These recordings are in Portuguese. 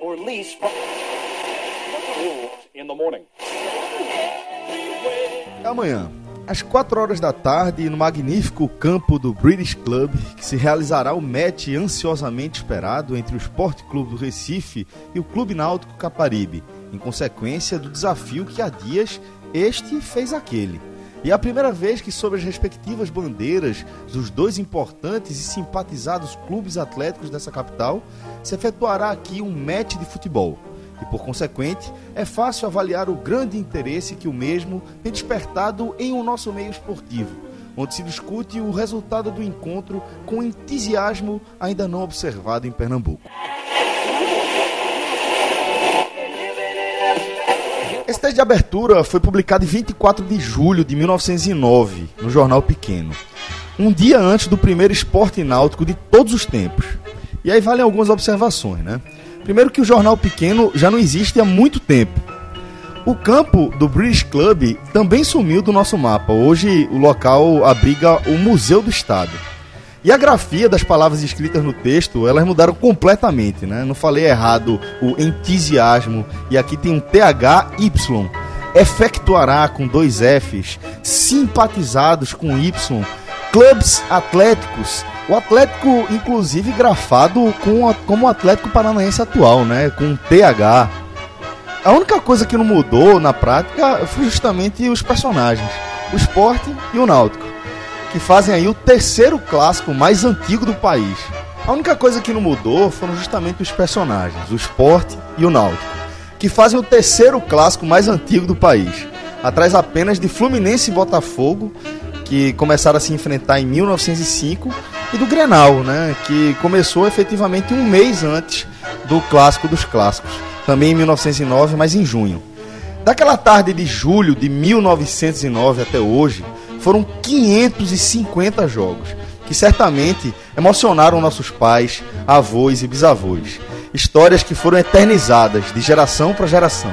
or lease in the morning. Amanhã, às 4 horas da tarde, no magnífico campo do British Club, que se realizará o match ansiosamente esperado entre o Esporte Clube do Recife e o Clube Náutico Caparibe, em consequência do desafio que há dias este fez aquele. E é a primeira vez que, sob as respectivas bandeiras dos dois importantes e simpatizados clubes atléticos dessa capital, se efetuará aqui um match de futebol. E por consequente, é fácil avaliar o grande interesse que o mesmo tem despertado em o nosso meio esportivo, onde se discute o resultado do encontro com entusiasmo ainda não observado em Pernambuco. Esse texto de abertura foi publicado em 24 de julho de 1909, no Jornal Pequeno. Um dia antes do primeiro esporte náutico de todos os tempos. E aí valem algumas observações, né? Primeiro que o Jornal Pequeno já não existe há muito tempo. O campo do British Club também sumiu do nosso mapa. Hoje o local abriga o Museu do Estado. E a grafia das palavras escritas no texto, elas mudaram completamente, né? Não falei errado o entusiasmo, e aqui tem um THY. Efectuará com dois Fs, simpatizados com Y, clubes atléticos. O Atlético, inclusive, grafado com, como o Atlético Paranaense atual, né? Com TH. A única coisa que não mudou na prática foi justamente os personagens, o esporte e o náutico que fazem aí o terceiro clássico mais antigo do país. A única coisa que não mudou foram justamente os personagens, o esporte e o náutico, que fazem o terceiro clássico mais antigo do país, atrás apenas de Fluminense e Botafogo, que começaram a se enfrentar em 1905, e do Grenal, né, que começou efetivamente um mês antes do clássico dos clássicos, também em 1909, mas em junho. Daquela tarde de julho de 1909 até hoje, foram 550 jogos, que certamente emocionaram nossos pais, avós e bisavós. Histórias que foram eternizadas de geração para geração.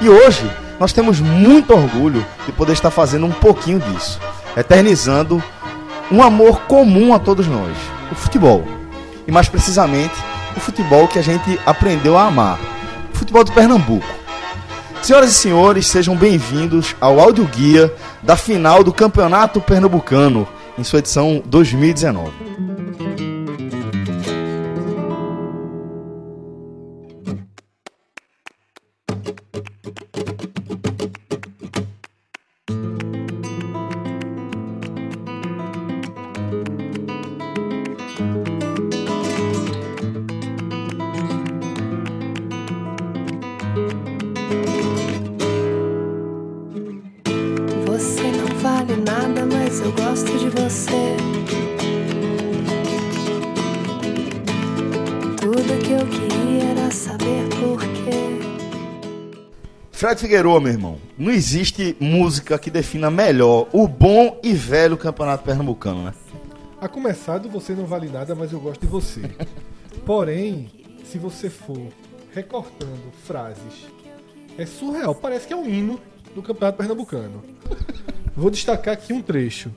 E hoje nós temos muito orgulho de poder estar fazendo um pouquinho disso, eternizando um amor comum a todos nós, o futebol. E mais precisamente, o futebol que a gente aprendeu a amar, o futebol de Pernambuco. Senhoras e senhores, sejam bem-vindos ao audioguia da final do Campeonato Pernambucano, em sua edição 2019. Figueiredo, meu irmão, não existe música que defina melhor o bom e velho campeonato pernambucano, né? A começar do Você Não Vale Nada, mas eu gosto de você. Porém, se você for recortando frases, é surreal. Parece que é um hino do campeonato pernambucano. Vou destacar aqui um trecho.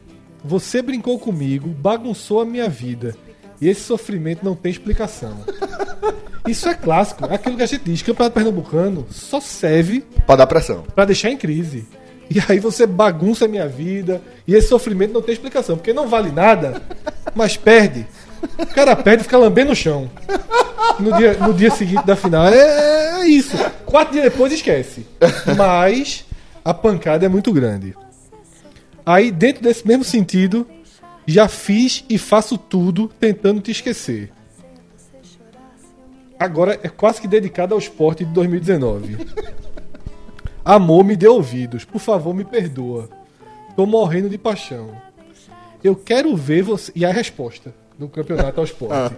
Você brincou comigo, bagunçou a minha vida. E esse sofrimento não tem explicação. Isso é clássico. É aquilo que a gente diz. Campeonato Pernambucano só serve para dar pressão. Para deixar em crise. E aí você bagunça a minha vida. E esse sofrimento não tem explicação. Porque não vale nada, mas perde. O cara perde e fica lambendo o chão. No dia, no dia seguinte da final. É, é isso. Quatro dias depois esquece. Mas a pancada é muito grande. Aí, dentro desse mesmo sentido, já fiz e faço tudo tentando te esquecer agora é quase que dedicado ao esporte de 2019. Amor, me dê ouvidos. Por favor, me perdoa. Tô morrendo de paixão. Eu quero ver você. E a resposta do campeonato ao esporte. Ah.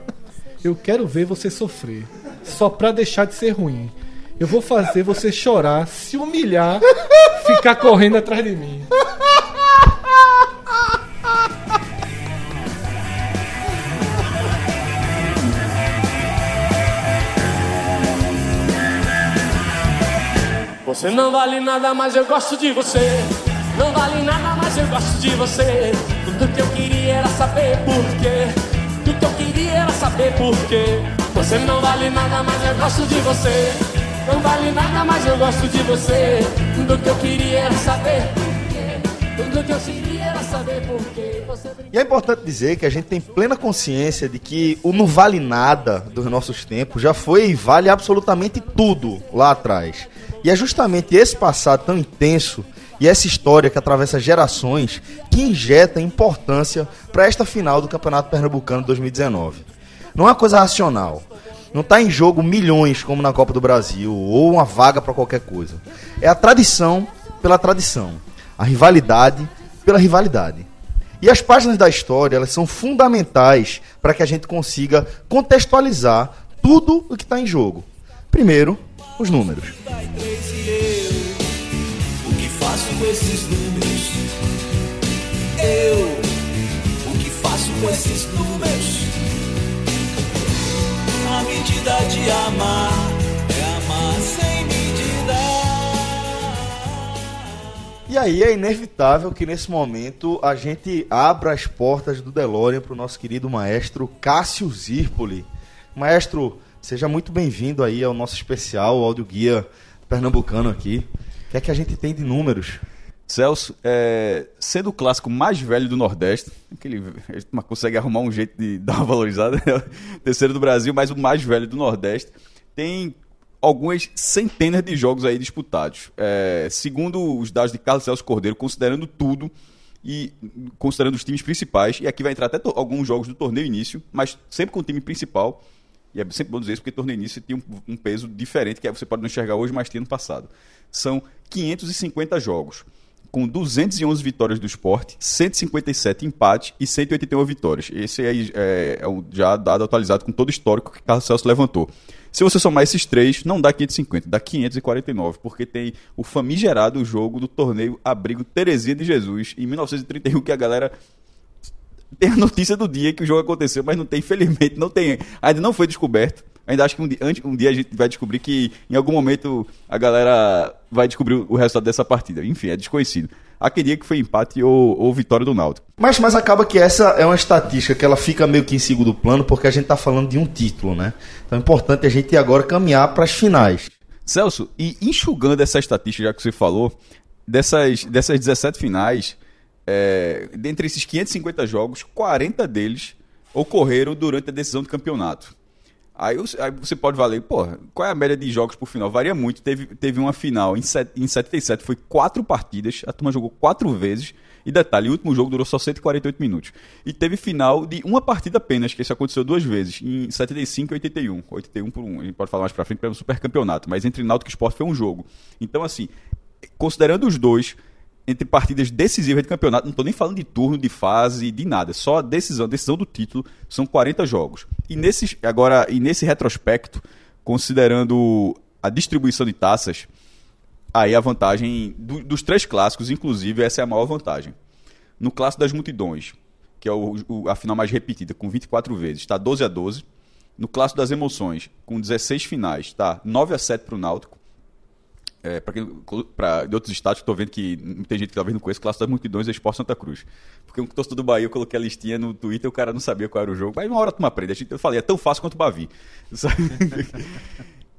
Eu quero ver você sofrer. Só pra deixar de ser ruim. Eu vou fazer você chorar, se humilhar, ficar correndo atrás de mim. Você não vale nada, mas eu gosto de você. Não vale nada, mas eu gosto de você. Tudo que eu queria era saber por quê. Tudo que eu queria era saber por quê. Você não vale nada, mas eu gosto de você. Não vale nada, mas eu gosto de você. Tudo que eu queria era saber. Tudo que eu queria era saber por quê. E é importante dizer que a gente tem plena consciência de que o não vale nada dos nossos tempos já foi e vale absolutamente tudo lá atrás. E é justamente esse passado tão intenso e essa história que atravessa gerações que injeta importância para esta final do Campeonato Pernambucano 2019. Não é uma coisa racional. Não está em jogo milhões como na Copa do Brasil ou uma vaga para qualquer coisa. É a tradição pela tradição, a rivalidade pela rivalidade. E as páginas da história, elas são fundamentais para que a gente consiga contextualizar tudo o que está em jogo. Primeiro, os números. Dai três e eu, o que faço com esses números? Eu, o que faço com esses números? A medida de amar é amar sem medida. E aí é inevitável que nesse momento a gente abra as portas do DeLorean para o nosso querido maestro Cássio Zirpoli. Maestro, seja muito bem-vindo aí ao nosso especial, áudio guia pernambucano aqui. O que é que a gente tem de números? Celso, é, sendo o clássico mais velho do Nordeste, aquele, gente consegue arrumar um jeito de dar uma valorizada, é o terceiro do Brasil, mas o mais velho do Nordeste, tem algumas centenas de jogos aí disputados. É, segundo os dados de Carlos Celso Cordeiro, considerando tudo e considerando os times principais, e aqui vai entrar até alguns jogos do torneio início, mas sempre com o time principal, e é sempre bom dizer isso porque torneio início tem um, um peso diferente, que é- você pode não enxergar hoje, mas tinha no passado. São 550 jogos com 211 vitórias do esporte, 157 empates e 181 vitórias. Esse aí é, é já dado atualizado com todo o histórico que Carlos Celso levantou. Se você somar esses três, não dá 550, dá 549, porque tem o famigerado jogo do torneio Abrigo Terezinha de Jesus, em 1931, que a galera tem a notícia do dia que o jogo aconteceu, mas não tem, infelizmente, não tem. Ainda não foi descoberto. Ainda acho que um dia, um dia a gente vai descobrir que em algum momento a galera vai descobrir o resultado dessa partida. Enfim, é desconhecido. Aquele dia que foi empate ou, ou vitória do Náutico. Mas, mas acaba que essa é uma estatística que ela fica meio que em segundo plano porque a gente está falando de um título, né? Então é importante a gente agora caminhar para as finais. Celso, e enxugando essa estatística, já que você falou, dessas, dessas 17 finais, é, dentre esses 550 jogos, 40 deles ocorreram durante a decisão do campeonato. Aí, aí você pode valer, porra, qual é a média de jogos por final? Varia muito. Teve, teve uma final em, set, em 77, foi quatro partidas, a turma jogou quatro vezes. E detalhe, o último jogo durou só 148 minutos. E teve final de uma partida apenas, que isso aconteceu duas vezes, em 75 e 81. 81 por um, a gente pode falar mais pra frente, para um super campeonato, mas entre Náutico e Sport foi um jogo. Então, assim, considerando os dois, entre partidas decisivas de campeonato, não estou nem falando de turno, de fase, de nada, só a decisão, a decisão do título, são 40 jogos. E nesse, agora, e nesse retrospecto, considerando a distribuição de taças, aí a vantagem do- dos três clássicos, inclusive, essa é a maior vantagem. No clássico das multidões, que é o, o- a final mais repetida, com 24 vezes, está 12 a 12. No clássico das emoções, com 16 finais, está 9 a 7 para o Náutico. É, para de outros estados, estou vendo que tem gente que talvez não conheça, clássico das multidões é Esporte Santa Cruz. Porque um torcedor do Bahia, eu coloquei a listinha no Twitter, o cara não sabia qual era o jogo, mas uma hora tu aprende. A gente- Eu falei, é tão fácil quanto o Bavi.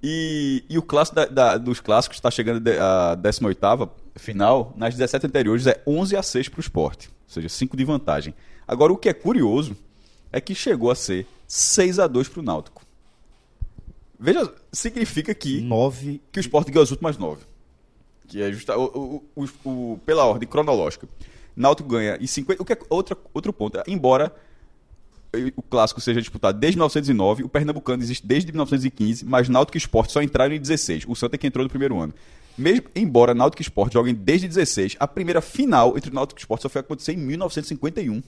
E, e o clássico da- da- dos clássicos está chegando a 18 final. Nas 17 anteriores é 11 a 6 para o esporte. Ou seja, 5 de vantagem. Agora, o que é curioso é que chegou a ser 6 a 2 para o Náutico. Veja, significa que, Nove. que o esporte ganhou as últimas 9. Que é justa, o, o- o- o- pela ordem cronológica. Náutico ganha e 50. O que é outra, outro ponto. é, Embora o clássico seja disputado desde 1909, o Pernambucano existe desde 1915, mas Náutico e Sport só entraram em 16. O Santa é que entrou no primeiro ano. Mesmo embora Náutico e Sport joguem desde 16, a primeira final entre Náutico e Sport só foi acontecer em 1951.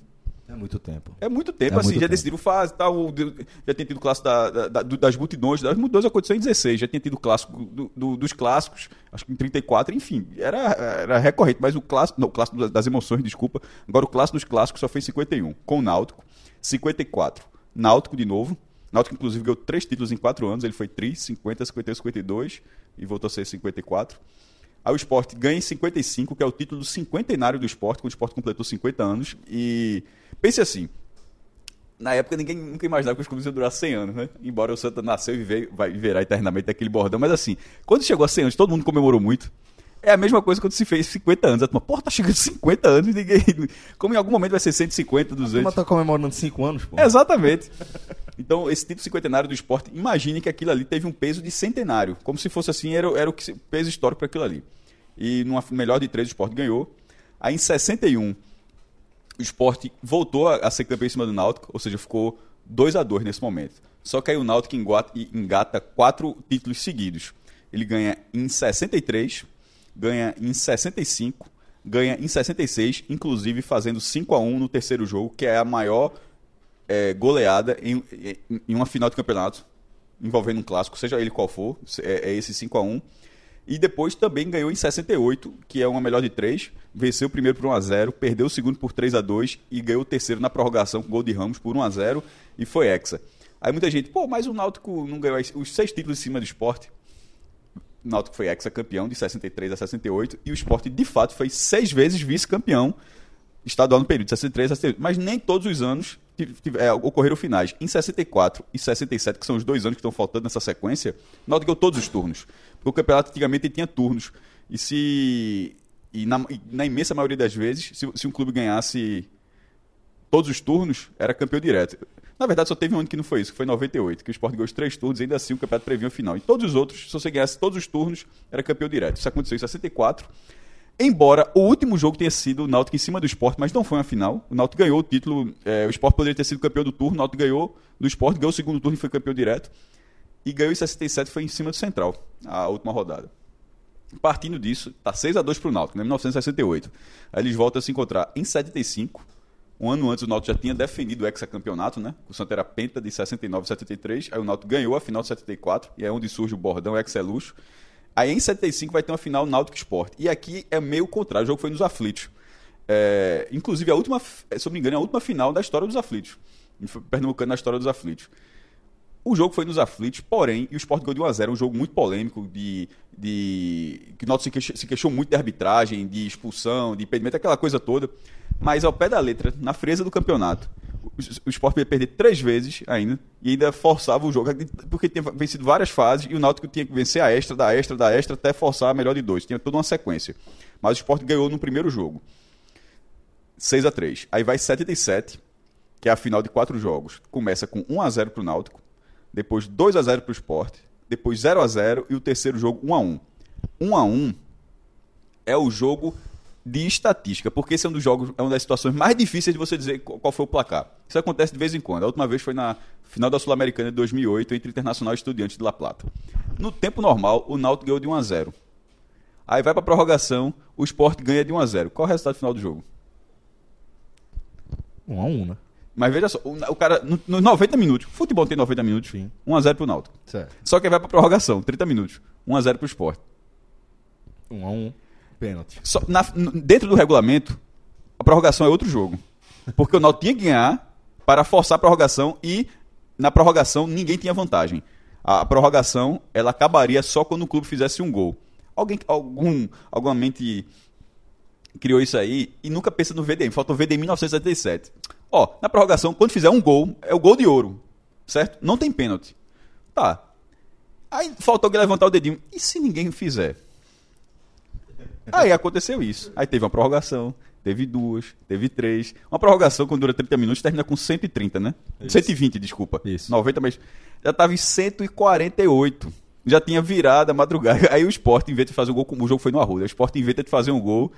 É muito tempo. É muito tempo, É assim, muito já tempo. decidiram fase, tal, já tinha tido clássico da- da- das multidões, das multidões aconteceu em 16, já tinha tido clássico do- do- dos clássicos, acho que em 34, enfim, era, era recorrente, mas o clássico, não, o clássico das emoções, desculpa, agora o clássico dos clássicos só foi em 51, com o Náutico, 54, Náutico de novo, Náutico inclusive ganhou três títulos em quatro anos, ele foi tri, 50, 51, 52 e voltou a ser 54. Aí o esporte ganha em 55, que é o título do cinquentenário do esporte, quando o esporte completou 50 anos. E pense assim, na época ninguém nunca imaginava que os clubes iam durar 100 anos, né? Embora o Santa nasceu e viver, vai viverá eternamente aquele bordão. Mas assim, quando chegou a 100 anos, todo mundo comemorou muito. É a mesma coisa quando se fez 50 anos. A turma, porra, tá chegando 50 anos e ninguém... Como em algum momento vai ser 150, 200... Mas tá comemorando 5 anos, pô. Exatamente. Então, esse título cinquentenário do esporte, imagine que aquilo ali teve um peso de centenário. Como se fosse assim, era, era o que peso histórico para aquilo ali. E numa melhor de três, o esporte ganhou. Aí em 61, o esporte voltou a, a ser campeão em cima do Náutico, ou seja, ficou 2 a 2 nesse momento. Só que aí o Náutico engata, engata quatro títulos seguidos. Ele ganha em 63, ganha em 65, ganha em 66, inclusive fazendo 5 a 1 no terceiro jogo, que é a maior é, goleada em, em- uma final de campeonato, envolvendo um clássico, seja ele qual for, é, é esse 5 a 1 E depois também ganhou em 68, que é uma melhor de três, venceu o primeiro por 1 a 0 perdeu o segundo por 3 a 2 e ganhou o terceiro na prorrogação com gol de Ramos por 1 a 0 e foi hexa. Aí muita gente, pô, mas o Náutico não ganhou os seis títulos em cima do esporte. O Náutico foi ex-campeão de 63 a 68 e o esporte, de fato, foi seis vezes vice-campeão estadual no período de 63 a 68. Mas nem todos os anos é, ocorreram finais. Em 64 e 67, que são os dois anos que estão faltando nessa sequência, Náutico ganhou todos os turnos. Porque o campeonato antigamente tinha turnos. E se. E na, e na imensa maioria das vezes, se, se um clube ganhasse todos os turnos, era campeão direto. Na verdade, só teve um ano que não foi isso, que foi em 98, que o Sport ganhou os três turnos ainda assim o campeonato previa a final. E todos os outros, se você ganhasse todos os turnos, era campeão direto. Isso aconteceu em 64. Embora o último jogo tenha sido o Náutico em cima do Sport, mas não foi uma final. O Náutico ganhou o título, é, o Sport poderia ter sido campeão do turno, o Náutico ganhou do Sport, ganhou o segundo turno e foi campeão direto. E ganhou em 67, foi em cima do Central, a última rodada. Partindo disso, tá 6 a 2 pro Náutico, né? 1968. Aí eles voltam a se encontrar em 75. Um ano antes o Náutico já tinha defendido o hexacampeonato, né? O Santa era penta de 69 e 73. Aí o Náutico ganhou a final de 74 e é onde surge o bordão Exceluxo. Aí em 75 vai ter uma final Náutico Sport. E aqui é meio contrário, o jogo foi nos aflitos. É, inclusive a última, se eu não me engano, é a última final da história dos aflitos. Pernambucano na história dos aflitos. O jogo foi nos aflitos, porém, e o Sport ganhou de 1x0, um jogo muito polêmico, de, de que o Náutico se queixou, se queixou muito de arbitragem, de expulsão, de impedimento, aquela coisa toda. Mas ao pé da letra, na fresa do campeonato, o, o Sport ia perder três vezes ainda, e ainda forçava o jogo, porque tinha vencido várias fases, e o Náutico tinha que vencer a extra, da extra, da extra, até forçar a melhor de dois. Tinha toda uma sequência. Mas o Sport ganhou no primeiro jogo. 6 a 3 Aí vai 77, que é a final de quatro jogos. Começa com 1 a 0 pro Náutico, depois 2 a 0 pro Sport, depois 0 a 0 e o terceiro jogo 1 a 1. 1 a 1 é o jogo de estatística, porque esse é um dos jogos, é uma das situações mais difíceis de você dizer qual qual foi o placar. Isso acontece de vez em quando. A última vez foi na final da Sul-Americana de 2008 entre Internacional e Estudiantes de La Plata. No tempo normal, o Náutico ganhou de 1 a 0. Aí vai para prorrogação, o Sport ganha de 1 a 0. Qual é o resultado final do jogo? 1 a 1 né? Mas veja só, o, o cara, no- nos 90 minutos, futebol tem 90 minutos, Sim. 1x0 pro Náutico. Certo. Só que vai pra prorrogação, 30 minutos, 1x0 pro Sport. 1 a 1 pênalti. Só, na- dentro do regulamento, a prorrogação é outro jogo. Porque o Náutico tinha que ganhar para forçar a prorrogação e na prorrogação ninguém tinha vantagem. A, a prorrogação, ela acabaria só quando o clube fizesse um gol. Alguém, algum, alguma mente criou isso aí e nunca pensa no VDM. Falta o VDM em 1977. Ó, na prorrogação, quando fizer um gol, é o gol de ouro. Certo? Não tem pênalti. Tá. Aí faltou alguém levantar o dedinho. E se ninguém fizer? Aí aconteceu isso. Aí teve uma prorrogação, teve duas, teve três. Uma prorrogação, quando dura 30 minutos, termina com 130, né? 120, desculpa. Isso. 90, mas já tava em 148. Já tinha virado a madrugada. Aí o Sport, vez de fazer o gol, como o jogo foi no Arruda, o Sport inventa de fazer um gol.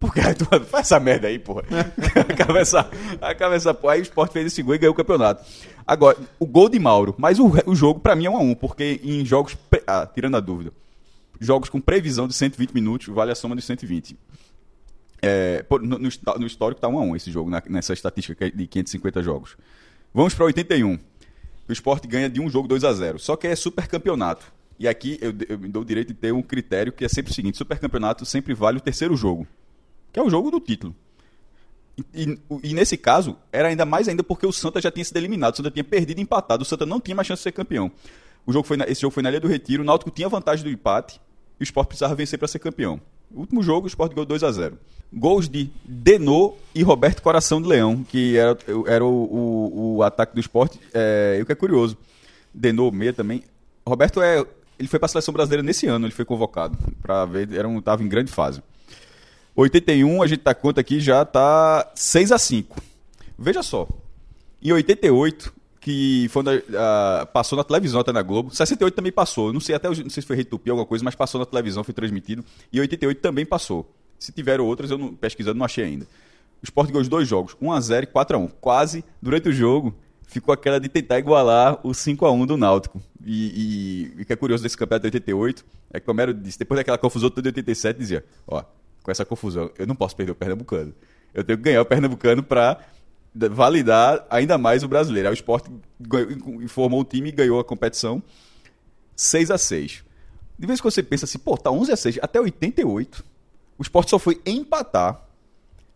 Porque aí tu faz essa merda aí, porra. acaba essa, acaba essa porra. Aí o Sport fez esse gol e ganhou o campeonato. Agora, o gol de Mauro. Mas o, o jogo, pra mim, é 1 a 1 porque em jogos. pre- Ah, tirando a dúvida. Jogos com previsão de 120 minutos, vale a soma dos 120. É, no, no no histórico tá 1 a 1 esse jogo, na- nessa estatística é de 550 jogos. Vamos para 81. O Sport ganha de um jogo 2 a 0 Só que é super campeonato. E aqui eu, eu me dou o direito de ter um critério que é sempre o seguinte: super campeonato sempre vale o terceiro jogo, que é o jogo do título. E, e- nesse caso, era ainda mais ainda porque o Santa já tinha sido eliminado, o Santa tinha perdido e empatado, o Santa não tinha mais chance de ser campeão. O jogo foi na- esse jogo foi na Ilha do Retiro, o Náutico tinha vantagem do empate e o Sport precisava vencer para ser campeão. Último jogo, o Sport ganhou 2 a 0 Gols de Denô e Roberto Coração de Leão, que era, era o, o, o ataque do esporte. É, e o que é curioso, Denô, meia também. Roberto é. Ele foi para a seleção brasileira nesse ano, ele foi convocado. para ver, era um, tava em grande fase. 81, a gente tá conta aqui, já tá 6 a 5 Veja só. Em 88, que foi onde, uh, passou na televisão até na Globo. 68 também passou. Não sei até não sei se foi Retupi alguma coisa, mas passou na televisão, foi transmitido. E 88 também passou. Se tiveram outras, eu não, pesquisando não achei ainda. O Sport ganhou os dois jogos, 1x0 e 4x1. Quase, durante o jogo, ficou aquela de tentar igualar o 5x1 do Náutico. E, e, o que é curioso desse campeonato de 88 é que o Homero disse, depois daquela confusão toda de 87, dizia: Ó, com essa confusão, eu não posso perder o Pernambucano. Eu tenho que ganhar o Pernambucano para validar ainda mais o brasileiro. Aí o Sport formou o time e ganhou a competição 6 a 6 De vez em quando você pensa assim, pô, tá 11 a 6 até 88. O Sport só foi empatar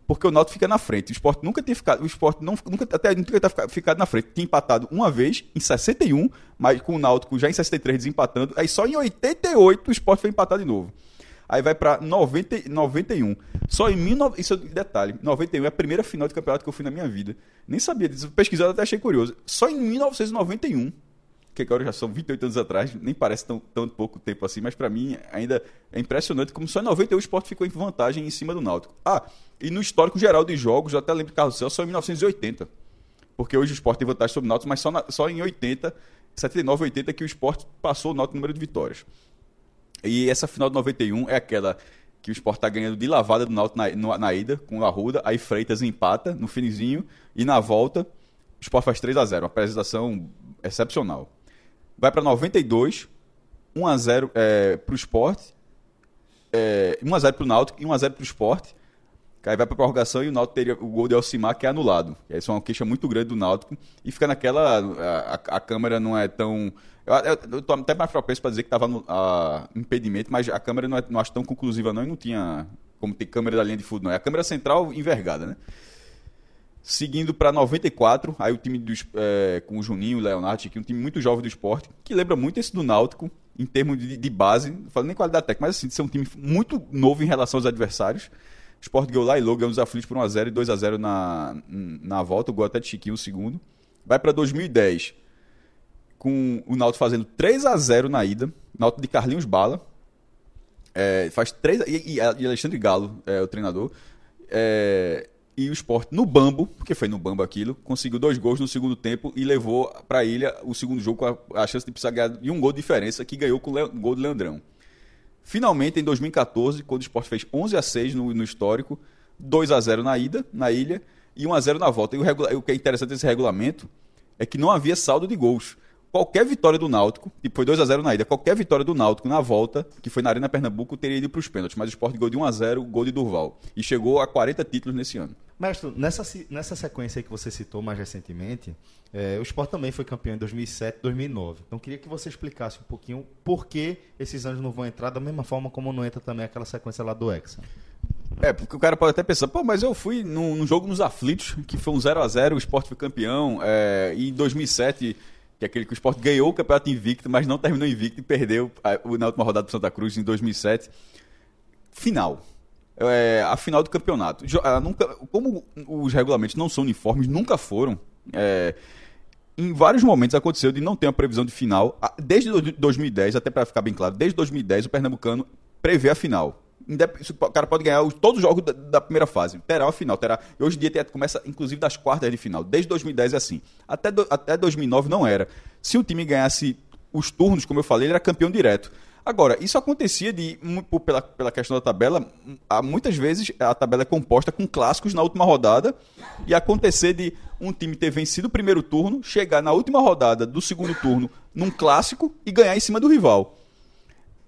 porque o Náutico fica na frente. O Sport nunca tinha ficado, o Sport não, nunca até nunca tinha ficado na frente. Tinha empatado uma vez em 61, mas com o Náutico já em 63 desempatando. Aí só em 88 o Sport foi empatar de novo. Aí vai para 91. Só em 19... Isso é detalhe. 91 é a primeira final de campeonato que eu fui na minha vida. Nem sabia disso. Pesquisando até achei curioso. Só em 1991 que agora já são 28 anos atrás, nem parece tão, tão pouco tempo assim, mas para mim ainda é impressionante como só em 91 o esporte ficou em vantagem em cima do Náutico. Ah, e no histórico geral de jogos, eu até lembro de Carlos Céu, só em 1980. Porque hoje o esporte tem vantagem sobre o Náutico, mas só, na, só em 80, 79, 80 que o esporte passou o Náutico no número de vitórias. E essa final de 91 é aquela que o Sport está ganhando de lavada do Náutico na, na, ida, com o Arruda, aí Freitas empata no finizinho, e na volta o Sport faz 3 a 0 uma apresentação excepcional. Vai para 92, 1 a 0 é, para o Sport, é, 1 a 0 para o Náutico e 1 a 0 para o Sport. Aí vai para prorrogação e o Náutico teria o gol de Alcimar que é anulado. E aí isso é uma queixa muito grande do Náutico e fica naquela a, a, a câmera não é tão eu, estou até mais propenso para dizer que estava no impedimento, mas a câmera não, é, não acho tão conclusiva não e não tinha como ter câmera da linha de fundo não. É a câmera central envergada, né? Seguindo para 94, aí o time dos, é, com o Juninho, o Leonardo, que é um time muito jovem do esporte, que lembra muito esse do Náutico, em termos de, de base, não falo nem qualidade técnica, mas assim, de ser um time muito novo em relação aos adversários. O Sport ganhou lá e logo, ganhou os aflitos por 1x0 e 2x0 na, na volta, o gol até de Chiquinho o segundo. Vai para 2010, com o Náutico fazendo 3 a 0 na ida. Náutico de Carlinhos Bala. É, faz 3 e, e, Alexandre Galo é o treinador. É, e o Sport no Bambo, porque foi no Bambo aquilo, conseguiu dois gols no segundo tempo e levou para a ilha o segundo jogo com a, a, chance de precisar ganhar de um gol de diferença, que ganhou com o gol de Leandrão. Finalmente, em 2014, quando o Sport fez 11 a 6 no, no histórico, 2 a 0 na ida, na ilha, e 1 a 0 na volta. E o, regula... o que é interessante desse regulamento é que não havia saldo de gols qualquer vitória do Náutico, e foi 2 a 0 na ida, qualquer vitória do Náutico na volta, que foi na Arena Pernambuco, teria ido para os pênaltis, mas o Sport gol de 1 a 0 gol de Durval. E chegou a 40 títulos nesse ano. Mestre, nessa, nessa sequência que você citou mais recentemente, é, o Sport também foi campeão em 2007 2009. Então queria que você explicasse um pouquinho por que esses anos não vão entrar da mesma forma como não entra também aquela sequência lá do Hexa. É, porque o cara pode até pensar, pô, mas eu fui num, num jogo nos aflitos, que foi um 0 a 0 o Sport foi campeão, é, e em 2007 que é aquele que o Sport ganhou o campeonato invicto, mas não terminou invicto e perdeu na última rodada do Santa Cruz em 2007. Final. É, a final do campeonato. Nunca, como os regulamentos não são uniformes, nunca foram. É, em vários momentos aconteceu de não ter uma previsão de final. Desde 2010, até para ficar bem claro, desde 2010 o Pernambucano prevê a final. O cara pode ganhar todos os jogos da, primeira fase. Terá a final, terá. E hoje em dia começa, inclusive, das quartas de final. Desde 2010 é assim. Até, do, até 2009 não era. Se o time ganhasse os turnos, como eu falei, ele era campeão direto. Agora, isso acontecia de, pela, pela questão da tabela, muitas vezes a tabela é composta com clássicos na última rodada e acontecer de um time ter vencido o primeiro turno, chegar na última rodada do segundo turno num clássico e ganhar em cima do rival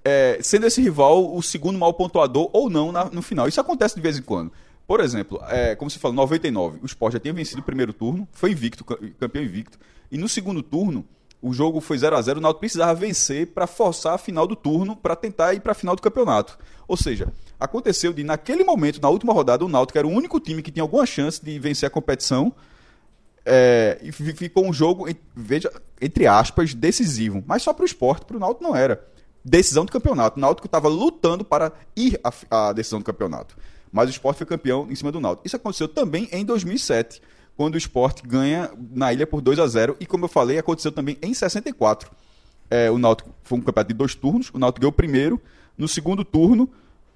é, sendo esse rival o segundo maior pontuador ou não na, no final. Isso acontece de vez em quando. Por exemplo, é, como você falou, 99, o Sport já tinha vencido o primeiro turno, foi invicto, campeão invicto, e no segundo turno o jogo foi 0 a 0 o Náutico precisava vencer para forçar a final do turno, para tentar ir para a final do campeonato. Ou seja, aconteceu de naquele momento, na última rodada, o Náutico era o único time que tinha alguma chance de vencer a competição, é, e ficou um jogo, veja, entre aspas, decisivo. Mas só para o esporte, para o Náutico não era decisão do campeonato. O Náutico estava lutando para ir à, à decisão do campeonato. Mas o Sport foi campeão em cima do Náutico. Isso aconteceu também em 2007, quando o Sport ganha na ilha por 2 a 0 E como eu falei, aconteceu também em 64. É, o Náutico foi um campeonato de dois turnos. O Náutico ganhou o primeiro. No segundo turno,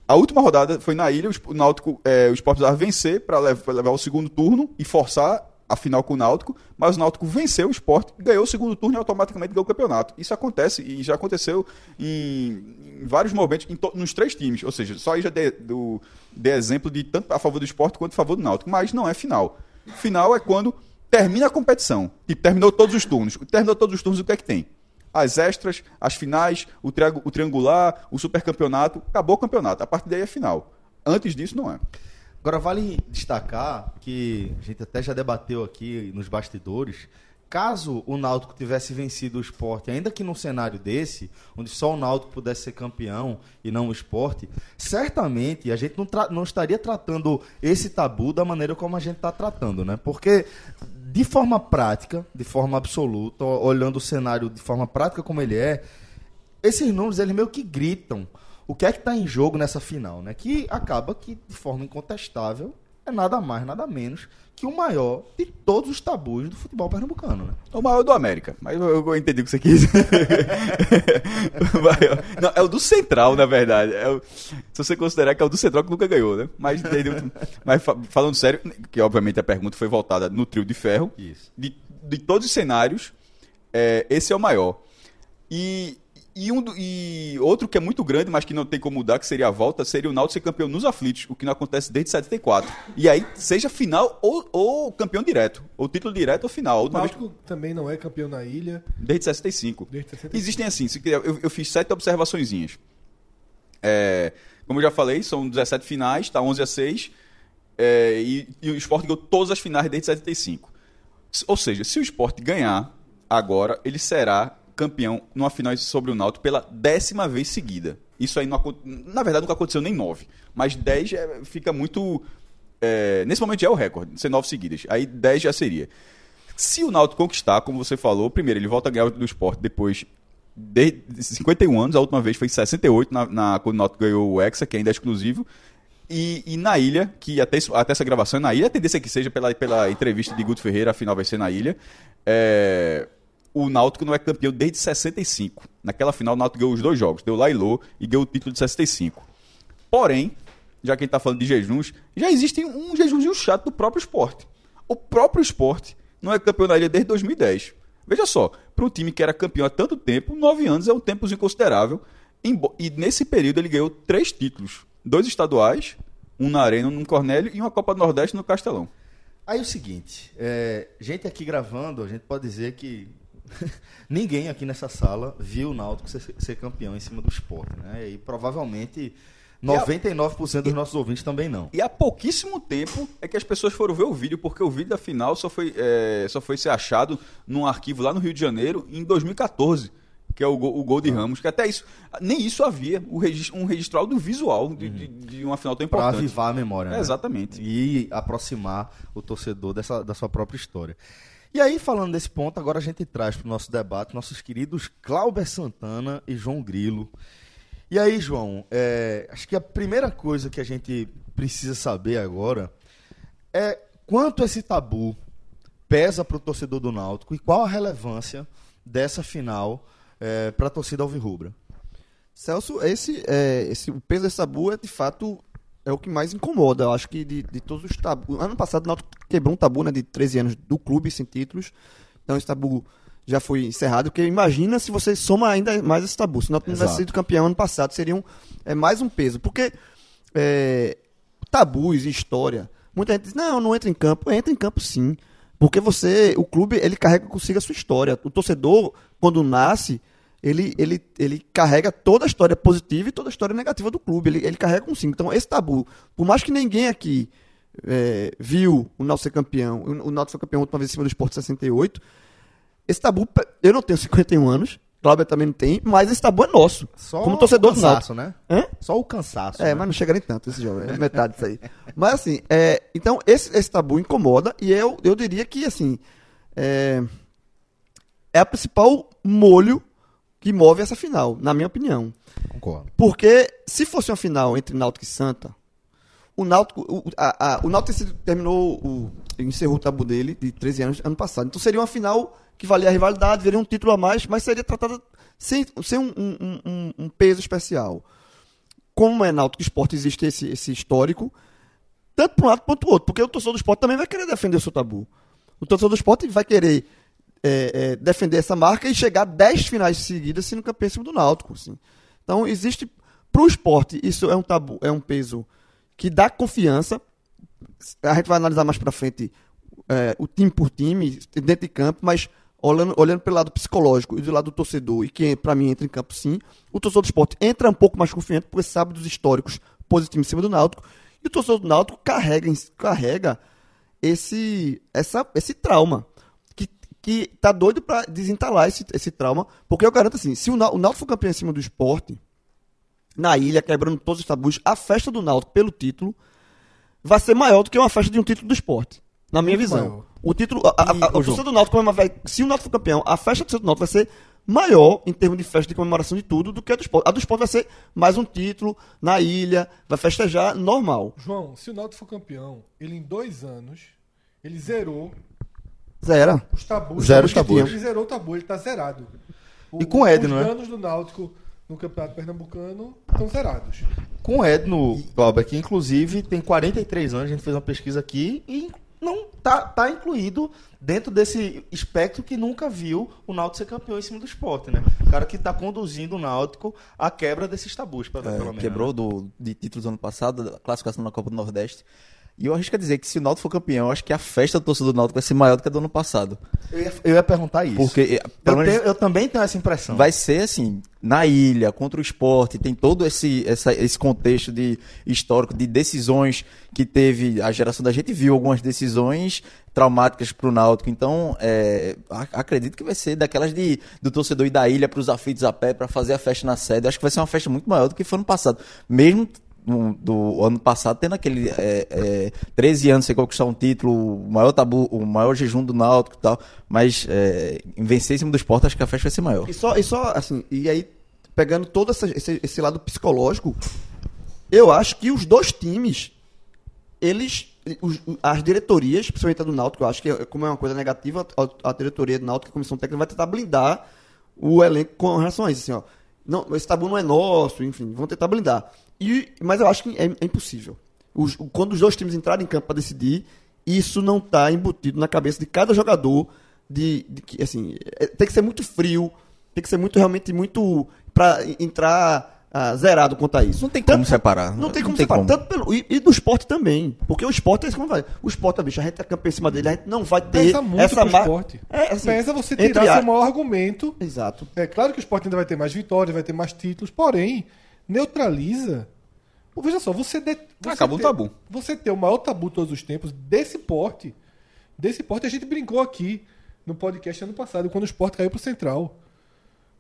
a última rodada foi na ilha. O Náutico, é, o Sport precisava vencer para levar, levar o segundo turno e forçar a final com o Náutico, mas o Náutico venceu o Sport, ganhou o segundo turno e automaticamente ganhou o campeonato. Isso acontece e já aconteceu em, em vários momentos em nos três times. Ou seja, só aí já de, do, de exemplo de tanto a favor do Sport quanto a favor do Náutico. Mas não é final. Final é quando termina a competição. E terminou todos os turnos. Terminou todos os turnos, o que é que tem? As extras, as finais, o, o triangular, o supercampeonato. Acabou o campeonato. A partir daí é final. Antes disso, não é. Agora, vale destacar que a gente até já debateu aqui nos bastidores. Caso o Náutico tivesse vencido o esporte, ainda que num cenário desse, onde só o Náutico pudesse ser campeão e não o esporte, certamente a gente não, não estaria tratando esse tabu da maneira como a gente está tratando, né? Porque de forma prática, de forma absoluta, olhando o cenário de forma prática como ele é, esses números eles meio que gritam o que é que está em jogo nessa final, né? Que acaba que, de forma incontestável, é nada mais, nada menos que o maior de todos os tabus do futebol pernambucano, né? O maior do América, mas eu, eu entendi o que você quis. Não, é o do Central, na verdade. É o, se você considerar que é o do Central que nunca ganhou, né? Mas, mas falando sério, que obviamente a pergunta foi voltada no trio de ferro. Isso. De, de todos os cenários, é, esse é o maior. E e, um, e outro que é muito grande, mas que não tem como mudar, que seria a volta, seria o Náutico ser campeão nos aflitos, o que não acontece desde 74. E aí, seja final ou, ou campeão direto, ou título direto ou final. O Náutico vez... também não é campeão na ilha. Desde 65. Desde 65. Existem assim, eu, eu fiz sete observaçõezinhas. É, como eu já falei, são 17 finais, tá 11 a 6, é, e, e o Sport ganhou todas as finais desde 75. Ou seja, se o Sport ganhar agora, ele será campeão numa final sobre o Náutico pela décima vez seguida. Isso aí, não, na verdade, nunca aconteceu nem nove. Mas dez é, fica muito... É, nesse momento já é o recorde, ser nove seguidas. Aí dez já seria. Se o Náutico conquistar, como você falou, primeiro ele volta a ganhar do esporte, depois de 51 anos, a última vez foi em 68, na, na, quando o Náutico ganhou o Hexa, que ainda é exclusivo. E, e, na ilha, que até, até essa gravação é na ilha, a tendência é que seja pela, pela entrevista de Guto Ferreira, afinal vai ser na ilha. É, o Náutico não é campeão desde 65. Naquela final, o Náutico ganhou os dois jogos, deu Lailô e ganhou o título de 65. Porém, já que a gente está falando de jejuns, já existe um jejumzinho chato do próprio esporte. O próprio esporte não é campeão na ilha desde 2010. Veja só, para um time que era campeão há tanto tempo, nove anos é um tempo inconsiderável. E nesse período ele ganhou três títulos: dois estaduais, um na Arena, um no Cornélio e uma Copa do Nordeste no Castelão. Aí o seguinte, é, gente aqui gravando, a gente pode dizer que ninguém aqui nessa sala viu o Náutico ser, ser, campeão em cima do esporte, né? E provavelmente 99% a... dos nossos ouvintes também não. E há pouquíssimo tempo é que as pessoas foram ver o vídeo, porque o vídeo da final só foi, é, só foi ser achado num arquivo lá no Rio de Janeiro em 2014 que é o gol, o gol de ah. Ramos, que até isso, nem isso havia, o registro, um registro audiovisual de, uhum. de, de, uma final tão importante. Para avivar a memória, né? É, exatamente. E aproximar o torcedor dessa, da sua própria história. E aí, falando desse ponto, agora a gente traz para o nosso debate nossos queridos Cláudio Santana e João Grilo. E aí, João, é, acho que a primeira coisa que a gente precisa saber agora é quanto esse tabu pesa para o torcedor do Náutico e qual a relevância dessa final é, para a torcida alvirrubra. Celso, esse, é, esse, o peso desse tabu é de fato é o que mais incomoda. Eu acho que de, de todos os tabus. Ano passado o Náutico quebrou um tabu né, de 13 anos do clube sem títulos. Então esse tabu já foi encerrado. Porque imagina se você soma ainda mais esse tabu. Se o Náutico não tivesse sido campeão ano passado, seria um, é, mais um peso. Porque é, tabus e história. Muita gente diz, não, não entra em campo. Entra em campo sim. Porque você, o clube, ele carrega consigo a sua história. O torcedor, quando nasce, ele, ele, ele carrega toda a história positiva e toda a história negativa do clube. Ele, ele carrega consigo. Então, esse tabu, por mais que ninguém aqui é, viu o Náutico ser campeão, o Náutico foi campeão última vez em cima do Sport 68, esse tabu, eu não tenho 51 anos, Cláudio também não tem, mas esse tabu é nosso. Só como torcedor o cansaço, né? Hã? Só o cansaço. É, né? mas não chega nem tanto esse jogo, é metade disso aí. mas assim, é, então esse, esse tabu incomoda e eu, eu diria que assim é, é a principal molho que move essa final, na minha opinião. Concordo. Porque se fosse uma final entre Náutico e Santa, o Náutico, o, a, a- o Náutico terminou, o, encerrou o tabu dele de 13 anos ano passado. Então seria uma final que valia a rivalidade, veria um título a mais, mas seria tratada sem, sem um, um- um- um- peso especial. Como é Náutico Esporte, existe esse, esse histórico, tanto para um lado quanto para o outro, porque o torcedor do esporte também vai querer defender o seu tabu. O torcedor do esporte vai querer é, é, defender essa marca e chegar a 10 finais seguidas sendo campeão em cima do Náutico. assim. Então, existe. Para o esporte, isso é um tabu, é um peso que dá confiança. A gente vai analisar mais para frente é, o time por time, dentro de campo, mas olhando, olhando pelo lado psicológico e do lado do torcedor, e que para mim entra em campo sim, o torcedor do esporte entra um pouco mais confiante porque sabe dos históricos positivos em cima do Náutico, e o torcedor do Náutico carrega, carrega esse, essa, esse trauma. Que, tá doido para desentalar esse, esse trauma, porque eu garanto assim, se o, o Náutico for campeão em cima do esporte, na ilha, quebrando todos os tabus, a festa do Náutico pelo título vai ser maior do que uma festa de um título do esporte. Na minha Muito visão. maior. O título. A, a, a, torcida João. do Náutico vai- se o Náutico for campeão, a festa do Náutico vai ser maior em termos de festa de comemoração de tudo do que a do esporte. A do esporte vai ser mais um título na ilha, vai festejar normal. João, se o Náutico for campeão, ele em dois anos, ele zerou Zero. os tabus. Zero os tabus. Ele zerou o tabu, ele tá zerado. O- E com o Edno, Os né? danos do Náutico no Campeonato Pernambucano estão zerados. Com o Edno, Glauber, que inclusive tem 43 anos, a gente fez uma pesquisa aqui e não tá, tá incluído dentro desse espectro que nunca viu o Náutico ser campeão em cima do esporte, né? O cara que tá conduzindo o Náutico à quebra desses tabus, pra, É, pelo menos. quebrou né? do, de títulos ano passado, da classificação na Copa do Nordeste. E eu arrisco a dizer que se o Náutico for campeão, eu acho que a festa do torcedor do Náutico vai ser maior do que a do ano passado. Eu ia, eu ia perguntar isso. Porque, eh, eu, menos, tenho- eu também tenho essa impressão. vai ser assim, na ilha, contra o esporte, tem todo esse, essa- esse contexto de histórico, de decisões que teve, a geração da gente viu algumas decisões traumáticas pro Náutico, então é, acredito que vai ser daquelas de, do torcedor ir da ilha para os aflitos a pé para fazer a festa na sede, acho que vai ser uma festa muito maior do que foi ano passado, mesmo no- do ano passado tendo aquele é, é, 13 anos sem conquistar um título, o maior tabu, o maior jejum do Náutico e tal, mas é, vencer em cima do esporte, acho que a festa vai ser maior. E só, e só assim, e aí, pegando todo essa- esse, esse lado psicológico, eu acho que os dois times, eles. os- as diretorias, principalmente a do Náutico, eu acho que é- como é uma coisa negativa, a, a diretoria do Náutico, a comissão técnica, vai tentar blindar o elenco com relação a isso. Assim, ó. Não, esse tabu não é nosso, enfim, vão tentar blindar. E, mas eu acho que é, é impossível. Os- quando os dois times entrarem em campo para decidir, isso não está embutido na cabeça de cada jogador. De, de que, assim, é- tem que ser muito frio, tem que ser muito, realmente, muito. para entrar ah, zerado quanto a isso. Não tem como Tanto- separar. Não tem Não como tem separar. como. Tanto pelo, e, e do esporte também. Porque o esporte é isso como vai. O esporte, bicho, a gente é campeão em cima dele, a gente não vai ter Pesa muito essa mar- esporte. É, assim, Pesa você tirar a- seu maior argumento. Exato. É claro que o esporte ainda vai ter mais vitórias, vai ter mais títulos, porém, neutraliza. Pô, Veja só, você, de, você Acaba um ter- tabu. Você ter o maior tabu de todos os tempos desse porte. Desse porte a gente brincou aqui no podcast ano passado, quando o esporte caiu pro Central.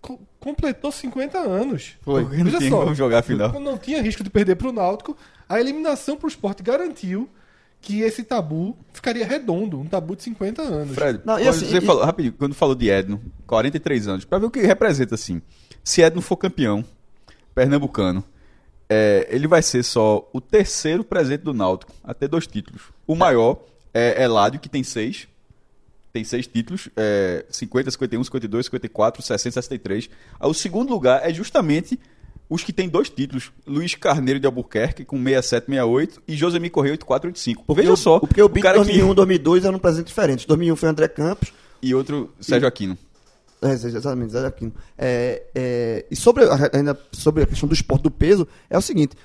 Co- completou 50 anos. Foi. Veja Não tinha só, como jogar a final. Não tinha risco de perder pro Náutico. A eliminação pro esporte garantiu que esse tabu ficaria redondo, um tabu de 50 anos. Fred, Não, e quando assim, você e- falou, rapidinho, quando falou de Edno, 43 anos, pra ver o que representa assim. Se Edno for campeão pernambucano, é, ele vai ser só o terceiro presente do Náutico a ter dois títulos. O maior é Eládio, que tem seis. Tem seis títulos, é, 50, 51, 52, 54, 60, 63. Ah, O segundo lugar é justamente os que têm dois títulos. Luiz Carneiro de Albuquerque, com 67, 68, e Josemir Correia, 84, 85. Porque Veja o, só, Porque o BIC cara que- 2001 2002 era um presente diferente. 2001 foi André Campos. E outro, Sérgio Aquino. É, exatamente, Zé Aquino. É, é, e sobre ainda sobre a questão do esporte do peso, é o seguinte: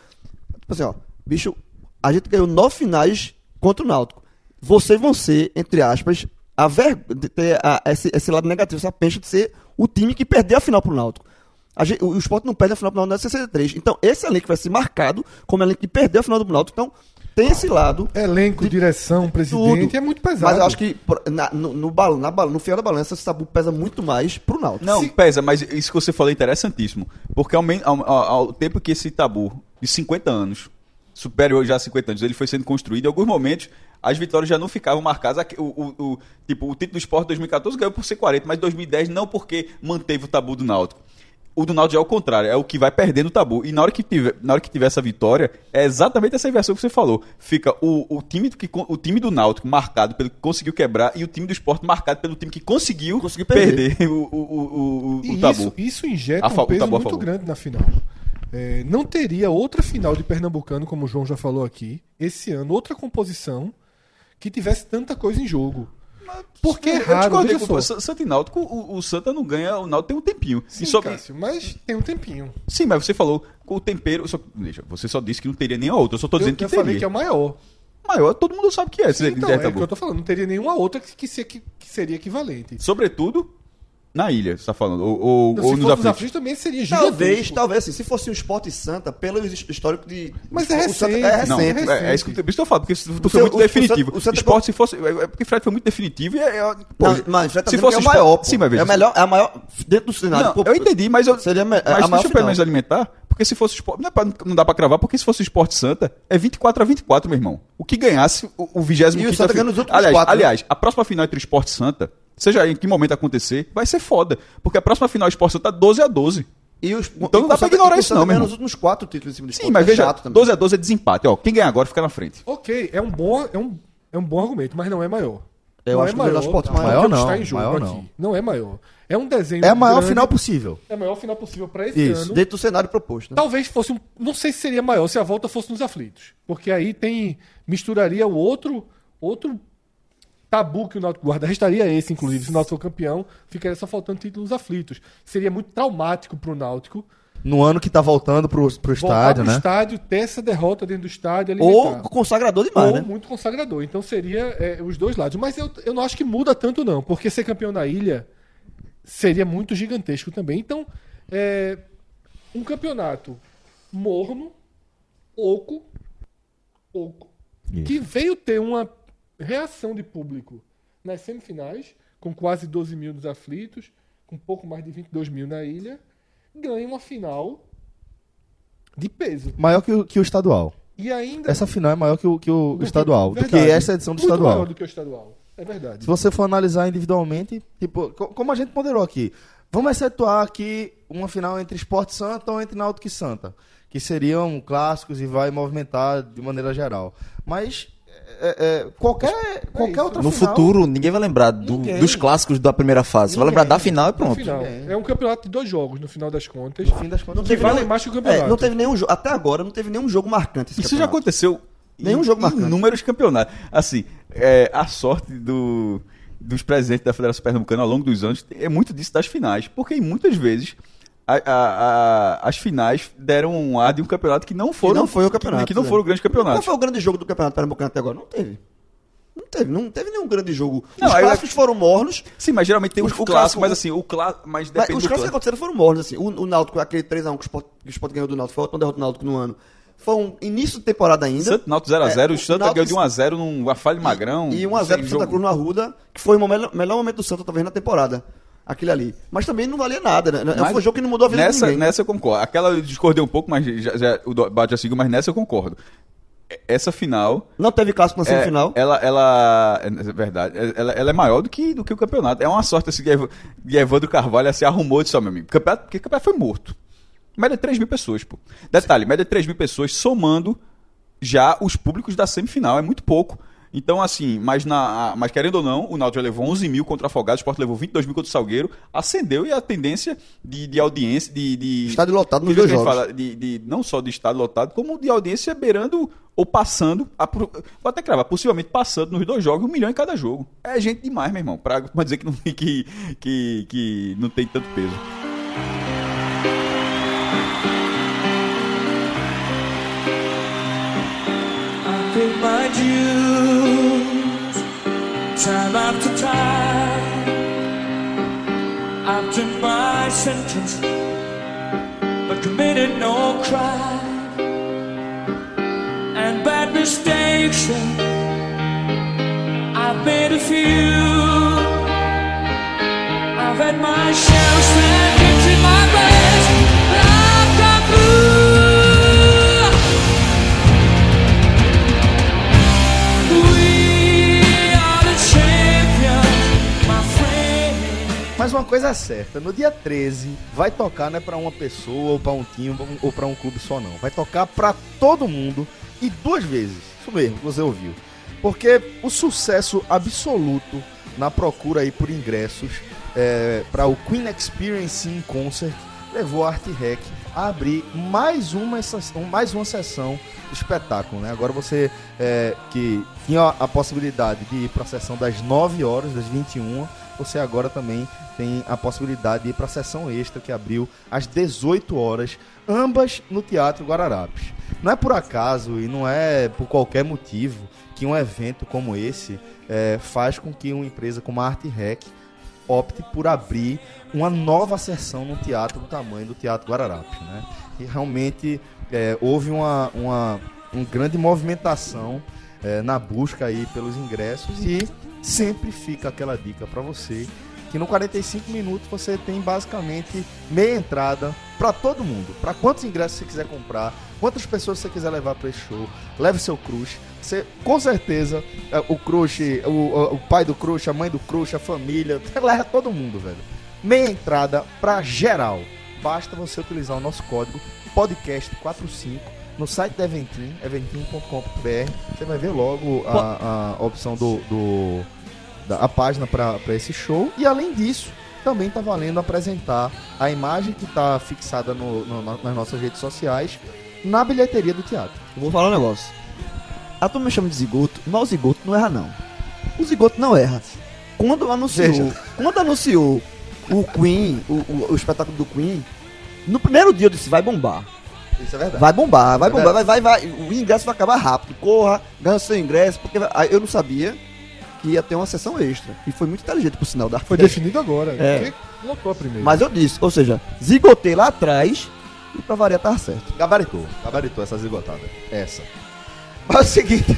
tipo assim, ó, bicho, a gente ganhou nove finais contra o Náutico. Vocês vão ser, entre aspas, a ver, ter a- esse, esse lado negativo, essa pencha de ser o time que perdeu a final pro Náutico. Gente- o, o esporte não perde a final pro Náutico na 63. Então, esse elenco vai ser marcado como elenco que perdeu a final do Náutico. Então, tem esse lado. Elenco, direção, presidente, Tudo. é muito pesado. Mas eu acho que na- no, no, na no fiel da balança, esse tabu pesa muito mais pro Náutico. Não, pesa, mas isso que você falou é interessantíssimo. Porque ao, ao- ao- ao tempo que esse tabu de 50 anos, superior já a 50 anos, ele foi sendo construído, em alguns momentos as vitórias já não ficavam marcadas. O, o- o- tipo, o título do esporte 2014 ganhou por ser 40, mas 2010 não porque manteve o tabu do Náutico. O do Náutico já é o contrário, é o que vai perdendo o tabu. E na hora que tiver, na hora que tiver essa vitória, é exatamente essa inversão que você falou. Fica o, o, time, que, o time do Náutico marcado pelo que conseguiu quebrar e o time do esporte marcado pelo time que conseguiu, Conseguiu perder. perder, o, o, o, o, E o tabu. isso, isso injeta um o peso muito favor. grande na final. É, não teria outra final de Pernambucano, como o João já falou aqui, esse ano, outra composição que tivesse tanta coisa em jogo. Porque é Eu raro, veja com o Santa e Náutico, o, o Santa não ganha, o Náutico tem um tempinho. Sim, e só, Cássio, mas tem um tempinho. sim, mas você falou com o tempero. Só, deixa, você só disse que não teria nem a outra. Eu só tô Eu, dizendo que eu teria. falei que é o maior. Maior, todo mundo sabe que é. Sim, então, é o que eu tô falando. Não teria nenhuma outra que, que, que- que seria equivalente. Sobretudo na ilha, você tá falando. Ou, ou, Se ou nos os aflitos. aflitos também seria gigantesco. Talvez, talvez assim, se fosse um esporte Santa, pelo his- histórico de. Mas é o Santa recente, é Não, recente. recente. é, é isso que por isso que eu falo, porque tu O foi seu- muito o- o definitivo. Santa- o Santa- esporte, se fosse. É é porque Fred foi muito definitivo e é. é- pô, Não, mas já tá se dizendo fosse que é o maior. pô. Sim, mas veja. É, o melhor, é a maior. Dentro do cenário. Não, pô, eu entendi, mas eu. Seria a me- a mas maior deixa eu pelo menos alimentar, porque se fosse esporte. Não, é pra- não dá pra cravar, porque se fosse esporte Santa, é 24 a 24, meu irmão. O que ganhasse o, o 25 E o Santa ganha nos últimos aliás, quatro, né? aliás, a próxima final entre esporte e Santa, seja em que momento acontecer, vai ser foda. Porque a próxima final esporte Santa é 12 a 12. E os, Então não e dá o pra ignorar o isso não, irmão. nos últimos quatro títulos em cima do Sim, mas é veja, chato também. 12 a 12 é desempate. Ó, quem ganhar agora fica na frente. Ok, é um bom, é um, é um bom argumento, mas não é maior. Eu não acho é que o melhor esporte maior. Maior está não, em jogo maior aqui. não. Não é maior. É um desenho. É a maior grande, final possível. É a maior final possível para esse Isso, ano. Dentro do cenário proposto. Né? Talvez fosse um. Não sei se seria maior se a volta fosse nos aflitos. Porque aí tem. Misturaria o outro. Outro tabu que o Náutico guarda. Restaria esse, inclusive. Se o Náutico for campeão, ficaria só faltando título nos aflitos. Seria muito traumático pro Náutico. No ano que tá voltando pro, pro voltar estádio, pro né? estádio, ter essa derrota dentro do estádio. Ou alimentar. consagrador demais, ou né? muito consagrador. Então seria é, os dois lados. Mas eu, eu não acho que muda tanto, não. Porque ser campeão da ilha seria muito gigantesco também. Então, é, um campeonato morno, oco, oco, que veio ter uma reação de público nas semifinais, com quase 12 mil nos aflitos, com pouco mais de 22 mil na ilha, ganha uma final de peso. Maior que o, que o estadual. E ainda. Essa final é maior que o, que o Do que- estadual. Do que essa edição do Muito estadual. maior do que o estadual. É verdade. Se você for analisar individualmente, tipo, co- como a gente ponderou aqui, vamos excetuar aqui uma final entre Esporte Santa ou entre Náutico e Santa, que seriam clássicos e vai movimentar de maneira geral. Mas é, é, qualquer, qualquer isso. outra No final... futuro, ninguém vai lembrar do- Ninguém. dos clássicos da primeira fase. Você vai lembrar da final e No pronto. final. É um campeonato de dois jogos, no final das contas. No fim das contas, que teve valem nenhum- mais que o campeonato. É, não teve nenhum jogo. Até agora não teve nenhum jogo marcante. esse Isso já campeonato. aconteceu Nenhum em, jogo em marcante. inúmeros campeonatos. Assim, é, a sorte do, dos presidentes da Federação Pernambucana ao longo dos anos é muito disso das finais. Porque muitas vezes a- a- a- as finais deram um ar de um campeonato que não foram. não foi o campeonato, Que, que não né? foram grandes Qual campeonatos. foi o grande jogo do Campeonato Pernambucano até agora? Não teve. Não teve, não teve nenhum grande jogo. Não, os clássicos foram mornos. Sim, mas geralmente tem os o clássicos, clássico- mas assim, o clássico. Mas Mas os clássicos que aconteceram foram mornos. Assim. O, o Náutico, aquele 3x1 que o Sport, que o Sport ganhou do Náutico, foi outra derrota do Náutico no ano. Foi um início de temporada ainda. Santo Náutico 0x0, É, o Santa Náutico- ganhou de 1x0 numa falha de magrão. E 1x0 sem pro jogo. Santa Cruz no Arruda, que foi o melhor, melhor momento do Santa, talvez, na temporada. Aquele ali. Mas também não valia nada, né? Mas foi um jogo que não mudou a vida nessa, de ninguém. Nessa eu concordo. Aquela eu discordei um pouco, mas já, já, o debate já seguiu, mas nessa eu concordo. Essa final. Não teve clássico na é, semifinal. ela, ela. É verdade. é- Ela, ela é maior do que, do que o campeonato. É uma sorte assim, que Ev- que Evandro Carvalho se arrumou disso, ó, meu amigo. Campeonato, porque o campeonato foi morto. Média de 3 mil pessoas, pô. Detalhe, média de 3 mil pessoas somando já os públicos da semifinal. É muito pouco. Então, assim, mas, na, mas querendo ou não, o Náutico já levou 11 mil contra o Afogados, o Sport levou 22 mil contra o Salgueiro, acendeu e a tendência de, de audiência, de, de... Estádio lotado nos dois jogos. fala, de, de- não só de estado lotado, como de audiência beirando ou passando, a, vou até cravar, possivelmente passando nos dois jogos, um milhão em cada jogo. É gente demais, meu irmão, pra, pra dizer que não, que, que, que não tem tanto peso. I paid my dues time after time. I've done my sentence, but committed no crime. And bad mistakes, I've made a few. I've had my share Mas uma coisa é certa, no dia 13 vai tocar não é pra uma pessoa ou pra um time ou pra um clube só não. Vai tocar pra todo mundo e duas vezes. Isso mesmo, você ouviu. Porque o sucesso absoluto na procura aí por ingressos é, para o Queen Experience in Concert levou a Art Rec a abrir mais uma, mais uma sessão do espetáculo. Né? Agora você é, que tinha a possibilidade de ir para a sessão das 9 horas, das 21, você agora também tem a possibilidade de ir para a sessão extra que abriu às 18 horas, ambas no Teatro Guararapes. Não é por acaso e não é por qualquer motivo que um evento como esse é, faz com que uma empresa como a Art Rec opte por abrir uma nova sessão no teatro do tamanho do Teatro Guararapes, né? E realmente é, houve uma, uma, uma grande movimentação é, na busca aí pelos ingressos e sempre fica aquela dica para você que no 45 minutos você tem basicamente meia entrada para todo mundo. Para quantos ingressos você quiser comprar, quantas pessoas você quiser levar para esse show, leve seu crush. Você, com certeza, é, o crush, o, o- pai do crush, a mãe do crush, a família, leva todo mundo, velho. Meia entrada para geral. Basta você utilizar o nosso código podcast45 no site da Eventim, eventim.com.br. Você vai ver logo a, a opção do, do- a página para esse show. E além disso, também está valendo apresentar a imagem que está fixada no- no- na- nas nossas redes sociais na bilheteria do teatro. Eu vou falar um negócio. A turma me chama de zigoto, mas o zigoto não erra não. O zigoto não erra. Quando anunciou, Veja. quando anunciou o Queen, o, o- o espetáculo do Queen, no primeiro dia eu disse, vai bombar. Isso é verdade. Vai bombar, vai É bombar, vai, vai, vai. O ingresso vai acabar rápido. Corra, ganha seu ingresso, porque eu não sabia que ia ter uma sessão extra. E foi muito inteligente, por sinal, da Foi definido agora. É. Lotou a primeira? Mas eu disse, ou seja, zigotei lá atrás e pra variar tava certo. Gabaritou, gabaritou essa zigotada. Essa. Mas é o seguinte,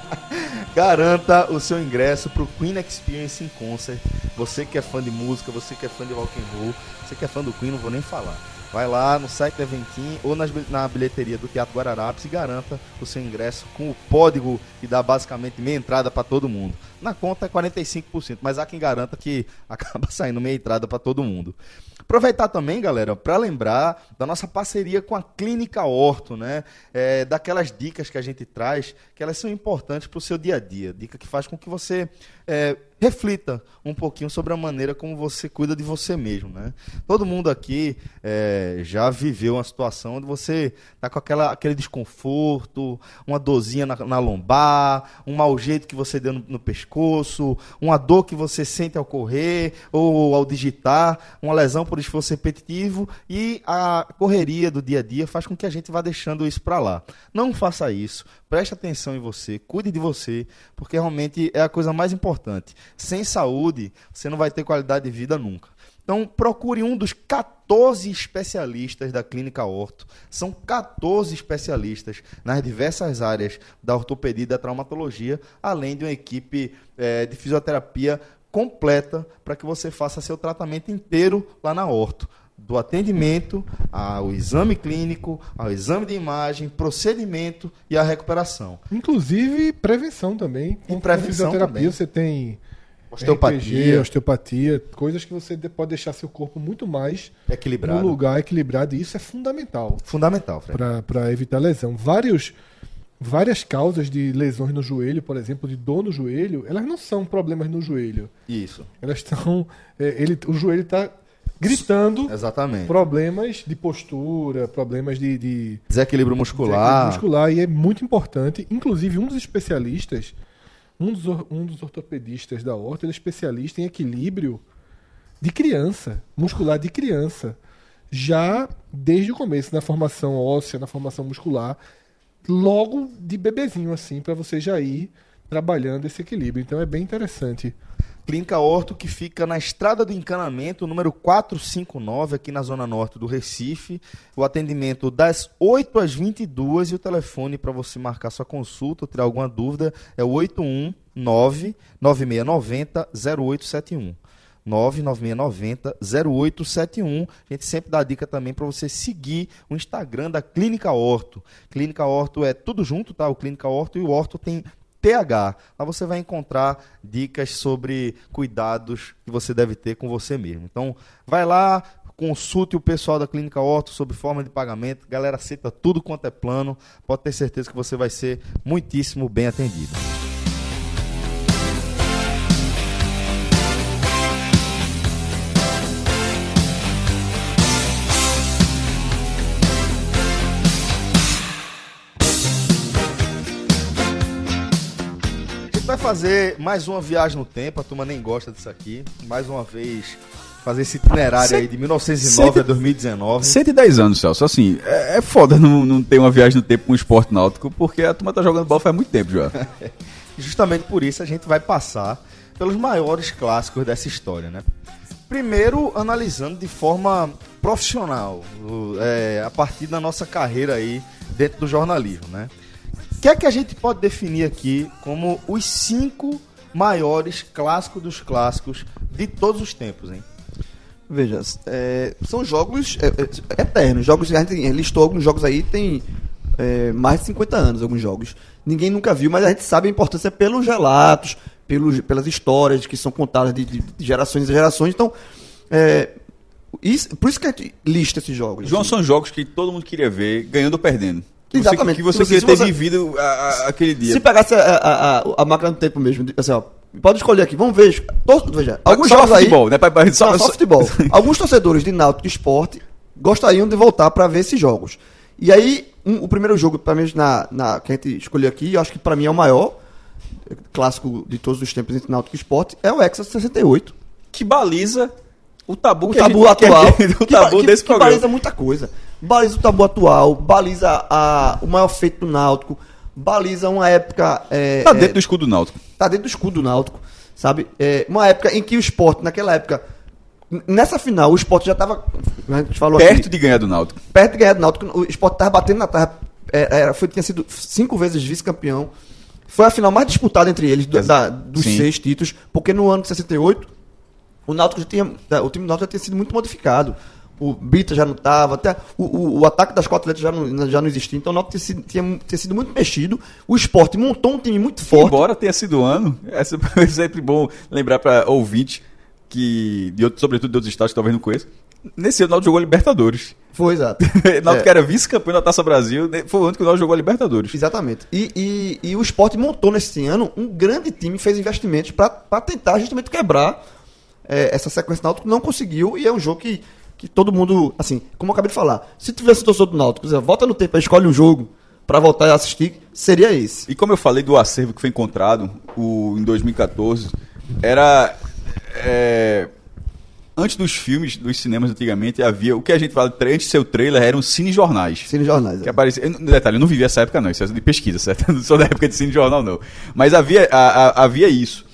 garanta o seu ingresso pro Queen Experience in Concert. Você que é fã de música, você que é fã de rock and roll, você que é fã do Queen, não vou nem falar. Vai lá no site da Eventim ou nas na bilheteria do Teatro Guararapes e garanta o seu ingresso com o código que dá basicamente meia entrada para todo mundo. Na conta é 45%, mas há quem garanta que acaba saindo meia entrada para todo mundo. Aproveitar também, galera, para lembrar da nossa parceria com a Clínica Horto, né? É, daquelas dicas que a gente traz, que elas são importantes para o seu dia a dia. Dica que faz com que você é, reflita um pouquinho sobre a maneira como você cuida de você mesmo, né? Todo mundo aqui é, já viveu uma situação onde você tá com aquela, aquele desconforto, uma dorzinha na, na lombar, um mau jeito que você deu no, no pescoço, uma dor que você sente ao correr ou ao digitar, uma lesão por esforço repetitivo e a correria do dia a dia faz com que a gente vá deixando isso para lá. Não faça isso. Preste atenção em você, cuide de você, porque realmente é a coisa mais importante. Sem saúde, você não vai ter qualidade de vida nunca. Então, procure um dos 14 especialistas da Clínica Orto. São 14 especialistas nas diversas áreas da ortopedia e da traumatologia, além de uma equipe eh, de fisioterapia completa para que você faça seu tratamento inteiro lá na Orto. Do atendimento ao exame clínico, ao exame de imagem, procedimento e a recuperação. Inclusive prevenção também. Com prevenção fisioterapia também. você tem Osteopatia. RPG, osteopatia, coisas que você de- pode deixar seu corpo muito mais Equilibrado. no lugar equilibrado e isso é fundamental Fundamental, Fred. para evitar lesão. Vários várias causas de lesões no joelho, por exemplo, de dor no joelho, elas não são problemas no joelho. Isso, Elas estão é, ele o joelho está gritando exatamente. problemas de postura, problemas de, de Desequilíbrio muscular. muscular e é muito importante. Inclusive, um dos especialistas, um dos, um dos ortopedistas da horta, ele é especialista em equilíbrio de criança, muscular de criança. Já desde o começo, na formação óssea, na formação muscular, logo de bebezinho, assim, para você já ir trabalhando esse equilíbrio. Então é bem interessante. Clínica Horto, que fica na Estrada do Encanamento, número 459, aqui na Zona Norte do Recife. O atendimento das 8 às 22 e o telefone para você marcar sua consulta tirar alguma dúvida é o 819-9690-0871. 99690-0871. A gente sempre dá dica também para você seguir o Instagram da Clínica Horto. Clínica Horto é tudo junto, tá? O Clínica Horto e o Horto tem TH. Lá você vai encontrar dicas sobre cuidados que você deve ter com você mesmo. Então, vai lá, consulte o pessoal da Clínica Orto sobre forma de pagamento. Galera, aceita tudo quanto é plano. Pode ter certeza que você vai ser muitíssimo bem atendido. Fazer mais uma viagem no tempo. A turma nem gosta disso aqui. Mais uma vez, fazer esse itinerário aí de 1909 a 2019. 110 anos, Celso. Assim, é, é foda não, não ter uma viagem no tempo com um esporte náutico, porque a turma tá jogando bola faz muito tempo já. Justamente por isso a gente vai passar pelos maiores clássicos dessa história, né? Primeiro, analisando de forma profissional, é, a partir da nossa carreira aí dentro do jornalismo, né? O que é que a gente pode definir aqui como os cinco maiores clássicos dos clássicos de todos os tempos, hein? Veja, é, são jogos é, é, eternos. Jogos, a gente listou alguns jogos aí, tem é, mais de 50 anos alguns jogos. Ninguém nunca viu, mas a gente sabe a importância pelos relatos, pelos, pelas histórias que são contadas de, de- de gerações em gerações. Então, é, isso- por isso que a gente lista esses jogos. João, assim. são jogos que todo mundo queria ver, ganhando ou perdendo. Que você- Exatamente. Que você Tipo queria assim, ter se você- vivido a- a- aquele dia. Se pegasse a, a, máquina do tempo mesmo, de- assim, ó, pode escolher aqui, vamos ver. Todos, veja, alguns só jogos aí. futebol, né? Pra- pra- Só, só futebol. Alguns torcedores de Náutico Esporte gostariam de voltar para ver esses jogos. E aí, um- o primeiro jogo, pelo menos na, na, que a gente escolheu aqui, eu acho que para mim é o maior clássico de todos os tempos entre Náutico e Esporte, é o Hexa 68. Que baliza o tabu, O que tabu gente- que atual. o que ba- tabu que- desse que programa. baliza muita coisa. Baliza o tabu atual, baliza a, o maior feito do Náutico, baliza uma época. é, Tá é, dentro do escudo náutico. tá dentro do escudo do náutico, sabe? É, uma época em que o esporte, naquela época, nessa final, o esporte já tava. A gente falou Perto aqui, de ganhar do náutico. perto de ganhar do náutico, o esporte tava batendo na terra. é, Era, foi, tinha sido cinco vezes vice-campeão. Foi a final mais disputada entre eles, do- da- dos Sim. seis títulos, porque no ano de 68, o Náutico já tinha. O time do Náutico já tinha sido muito modificado. O Bita já não estava, até o, o, o ataque das quatro letras já não, já não existia. Então o Náutico tinha sido, tinha, tinha sido muito mexido. O esporte montou um time muito forte. Embora tenha sido ano, é sempre, é sempre bom lembrar para ouvinte que, de outro, sobretudo de outros estados que talvez não conheça, nesse ano o Náutico jogou a Libertadores. Foi, exato. O Náutico É. era vice-campeão da Taça Brasil, né? foi o ano que o Náutico jogou a Libertadores. Exatamente. E, e, e o esporte montou nesse ano um grande time, fez investimentos para tentar justamente quebrar é, essa sequência náutico. Não conseguiu e é um jogo que, que todo mundo, assim, como eu acabei de falar, se tivesse torcedor do Náutico, dizer, volta no tempo, escolhe um jogo para voltar e assistir, seria esse. E como eu falei do acervo que foi encontrado o, em 2014, era. é, antes dos filmes, dos cinemas antigamente, havia. O que a gente fala, antes de ser o trailer, eram cinejornais. Cine Jornais. Que é. aparecia, eu- no detalhe, eu não vivi essa época, não. Isso é de pesquisa, certo? Não sou da época de cine jornal, não. Mas havia, a- a- havia isso.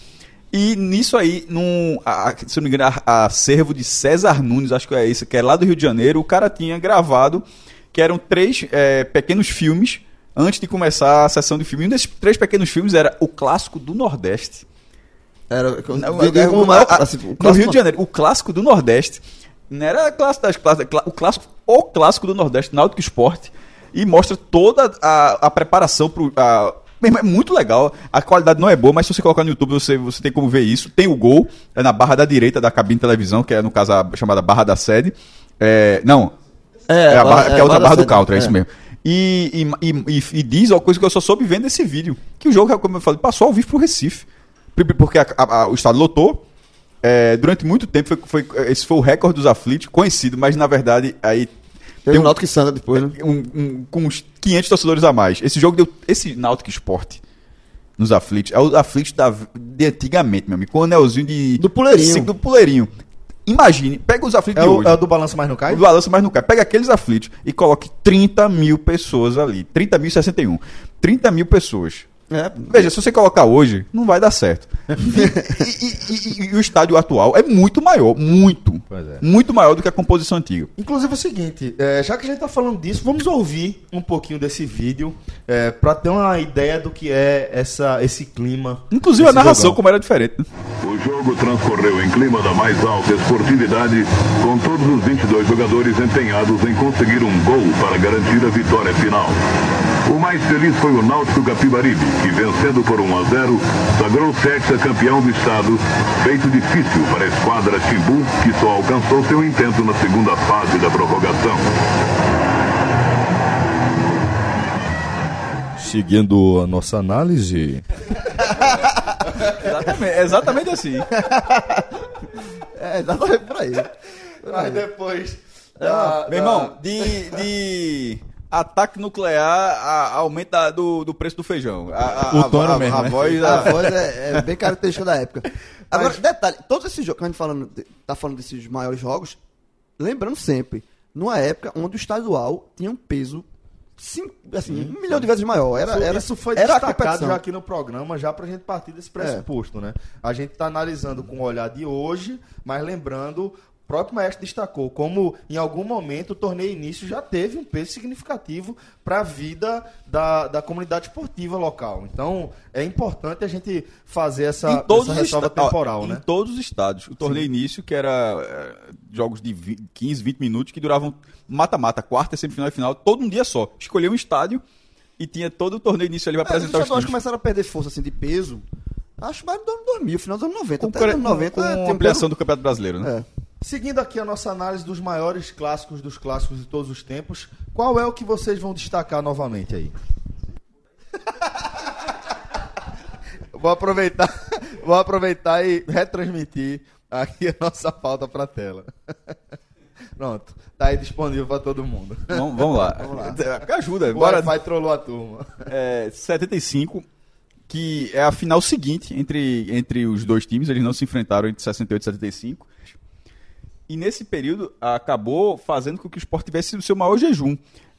E nisso aí, num, a- a- se não me engano, a, acervo de César Nunes, acho que é esse, que é lá do Rio de Janeiro, o cara tinha gravado que eram três é, pequenos filmes antes de começar a sessão de filme. E um desses três pequenos filmes era o clássico do Nordeste. Era, eu é, como o- a- assim, no Rio de Janeiro, o clássico do Nordeste. Não era clássico das clássicas, clá- o clássico, o clássico do Nordeste, Náutico Esporte. E mostra toda a, a preparação pro. É muito legal. A qualidade não é boa, mas se você colocar no YouTube, você, você tem como ver isso. Tem o gol, é na barra da direita da cabine de televisão, que é no caso a chamada Barra da Sede. É, não, É, é, a barra, é, que é outra Barra barra do counter, é é. isso mesmo. E, e, e, e- diz uma coisa que eu só soube vendo esse vídeo: que o jogo, como eu falei, passou ao vivo pro Recife. Porque a- a- a- o estado lotou. é, durante muito tempo, foi, foi- esse foi o recorde dos aflitos, conhecido, mas na verdade aí tem o Náutico e Santa depois, né? um, um- com uns 500 torcedores a mais. Esse jogo deu. Esse Náutico Esporte nos aflitos. É o aflitos da, de antigamente, meu amigo. Com o anelzinho de. Do puleirinho. Do puleirinho. Imagine, pega os aflitos É o, hoje. é o do balanço mais não cai? O balanço mais não cai. Pega aqueles aflitos e coloque 30 mil pessoas ali. 30.061. 30 mil pessoas. É, Veja, se você colocar hoje, não vai dar certo. E, e- e- e o estádio atual é muito maior, muito. Pois é. Muito maior do que a composição antiga. Inclusive é o seguinte, é, já que a gente tá falando disso, vamos ouvir um pouquinho desse vídeo é, para ter uma ideia do que é essa, esse clima. Inclusive a narração, jogão. como era diferente. né? O jogo transcorreu em clima da mais alta esportividade, com todos os 22 jogadores empenhados em conseguir um gol para garantir a vitória final. O mais feliz foi o Náutico Capibaribe, que vencendo por 1 a 0, sagrou-se hexacampeão do estado, feito difícil para a esquadra Timbu, que só alcançou seu intento na segunda fase da prorrogação. Seguindo a nossa análise, Exatamente, exatamente assim. É, exatamente por aí. mas depois Meu irmão, de, de ataque nuclear a, aumento da- do, do preço do feijão. A, a, O tono a, mesmo, a né? voz A voz é, é bem característica da época. Agora, detalhe, todos esses jogos, quando a gente falando, tá falando desses maiores jogos, lembrando sempre, numa época onde o estadual tinha um peso cinco, assim, um milhão de vezes maior. Era, Isso, era, isso foi era destacado já aqui no programa, já pra gente partir desse pressuposto, né? A gente tá analisando com o olhar de hoje, mas lembrando, próprio Maestro destacou como em algum momento o torneio início já teve um peso significativo para a vida da, da comunidade esportiva local. Então, é importante a gente fazer essa, em todos essa ressalva esta- ó, temporal, em né? todos os estados. O torneio início, que era é, jogos de 20, 15, 20 minutos, que duravam mata-mata, quarta, semifinal e final, todo um dia só. Escolheu um estádio e tinha todo o torneio início ali para É, apresentar os times. começaram a perder força assim, de peso, acho mais do ano 2000, final dos anos 90. Com, Até os anos 90 com tem um ampliação do Campeonato Brasileiro, né? É. Seguindo aqui a nossa análise dos maiores clássicos dos clássicos de todos os tempos, qual é o que vocês vão destacar novamente aí? vou aproveitar, vou aproveitar e retransmitir aqui a nossa pauta para a tela. Pronto, tá aí disponível para todo mundo. Vamos, vamos lá. Ajuda, O bora. Wi-Fi trollou a turma. É, 75, que é a final seguinte entre, entre os dois times, eles não se enfrentaram entre 68 e 75. E nesse período acabou fazendo com que o Sport tivesse o seu maior jejum.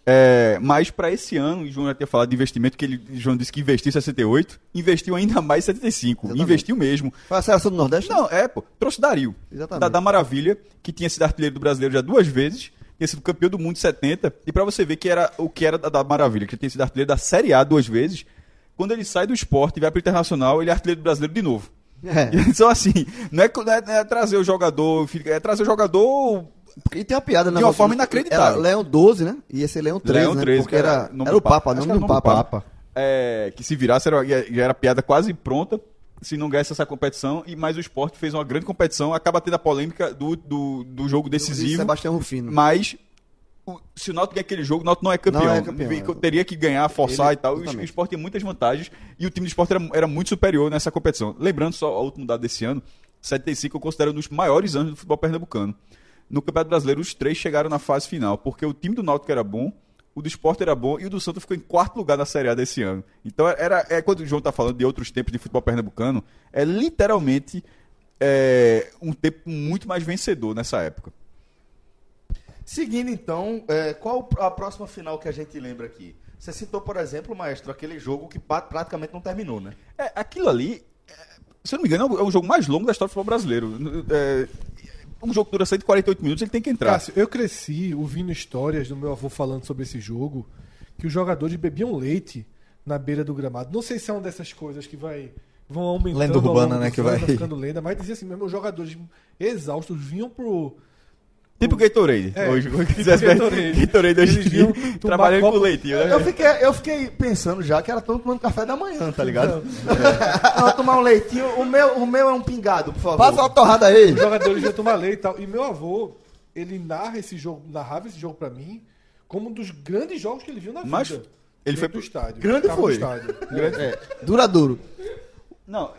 É, mas para esse ano, o João já tinha falado de investimento, que ele, o João disse que investiu em 68, investiu ainda mais em 75. Exatamente. Investiu mesmo. Foi a seleção do Nordeste? Não, é, pô. Trouxe Dario. Exatamente. Da, da Maravilha, que tinha sido artilheiro do brasileiro já duas vezes, tinha sido campeão do mundo em 70. E pra você ver que era o que era da, da Maravilha, que tinha sido artilheiro da Série A duas vezes, quando ele sai do esporte e vai pro Internacional, ele é artilheiro do brasileiro de novo. É. Então, assim, não é, não é- não é trazer o jogador, é trazer o jogador. E tem uma piada, né? De uma forma inacreditável. Leão 12, né? E esse é Leão 13, Leão né? 13, Porque que era era, era o Papa, Papa. nome do do Papa. é, que se virasse, era, já era piada quase pronta. Se não ganhasse essa competição, e mais o esporte fez uma grande competição, acaba tendo a polêmica do, do, do jogo De decisivo. Sebastião Rufino. Mas se o Náutico ganhar aquele jogo, o Náutico não é campeão. Não é campeão, é. Teria que ganhar, forçar Ele- e tal. E o exatamente. esporte tem muitas vantagens. E o time do esporte era, era muito superior nessa competição. Lembrando só o último dado desse ano, 75 eu considero um dos maiores anos do futebol pernambucano. No Campeonato Brasileiro, os três chegaram na fase final, porque o time do Náutico era bom, o do Sport era bom e o do Santos ficou em quarto lugar na Série A desse ano. Então, era, é quando o João está falando de outros tempos de futebol pernambucano, é literalmente é, um tempo muito mais vencedor nessa época. Seguindo então, é, qual a próxima final que a gente lembra aqui? Você citou, por exemplo, maestro, aquele jogo que praticamente não terminou, né? É, aquilo ali, é, se eu não me engano, é o- é o jogo mais longo da história do futebol brasileiro. É, um jogo que dura 148 minutos, ele tem que entrar. Cássio, eu cresci ouvindo histórias do meu avô falando sobre esse jogo, que os jogadores bebiam leite na beira do gramado. Não sei se é uma dessas coisas que vai vão aumentando Lenda urbana, né, que vai ficando lenda, mas dizia assim mesmo, os jogadores exaustos vinham pro tipo Gatorade. É, hoje, tipo quisesse Gatorade. Gatorade hoje tomar trabalhando com leitinho. né? Eu fiquei, eu fiquei pensando já que era todo tomando café da manhã, tá ligado? Não, tomar um leitinho. O meu, o meu é um pingado, por favor. Passa uma torrada aí. os jogadores iam tomar leite e tal. E meu avô, ele narra esse jogo, narrava esse jogo pra mim como um dos grandes jogos que ele viu na vida. Mas ele Dentro foi- do estádio. Grande foi. estádio. Duradouro. Não,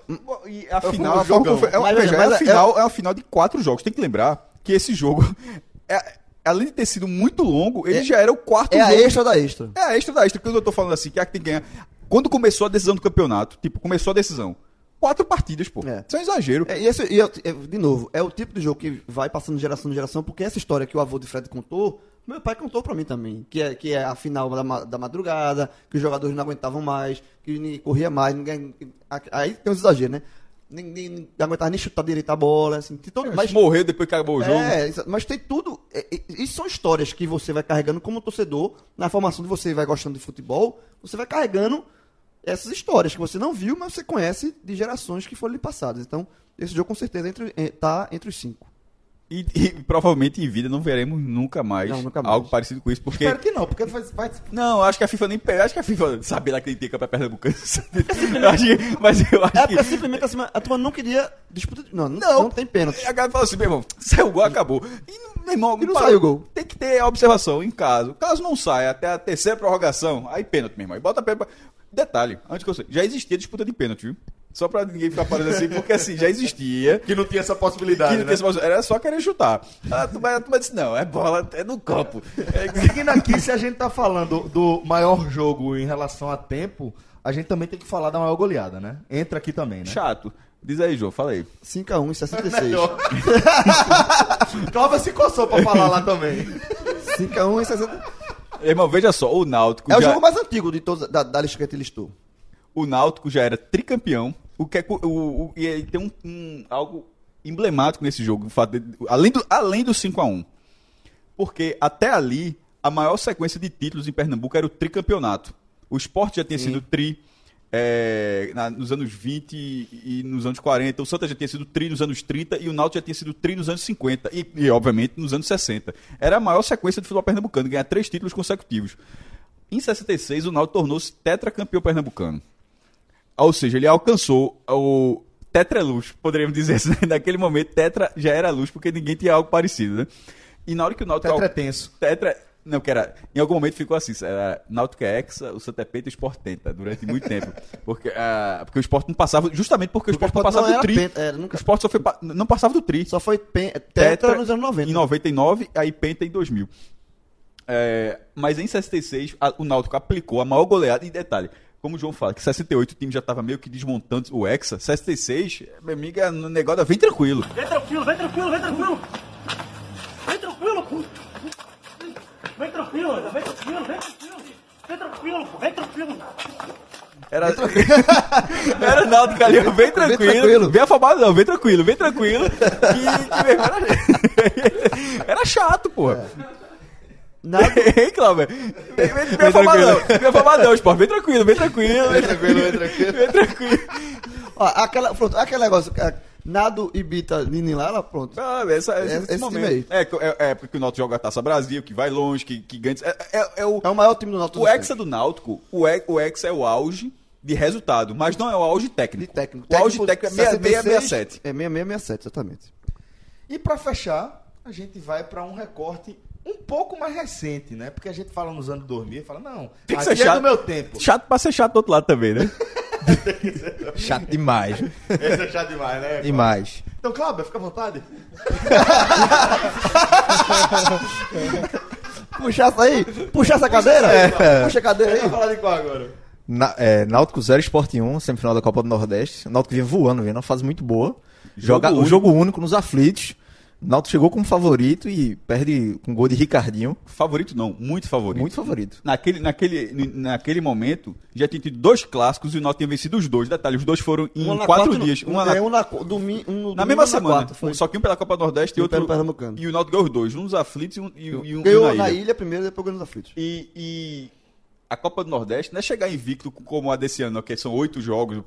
e a final, é, uma- Mas, veja, mas é, a é- final, é uma final de quatro jogos. Tem que lembrar que esse jogo, é- além de ter sido muito longo, ele É- já era o quarto É a jogo. extra da extra. É a extra da extra, quando eu tô falando assim, que é a que tem que ganhar. Quando começou a decisão do campeonato, tipo, começou a decisão. Quatro partidas, pô. É. Isso é um exagero. É, e esse, e eu- é, de novo, é o tipo de jogo que vai passando de geração em geração, porque essa história que o avô de Fred contou, meu pai contou pra mim também. Que é, que é a final da, da madrugada, que os jogadores não aguentavam mais, que ninguém corria mais, ninguém. a- Aí tem uns exageros, né? Ninguém não aguentava nem chutar direito a bola, assim. Todo, Mas morreu depois que acabou o jogo. É, mas tem tudo. é, é, Isso são histórias que você vai carregando como torcedor, na formação de você vai gostando de futebol, você vai carregando essas histórias que você não viu, mas você conhece de gerações que foram lhe passadas. Então, esse jogo com certeza entre, é, tá entre os cinco. E, e provavelmente em vida não veremos nunca mais, Não, nunca mais. algo parecido com isso, porque... Espero que não, porque vai, vai- Não, acho que a FIFA nem... Acho que a FIFA que ele tinha campeão pernambucano. Acho que- mas eu acho É que... simplesmente assim, a turma não queria disputa. de- Não, não, Não. não tem pênalti. A galera falou assim, meu irmão, saiu o gol, acabou. E, não- meu irmão, E não saiu o gol. Tem que ter observação em caso. Caso não saia até a terceira prorrogação, aí pênalti, meu irmão. E bota pênalti. Detalhe, antes que eu sei, já existia disputa de pênalti, viu? Só pra ninguém ficar parando assim, porque assim, já existia. que não tinha essa possibilidade, Que não né? tinha essa- Era só querer chutar. A turma, a turma disse, não, é bola, é no campo. É, Seguindo aqui, se a gente tá falando do maior jogo em relação a tempo, a gente também tem que falar da maior goleada, né? Entra aqui também, né? chato. Diz aí, João, fala aí. 5x1 em 66. Cláudio se coçou pra falar lá também. 5x1 em 66. Irmão, veja só, o Náutico É o já... jogo mais antigo de todos, da, da lista que a gente listou. O Náutico já era tricampeão. O que é, o, o, e aí tem um, um- algo emblemático nesse jogo, de- além do além do 5 a 1. Porque até ali a maior sequência de títulos em Pernambuco era o tricampeonato. O Sport já tinha sido tri é, na- nos anos 20 e, e nos anos 40. O Santa já tinha sido tri nos anos 30 e o Náutico já tinha sido tri nos anos 50 e, e, obviamente nos anos 60. Era a maior sequência do futebol pernambucano, ganhar três títulos consecutivos. Em 66 o Náutico tornou-se tetracampeão pernambucano. Ou seja, ele alcançou o Tetra Luz, poderíamos dizer assim, naquele momento Tetra já era luz, porque ninguém tinha algo parecido, né? E na hora que o Náutico... Tetra é tenso. Tetra... Não, que era... Em algum momento ficou assim, era Náutico é Hexa, o Santa é Penta e o Sport Tenta, durante muito tempo. Porque, ah, porque o Sport não passava... Justamente porque, Porque o Sport não passava não do tri. penta, era, nunca- O Sport só foi... Não passava do tri. Só foi pen... tetra, nos anos 90. Em 99, aí Penta em 2000. É, mas em 66, a- o Náutico aplicou a maior goleada. E detalhe, como o João fala, que 68 o time já estava meio que desmontando o Hexa. 66, meu amigo, é no negócio da vem tranquilo. Vem tranquilo, vem tranquilo, vem tranquilo. Vem tranquilo, pô. Vem tranquilo, vem tranquilo, vem tranquilo. Vem tranquilo, pô, vem tranquilo. Era, era o ali, ó, vem tranquilo. Vem, tranquilo. afobado não, vem tranquilo, vem tranquilo. Que, que meu irmão, era... era chato, porra. Nada, Hein, Cláudio? Vem, vem, vem afobado não, vem afobado não, Sport. Vem tranquilo, vem tranquilo. Vem tranquilo, vem tranquilo. Vem tranquilo. ó, aquela, pronto, aquele negócio, é, Nado e Bita Nini lá, lá, pronto. Ah, essa, esse, É- esse esse momento. time É, é, é porque o Náutico joga a Taça Brasil, que vai longe, que, que ganha. É, é, é o, É o maior time do Náutico. o Hexa do Náutico, o, He- o Hexa é o auge de resultado, mas não é o auge técnico. de técnico. O auge técnico é 6667. É 6667, exatamente. E pra fechar, a gente vai pra um recorte um pouco mais recente, né? Porque a gente fala nos anos 2000 e fala, não, Tem que aqui ser é chato. do meu tempo. Chato pra ser chato do outro lado também, né? Chato demais. Esse é chato demais, né? Demais. Então, Cláudio, fica à vontade. Puxa essa aí, puxa essa cadeira, puxa a cadeira aí. Vai falar de qual agora? Na, é, Náutico 0 Sport 1, semifinal da Copa do Nordeste. O Náutico vinha voando, vinha numa fase muito boa. Joga, Jogo o jogo único nos aflitos. Náutico chegou como favorito e perde com gol de Ricardinho. Favorito não, muito favorito. Muito favorito. Naquele, naquele, naquele momento, já tinha tido dois clássicos e o Náutico tinha vencido os dois. Detalhe, os dois foram em na quatro quarta, dias. Um, Uma na, é, um na, domi, um no na mesma semana. quarta, foi. Só que um pela Copa do Nordeste e E outro. pelo Pernambucano. E o Náutico ganhou os dois. Um nos aflitos e um, e, e um, Ganhou e na na ilha. ilha. primeiro, depois ganhou nos aflitos. E, e a Copa do Nordeste não é chegar invicto como a desse ano, que são oito jogos.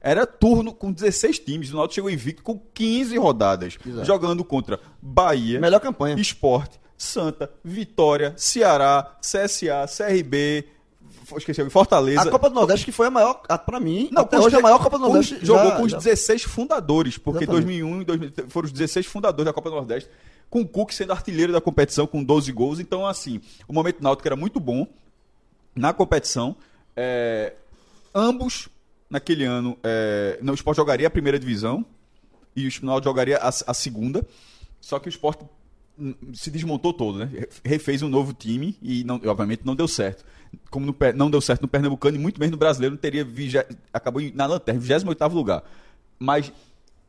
Era turno com 16 times. O Náutico chegou invicto com 15 rodadas. Exato. Jogando contra Bahia, Melhor campanha. Esporte, Santa, Vitória, Ceará, CSA, CRB, esqueci, Fortaleza. A Copa do Nordeste que foi a maior, a- pra mim, Não, até hoje é a maior Copa do Nordeste. Jogou com os já- 16 fundadores, porque Exatamente. 2001 e 2000 foram os 16 fundadores da Copa do Nordeste, com o Cook sendo artilheiro da competição com 12 gols. Então, assim, o momento náutico era muito bom na competição. É, ambos, naquele ano, é, não, o Sport jogaria a primeira divisão e o Náutico jogaria a, a segunda. Só que o Sport hum, se desmontou todo, né? Refez um novo time e, não, obviamente, não deu certo. Como no não deu certo no Pernambucano e muito menos no Brasileiro, não teria acabou na lanterna, 28 lugar. Mas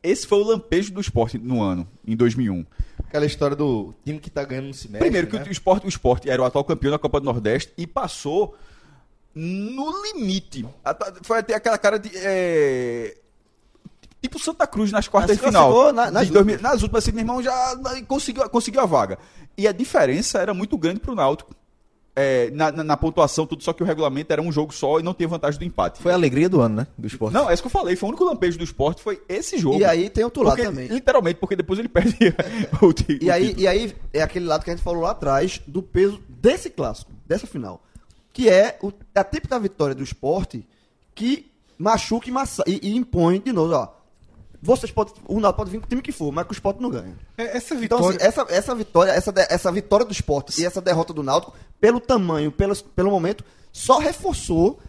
esse foi o lampejo do esporte no ano, em 2001. Aquela história do time que tá ganhando no semestre. Primeiro que né? o esporte, o esporte era o atual campeão da Copa do Nordeste e passou no limite. Foi até aquela cara de. é, Tipo Santa Cruz nas quartas de final. na- nas De 2000 nas últimas, assim, meu irmão já conseguiu, conseguiu a vaga. E a diferença era muito grande pro Náutico. É, na, na- na pontuação, tudo, só que o regulamento era um jogo só e não tinha vantagem do empate. Foi a alegria do ano, né? Do esporte. Não, é isso que eu falei. Foi o único lampejo do esporte, foi esse jogo. E aí tem outro lado Porque- também. Literalmente, porque depois ele perde o, E o aí, título. e aí é aquele lado que a gente falou lá atrás do peso desse clássico, dessa final. Que é o, a típica vitória do esporte que machuca e, massa, e, e impõe de novo, ó. Vocês podem. O Náutico pode vir com o time que for, mas que o esporte não ganha. É, Essa Então, vitória. assim, essa, essa vitória, essa, essa vitória do esporte e essa derrota do Náutico, pelo tamanho, pelo, pelo momento, só reforçou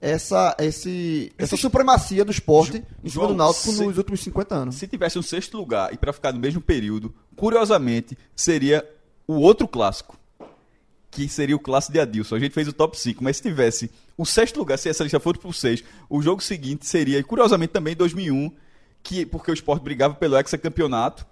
essa, esse, essa supremacia do esporte em cima do Náutico se- nos últimos 50 anos. Se tivesse um sexto lugar e pra ficar no mesmo período, curiosamente, seria o outro clássico. Que seria o clássico de Adilson. A gente fez o top 5, mas se tivesse o sexto lugar, se essa lista fosse pro 6, o jogo seguinte seria, e curiosamente também, 2001, que, porque o esporte brigava pelo hexacampeonato.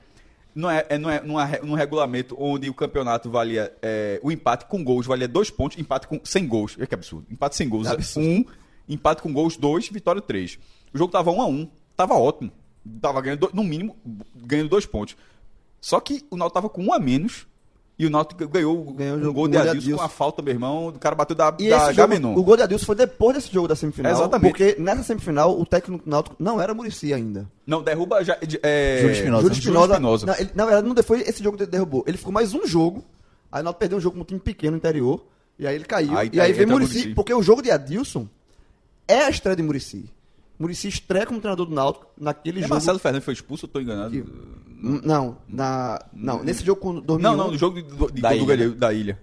Não é, é, não é numa re- num regulamento onde o campeonato valia. é, o empate com gols valia dois pontos, empate com, sem gols. É que absurdo. Empate sem gols, um, empate com gols, dois, vitória, três. O jogo tava um a um, tava ótimo. Tava ganhando, do- no mínimo, ganhando dois pontos. Só que o Náutico tava com um a menos e o Náutico ganhou, Ganhou o um jogo- gol o de gol de Adilson com Adilson. a falta, meu irmão. O cara bateu da, E da esse jogo, Gamenon. o gol de Adilson foi depois desse jogo da semifinal. Exatamente. Porque nessa semifinal, o técnico do Náutico não era Murici ainda. Não, derruba já, é, Júlio Espinosa. Júlio Espinosa. Espinosa. Não, ele- na verdade, não foi esse jogo que ele derrubou. Ele ficou mais um jogo. Aí o Náutico perdeu um jogo com um time pequeno no interior. E aí ele caiu. Aí- e aí aí veio Murici. Muricy. Porque o jogo de Adilson é a estreia de Murici. Murici estreia como treinador do Náutico naquele É jogo. Marcelo Fernandes foi expulso, eu tô enganado. Hum, Não, na, não, nesse jogo com 2001. Não, não, no jogo de, do- de- Da do ilha. Galileu- da ilha.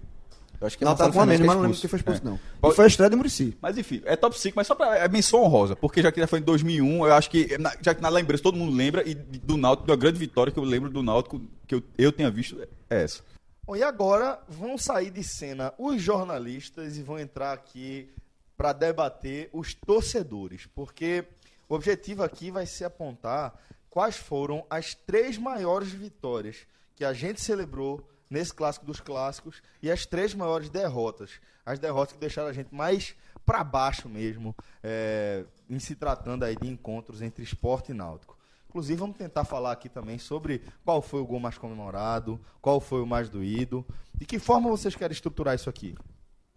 Eu acho que Não, Marcelo tava com a Fernandes mas não é lembro quem foi expulso, É. não. E foi a estreia de Murici. Mas enfim, é top 5, mas só pra. É menção honrosa, porque já que já foi em 2001, eu acho que, na- já que na lembrança todo mundo lembra, e do Náutico, da grande vitória que eu lembro do Náutico, que eu, eu tenha visto, é essa. Bom, e agora vão sair de cena os jornalistas e vão entrar aqui para debater os torcedores, porque o objetivo aqui vai ser apontar quais foram as três maiores vitórias que a gente celebrou nesse clássico dos clássicos e as três maiores derrotas, as derrotas que deixaram a gente mais para baixo mesmo, é, em se tratando aí de encontros entre esporte e náutico. Inclusive, vamos tentar falar aqui também sobre qual foi o gol mais comemorado, qual foi o mais doído. De que forma vocês querem estruturar isso aqui?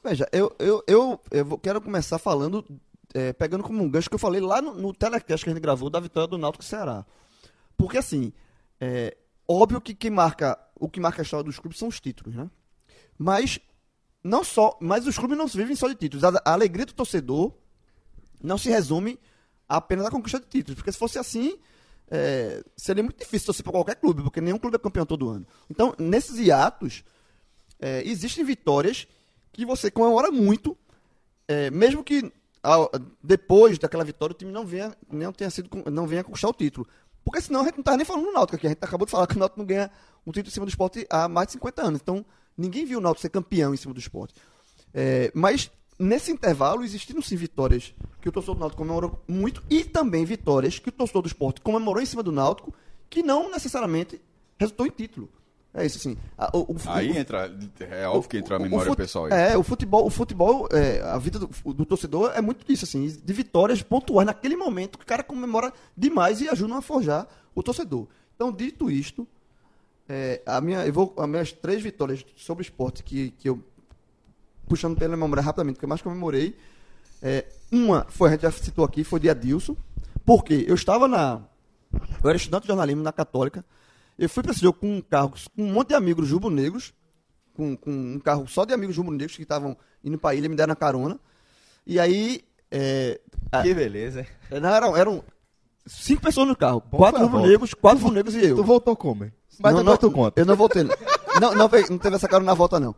Veja, eu, eu, eu, eu quero começar falando, é, pegando como um gancho que eu falei lá no, no telecast que a gente gravou da vitória do Náutico Ceará. Porque assim, é óbvio que quem marca, o que marca a história dos clubes são os títulos, né? Mas não só, mas os clubes não vivem só de títulos. A, a alegria do torcedor não se resume apenas à conquista de títulos, porque se fosse assim, é, seria muito difícil torcer para qualquer clube, porque nenhum clube é campeão todo ano. Então, nesses hiatos, é, existem vitórias que você comemora muito, é, mesmo que ao- depois daquela vitória o time não venha, não tenha sido, não venha conquistar o título. Porque senão a gente não tá nem falando do Náutico aqui. A gente acabou de falar que o Náutico não ganha um título em cima do esporte há mais de 50 anos. Então, ninguém viu o Náutico ser campeão em cima do esporte. É, mas, nesse intervalo, existiram sim vitórias que o torcedor do Náutico comemorou muito e também vitórias que o torcedor do esporte comemorou em cima do Náutico que não necessariamente resultou em título. É isso, assim. A- o- o- Aí entra, é óbvio que entra a memória fute- pessoal aí. É, o futebol, o futebol é, a vida do, do torcedor é muito disso, assim, de vitórias pontuais naquele momento que o cara comemora demais e ajudam a forjar o torcedor. Então, dito isto, é, a minha, eu vou, as minhas três vitórias sobre o esporte que, que eu, puxando pela memória rapidamente, que eu mais comemorei, é, uma foi, a gente já citou aqui, foi de Adilson, porque eu estava na, eu era estudante de jornalismo na Católica, eu fui para esse jogo com um carro, com um monte de amigos rubro-negros, com, com um carro só de amigos rubro-negros que estavam indo para a ilha, me deram a carona. E aí. É, a- Que beleza, não, eram, eram cinco pessoas no carro. Bom quatro rubro-negros, quatro rubro-negros e eu. Tu voltou como? hein? Mas não, depois não, tu conta. Eu não voltei. Não, não, não, teve essa carona na volta, não.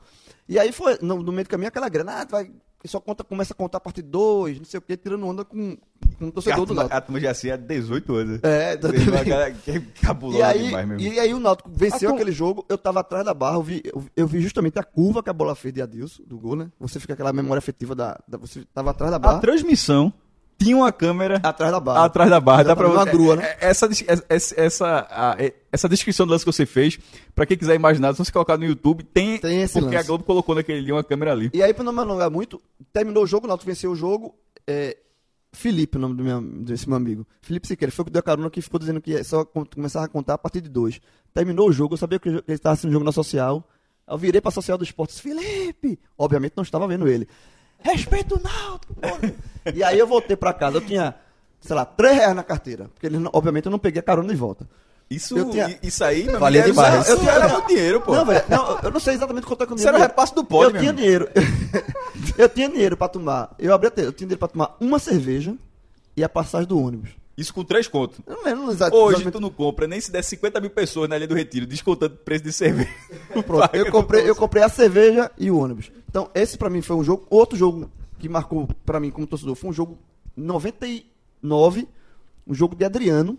E aí foi, no, no meio do caminho, aquela grana. Ah, vai, só conta, começa a contar a parte 2, não sei o quê, tirando onda com, com o A torcedor do turma, Náutico. a turma já assim há 18 anos. É, é cabulosa E aí, demais mesmo. e aí o Náutico venceu tu- aquele jogo, eu tava atrás da barra, eu vi, eu, eu vi justamente a curva que a bola fez de Adilson, do gol, né? Você fica aquela memória afetiva da, da- Você tava atrás da A barra, transmissão tinha uma câmera atrás da barra. atrás da barra. Dá pra Exatamente, uma grua, né? é- Essa, des- essa, essa, a- é- essa descrição do lance que você fez, pra quem quiser imaginar, se você colocar no YouTube, tem, Tem esse porque lance. a Globo colocou naquele dia uma câmera ali. E aí, pra não me alongar muito, terminou o jogo, o Náutico venceu o jogo. É, Felipe, o nome do meu, desse meu amigo. Felipe Siqueira, foi o que deu a carona que ficou dizendo que só com- começava a contar a partir de dois. Terminou o jogo, eu sabia que ele estava assistindo o jogo na social. Eu virei pra social do esporte, disse, Felipe! Obviamente não estava vendo ele. Respeita o Náutico. E aí eu voltei pra casa, eu tinha, sei lá, 3 reais na carteira. Porque não- obviamente eu não peguei a carona de volta. Isso, tinha- isso aí, meu Valia demais. Isso, Eu tinha- era muito dinheiro, pô. Não, velho, não, eu não sei exatamente quanto é que eu Isso era repasse do pódio, Eu meu tinha amigo. dinheiro. eu tinha dinheiro pra tomar. Eu abri a eu tinha dinheiro pra tomar uma cerveja e a passagem do ônibus. Isso com três contos. Eu não lembro exa- Hoje exatamente. tu não compra nem se der 50 mil pessoas na linha do retiro, descontando o preço de cerveja. Pronto, eu comprei, eu comprei a cerveja e o ônibus. Então, esse pra mim foi um jogo. Outro jogo que marcou pra mim como torcedor foi um jogo 99, um jogo de Adriano.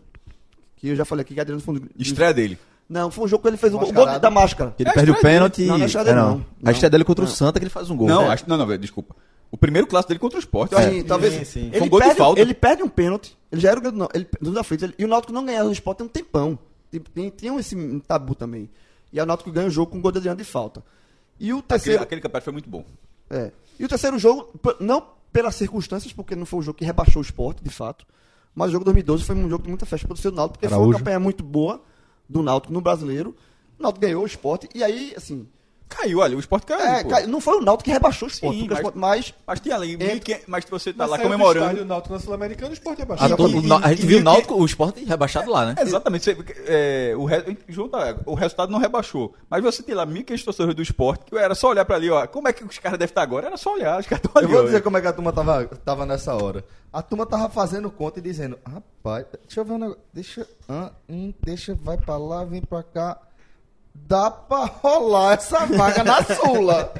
Que eu já falei aqui que Adriano foi um. Estreia dele. Não, foi um jogo que ele fez o gol Mascarado. da máscara. Que ele perde o pênalti. Não, não é estreia dele, é, não. A estreia dele contra o Não. Santa que ele faz um gol. Não, É. acho, não, não, desculpa. O primeiro clássico dele contra o Sport. Assim, talvez. sim, sim. Ele, Foi um gol de perde, falta. ele perde um pênalti. Ele já era o grande não, ele, dos aflitos. ele- e o Náutico não ganhava no esporte tem um tempão. Tem, tinha esse tabu também. E o Náutico ganha o jogo com um gol de Adriano de falta. E o Aquele, terceiro. aquele campeonato foi muito bom. É. E o terceiro jogo, não pelas circunstâncias, porque não foi um jogo que rebaixou o esporte, de fato. Mas o jogo 2012 foi um jogo de muita festa para o seu Náutico, porque foi uma Araújo. campanha muito boa do Náutico no brasileiro. O Náutico ganhou o esporte. E aí, assim. Caiu, olha, o Sport caiu. é, cai- não foi o Náutico que rebaixou o esporte, Sim, o mas- Sport- mas Mas tinha ali, É. 1.500 mas você tá Mas lá comemorando. estádio Náutico na Sul-Americana, o Sport é A to- E- o a e- gente e viu o que- Náutico, o Sport rebaixado lá, né? Exatamente. Você, é, o, re, junta, o resultado não rebaixou. Mas você tem lá 1.500 torcedores do esporte, que era só olhar pra ali, ó. Como é que os caras devem estar agora? Era só olhar, os caras estão ali. Eu vou dizer como é que a turma tava, tava nessa hora. A turma tava fazendo conta e dizendo, rapaz, deixa eu ver um negócio. Deixa. ah, hum, deixa, vai pra lá, vem pra cá. Dá pra rolar essa vaga na Sula.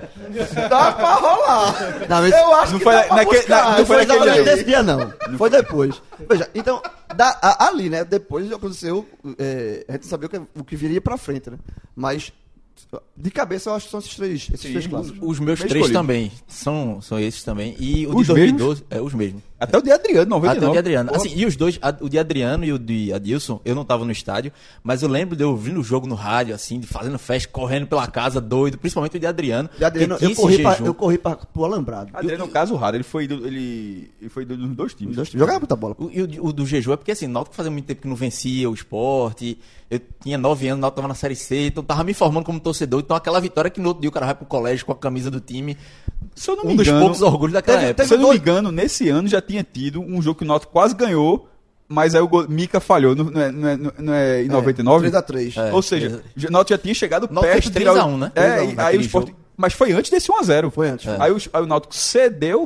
Dá pra rolar. Não, mas- eu acho Não que foi dá pra buscar. na- não foi naquele nesse dia, não. Foi depois. Veja, então, da- a- ali, né? Depois aconteceu. é, a gente sabia o que, o que viria pra frente, né? Mas, de cabeça, eu acho que são esses três, esses três clássicos. Os meus Bem três escolhido. também. São, são esses também. E o Os de 2012. É, os mesmos. Até o de Adriano, 99. Até o de Adriano. Assim, e os dois, o de Adriano e o de Adilson, eu não tava no estádio, mas eu lembro de eu ouvindo o jogo no rádio, assim, de fazendo festa, correndo pela casa, doido, principalmente o de Adriano. De Adriano, eu, corri pra, eu corri pra, pro Alambrado. Adriano, no caso raro, ele foi, do, ele, ele foi do- dos dois times. Dois times. Jogava muita bola. O, e o, o do jejum é porque assim, Náutico fazia muito tempo que não vencia o esporte. Eu tinha nove anos, o Náutico tava na Série C, então tava me formando como torcedor. Então aquela vitória que no outro dia o cara vai pro colégio com a camisa do time. Se eu não me Um dos engano, poucos orgulhos daquela teve- época. se eu não me dois- engano, nesse ano já tinha tido um jogo que o Náutico quase ganhou, mas aí o Mika falhou, não, é, não, é, não é em 99? 3x3. É. Ou seja, o Náutico já tinha chegado Náutico perto de tirar 3 a o- 1, né? É, 3 a 1 e aí o Sport, mas foi antes desse 1x0. Foi antes. Aí, o, aí o Náutico cedeu,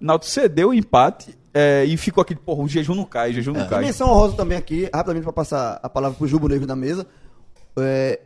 o Náutico cedeu o empate é, e ficou aquele, porra, o jejum não cai, o jejum não cai. Menção honrosa também aqui, rapidamente pra passar a palavra pro Jubo Negro da mesa. É,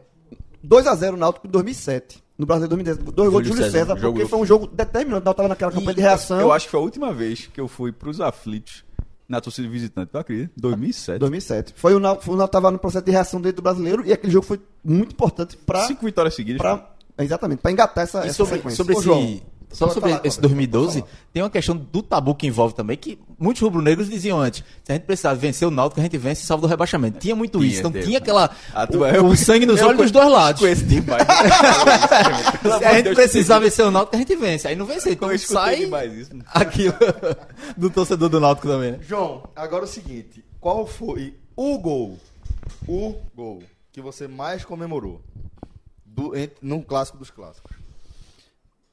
2x0 Náutico em 2007. No Brasileiro 2010. Dois gols de Júlio César, César, jogo- porque foi um jogo determinante. O Náutico tava naquela campanha de E reação. Eu acho que foi a última vez que eu fui pros aflitos na torcida visitante, tu acredita? 2007. 2007. Foi o Náutico, foi o Náutico tava no processo de reação dentro do brasileiro e aquele jogo foi muito importante pra. Cinco vitórias seguidas. pra exatamente, pra engatar essa, E essa sobre, sequência. sobre Ô, esse, João, só sobre falar, esse Cláudio, 2012, pode tem uma questão do tabu que envolve também, que muitos rubro-negros diziam antes, se a gente precisar vencer o Náutico, a gente vence e salva do rebaixamento. Tinha muito Tinha, isso, então teve. tinha aquela... O, eu- o sangue nos olhos dos dois lados. Conheço demais. Se a gente precisar vencer o Náutico, a gente vence. Aí não vence, então sai demais isso. aquilo do torcedor do Náutico também, né? João, agora é o seguinte: qual foi o gol? O gol que você mais comemorou do, num clássico dos clássicos?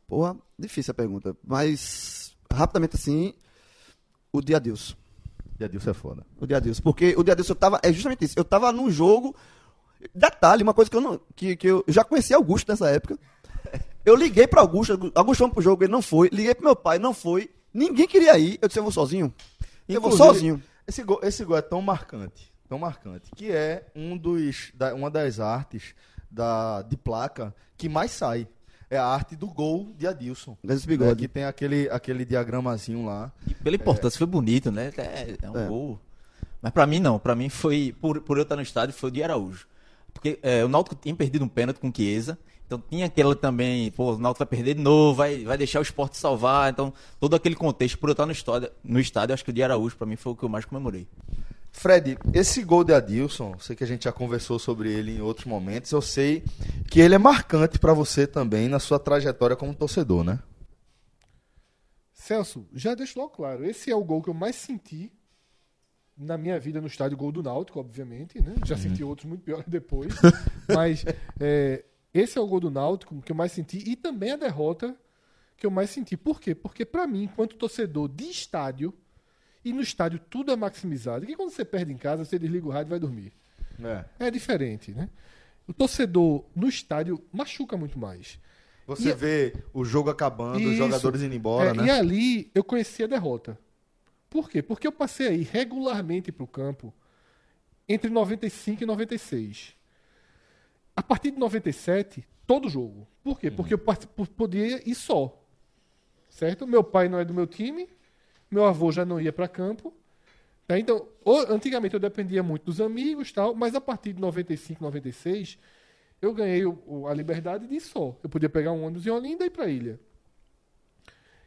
Porra, difícil a pergunta. Mas, rapidamente assim, o dia Deus. E Adilson é foda. O dia Deus. Porque o dia Deus eu tava. É justamente isso. Eu tava num jogo. Detalhe, uma coisa que eu não. Que, que eu já conhecia Augusto nessa época. Eu liguei pra Augusto. Augusto vamos pro jogo, ele não foi. Liguei pro meu pai, não foi. Ninguém queria ir. Eu disse, eu vou sozinho. Eu vou sozinho. Esse gol, esse gol é tão marcante, tão marcante, que é um dos, da- uma das artes da, de placa que mais sai. É a arte do gol de Adilson. Desse É, bigode. que tem aquele, aquele diagramazinho lá. E pela importância, foi bonito, né? É, é um É. gol. Mas pra mim não, pra mim foi, por, por eu estar no estádio, foi o de Araújo. Porque é, o Náutico tinha perdido um pênalti com o Chiesa, então tinha aquela também, pô, o Náutico vai perder de novo, vai, vai deixar o esporte salvar, então todo aquele contexto, por eu estar no estádio, no estádio acho que o de Araújo pra mim foi o que eu mais comemorei. Fred, esse gol de Adilson, sei que a gente já conversou sobre ele em outros momentos, eu sei que ele é marcante pra você também na sua trajetória como torcedor, né? Celso, já deixo logo claro, esse é o gol que eu mais senti na minha vida no estádio, gol do Náutico, obviamente, né? Já senti outros muito piores depois, mas é, esse é o gol do Náutico que eu mais senti e também a derrota que eu mais senti. Por quê? Porque pra mim, enquanto torcedor de estádio, e no estádio tudo é maximizado, que quando você perde em casa, você desliga o rádio e vai dormir. É. É diferente, né? O torcedor no estádio machuca muito mais. Você E- vê o jogo acabando, os Isso. jogadores indo embora, É, né? E ali eu conheci a derrota. Por quê? Porque eu passei aí regularmente pro campo entre 95 e 96. A partir de 97, todo jogo. Por quê? Porque eu podia ir só. Certo? Meu pai não é do meu time, meu avô já não ia para campo. Tá? Então, antigamente eu dependia muito dos amigos tal, mas a partir de 95, 96, eu ganhei o- a liberdade de ir só. Eu podia pegar um ônibus em Olinda e ir para a ilha.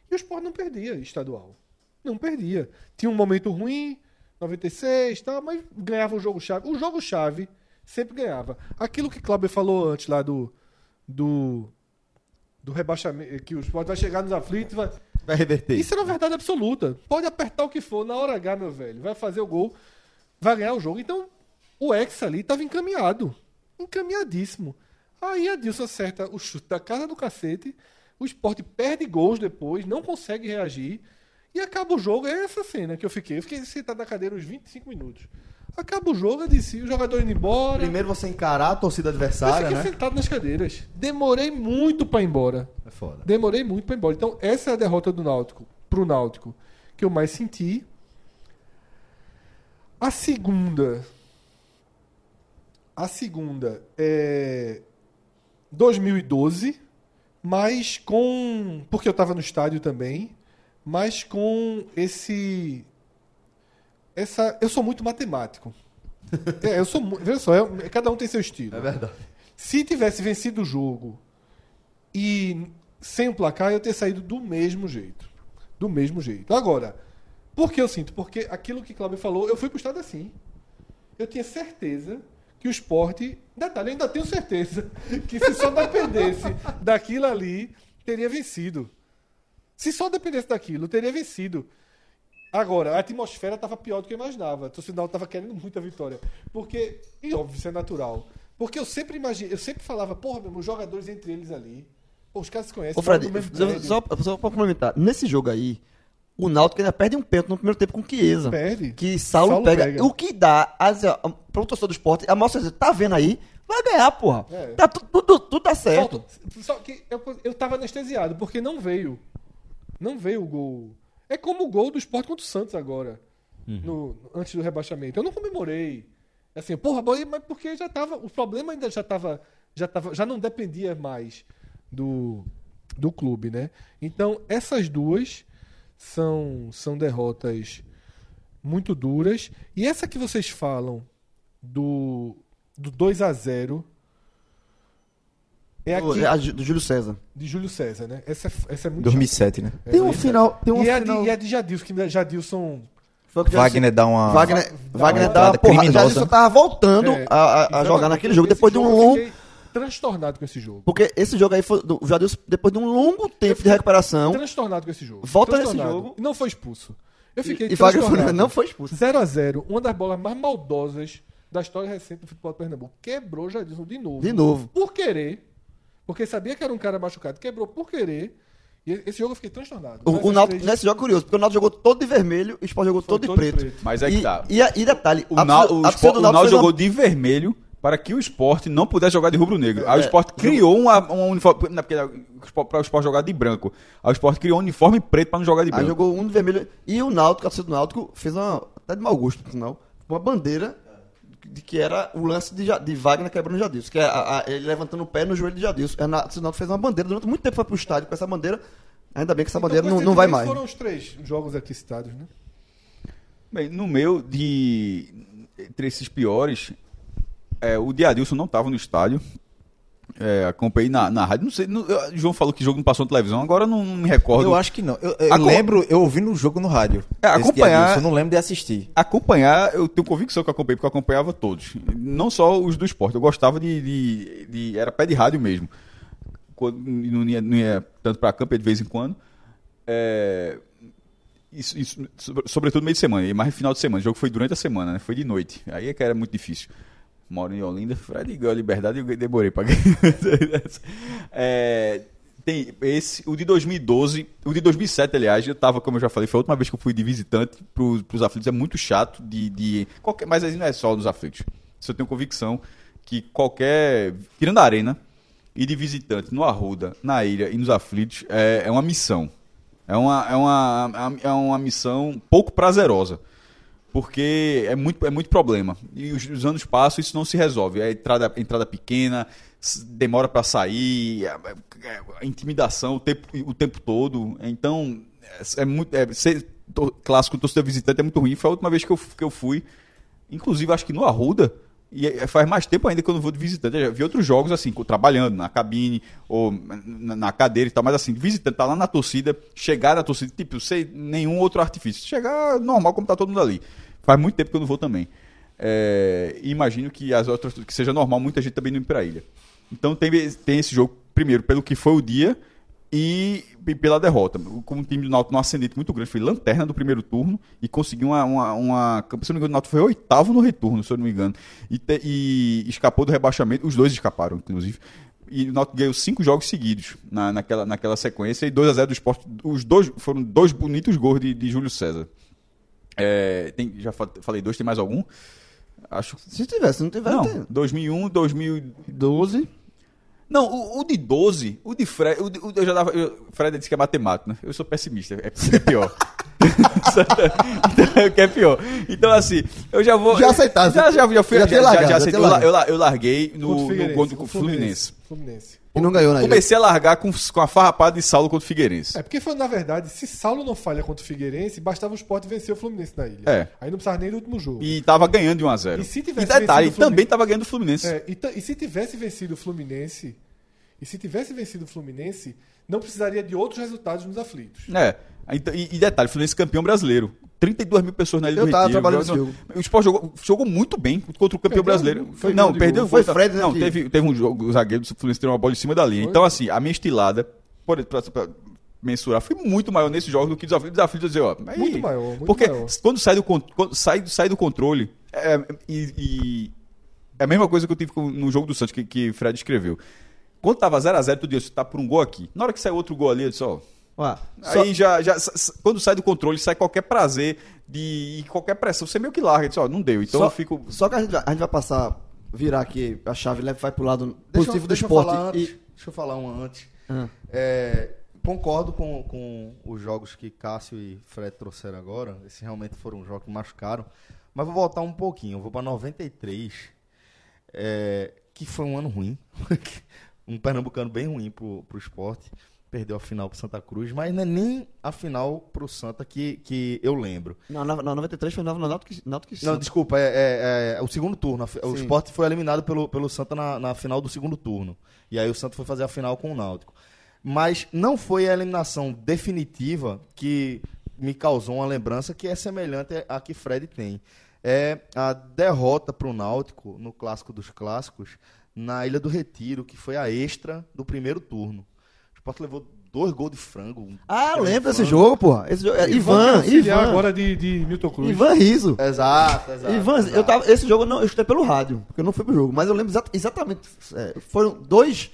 E o Sport não perdia estadual. Não perdia. Tinha um momento ruim, 96, tal, mas ganhava o jogo-chave. O jogo-chave sempre ganhava. Aquilo que Cláudio falou antes lá do. do do rebaixamento, que o Sport vai chegar nos aflitos, vai, Vai reverter. isso é uma verdade absoluta. Pode apertar o que for, na hora H, meu velho. Vai fazer o gol, vai ganhar o jogo. Então, o ex ali estava encaminhado. Encaminhadíssimo. Aí a Dilson acerta o chute da casa do cacete. O esporte perde gols depois, não consegue reagir. E acaba o jogo. É essa cena que eu fiquei. Eu fiquei sentado na cadeira uns 25 minutos. Acaba o jogo, eu disse, o jogador indo embora. Primeiro você encarar a torcida eu adversária, fiquei né? sentado nas cadeiras. Demorei muito para ir embora. É foda. Demorei muito para ir embora. Então, essa é a derrota do Náutico pro Náutico que eu mais senti. A segunda. A segunda é 2012, mas com porque eu estava no estádio também, mas com esse essa eu sou muito matemático. É, eu sou veja só, é- cada um tem seu estilo. É verdade. Se tivesse vencido o jogo e sem o placar, eu teria saído do mesmo jeito. Do mesmo jeito. Agora, por que eu sinto? Porque aquilo que Cláudio falou, eu fui pro estado assim. Eu tinha certeza que o esporte. Detalhe, eu ainda tenho certeza que se só dependesse daquilo ali, teria vencido. Se só dependesse daquilo, teria vencido. Agora, a atmosfera estava pior do que eu imaginava. O torcedor estava querendo muita vitória. Porque, e óbvio, isso é natural. Porque eu sempre imaginei, eu sempre falava, porra, meu, os jogadores entre eles ali. Pô, os caras se conhecem. Ô, Fred, só, só, só pra complementar. Nesse jogo aí, o Náutico ainda perde um pênalti no primeiro tempo com o Chiesa. Perde. Que Saulo, Saulo pega. pega. O que dá as, a, para o torcedor do esporte, a mostra tá vendo aí, vai ganhar, porra. É. Tá, tudo, tudo, tudo tá certo. Falta- Só que eu, eu tava anestesiado, porque não veio. Não veio o gol. É como o gol do Sport contra o Santos agora. no- antes do rebaixamento. Eu não comemorei. Assim, porra, mas porque já tava. O problema ainda já tava. Já, tava, já não dependia mais do, do clube, né? Então, essas duas são, são derrotas muito duras. E essa que vocês falam do, do 2 a 0 é Do, aqui a do Júlio César. de Júlio César, né? Essa, é- essa é muito 2007, né? chata. Tem um É, final. Tem um e, a final. de, e a de Jadilson, que Jadilson. Foi o que Wagner dá uma. Wagner, dá Wagner uma dá uma porrada. Só né? tava voltando É, a, a- jogar naquele jogo depois de um longo. transtornado com esse jogo. Porque esse jogo aí foi. do- O Jadilson, depois de um longo tempo de recuperação. Transtornado com esse jogo. Volta nesse jogo. E não foi expulso. Eu fiquei E Wagner transtornado. não foi expulso. 0x0, uma das bolas mais maldosas da história recente do futebol de Pernambuco. Quebrou Jadilson de novo. De novo. Por querer. Porque sabia que era um cara machucado. Quebrou por querer. E esse jogo eu fiquei transtornado. O, o Náutico, três- nesse jogo é curioso, porque o Náutico jogou todo de vermelho e o Sport jogou todo de todo de preto. preto. Mas aí e, que tá. E, a- e detalhe, O, a o, a do o Náutico fez uma- jogou de vermelho para que o esporte não pudesse jogar de rubro-negro. É, Aí o esporte criou uma, um uniforme. Não, porque para o esporte jogar de branco. Aí o esporte criou um uniforme preto para não jogar de Aí branco. jogou um de vermelho. E o Náutico, a torcida do Náutico, fez uma. Até de mau gosto, por sinal. Uma bandeira de que era o lance de, de Wagner quebrando Jadilson. Que é a- a- ele levantando o pé no joelho de Jadilson. A torcida do Náutico fez uma bandeira. Durante muito tempo foi pro estádio com essa bandeira. Ainda bem que essa Então, bandeira não, esses não vai mais. foram os três jogos aqui citados, né? Bem, no meu, de. Entre esses piores, é, o de Adilson não estava no estádio. É, acompanhei na, na rádio. Não sei. não- eu- João falou que o jogo não passou na televisão, agora não, não me recordo. Eu acho que não. Eu, eu Acom- lembro, eu ouvi no jogo no rádio. É, acompanhar- disso, Eu não lembro de assistir. acompanhar, eu tenho convicção que eu acompanhei, porque eu acompanhava todos. Não só os do esporte, eu gostava de. de- de- era pé de rádio mesmo. Quando não ia, não ia tanto pra campo, de vez em quando. É, isso, isso, sobre- sobretudo meio de semana, e mais final de semana. O jogo foi durante a semana, né? Foi de noite. Aí é que era muito difícil. Moro em Olinda, Fred ganhou a liberdade e eu demorei ganhar. é, tem esse, o de 2012, o de 2007, aliás, eu tava, como eu já falei, foi a última vez que eu fui de visitante pros, pros aflitos. É muito chato de. de qualquer, mas aí não é só dos aflitos. Isso eu tenho convicção que qualquer. Tirando a arena e de visitante no Arruda, na ilha e nos aflitos, é, é uma missão. É uma, é, uma, é uma missão pouco prazerosa. Porque é muito, é muito problema. E os, os anos passam isso não se resolve. É entrada, entrada pequena, demora para sair, é- é- é intimidação o tempo, o tempo todo. Então, é, é muito. É, ser clássico torcedor visitante é muito ruim. Foi a última vez que eu, que eu fui. Inclusive, acho que no Arruda. E é- faz mais tempo ainda que eu não vou de visitante. Eu já vi outros jogos assim, trabalhando na cabine ou na, cadeira e tal, mas assim, visitante, tá lá na torcida, chegar na torcida, tipo, sem nenhum outro artifício. Chegar normal como tá todo mundo ali. Faz muito tempo que eu não vou também. É, imagino que as outras que seja normal, muita gente também não ir pra ilha. Então tem, tem esse jogo, primeiro, pelo que foi o dia e, e pela derrota. Como o time do Náutico num ascendente muito grande, foi lanterna do primeiro turno e conseguiu uma. uma, uma se eu não me engano, o Náutico foi oitavo no retorno, se eu não me engano. E, te- e escapou do rebaixamento. Os dois escaparam, inclusive. E o Náutico ganhou cinco jogos seguidos na, naquela, naquela sequência e 2 a 0 do esporte. Os dois foram dois bonitos gols de, de Júlio César. É, tem, já fa- falei dois, tem mais algum? Acho Se tivesse, se não tivesse, não, tem. 2001, 2012. 12. Não, o, o de 12, o de Fred, o de- o- eu já dava, eu, Fred disse que é matemático, né? Eu sou pessimista, é, é pior. então, é o que é pior. Então, assim, eu já vou. Já aceitasse. Já, já, já fui. Já Já, já, já já aceitei. tinha Eu, eu, la- eu larguei no, no, Figueirense. contra o Fluminense. Fluminense. E não ganhou na ilha. Comecei a largar com, com a farrapada de Saulo contra o Figueirense. É, porque foi, na verdade, se Saulo não falha contra o Figueirense, bastava o Sport vencer o Fluminense na ilha. É. Aí não precisava nem do último jogo. E tava ganhando de 1x0. E se tivesse detalhe, Fluminense- também tava ganhando o Fluminense. É, e, e se tivesse vencido o Fluminense, e se tivesse vencido o Fluminense, não precisaria de outros resultados nos aflitos. É. E, e detalhe, Fluminense campeão brasileiro. 32 mil pessoas na Ilha Eu do tava Retiro. trabalhando nesse jogo. O Sport jogou, jogou muito bem contra o campeão Perdeu, brasileiro. foi não, perdeu. Foi Fred, né, Não, teve, teve um jogo, o zagueiro do Fluminense tirou uma bola em cima da linha. Então, assim, a minha estilada, por, pra, pra mensurar, foi muito maior nesse jogo do que desafio. Desafio de dizer, ó. aí- Muito maior, muito porque maior. quando sai do, quando sai, sai do controle, é, e, e- é a mesma coisa que eu tive no jogo do Santos, que, que o Fred escreveu. Quando tava 0x0, tu disse, tá por um gol aqui. Na hora que saiu outro gol ali, eu disse, ó. Ó, só- Aí já, já quando sai do controle, sai qualquer prazer de e qualquer pressão. Você meio que larga, diz, ó, não deu. Então só, eu fico. só que a gente, vai- a gente vai passar, virar aqui a chave, leva- vai pro lado Deixa, eu- positivo do deixa eu esporte. falar antes. e, Deixa eu falar uma antes. Ah. É, concordo com, com os jogos que Cássio e Fred trouxeram agora. Esses realmente foram jogos que machucaram. Mas vou voltar um pouquinho. Eu vou para 93, é, que foi um ano ruim. um pernambucano bem ruim pro, pro esporte. Perdeu a final pro Santa Cruz, mas não é nem a final pro Santa que, que eu lembro. Não, na, na 93 foi no Náutico, Náutico Não, desculpa, é, é- é o segundo turno. A O. Sport foi eliminado pelo, pelo Santa na, na final do segundo turno. E aí o Santa foi fazer a final com o Náutico. Mas não foi a eliminação definitiva que me causou uma lembrança que é semelhante à que Fred tem. É a derrota para o Náutico no Clássico dos Clássicos na Ilha do Retiro, que foi a extra do primeiro turno. O Sport levou dois gols de frango. Ah, eu lembro desse jogo, porra. Esse jogo, é, Ivan, auxiliar Ivan. agora de, de Milton Cruz. Ivan Riso. Exato, exato. Ivan, exato. eu tava, esse jogo eu não, eu escutei pelo rádio, porque eu não fui pro jogo, mas eu lembro exa- exatamente. é, foram dois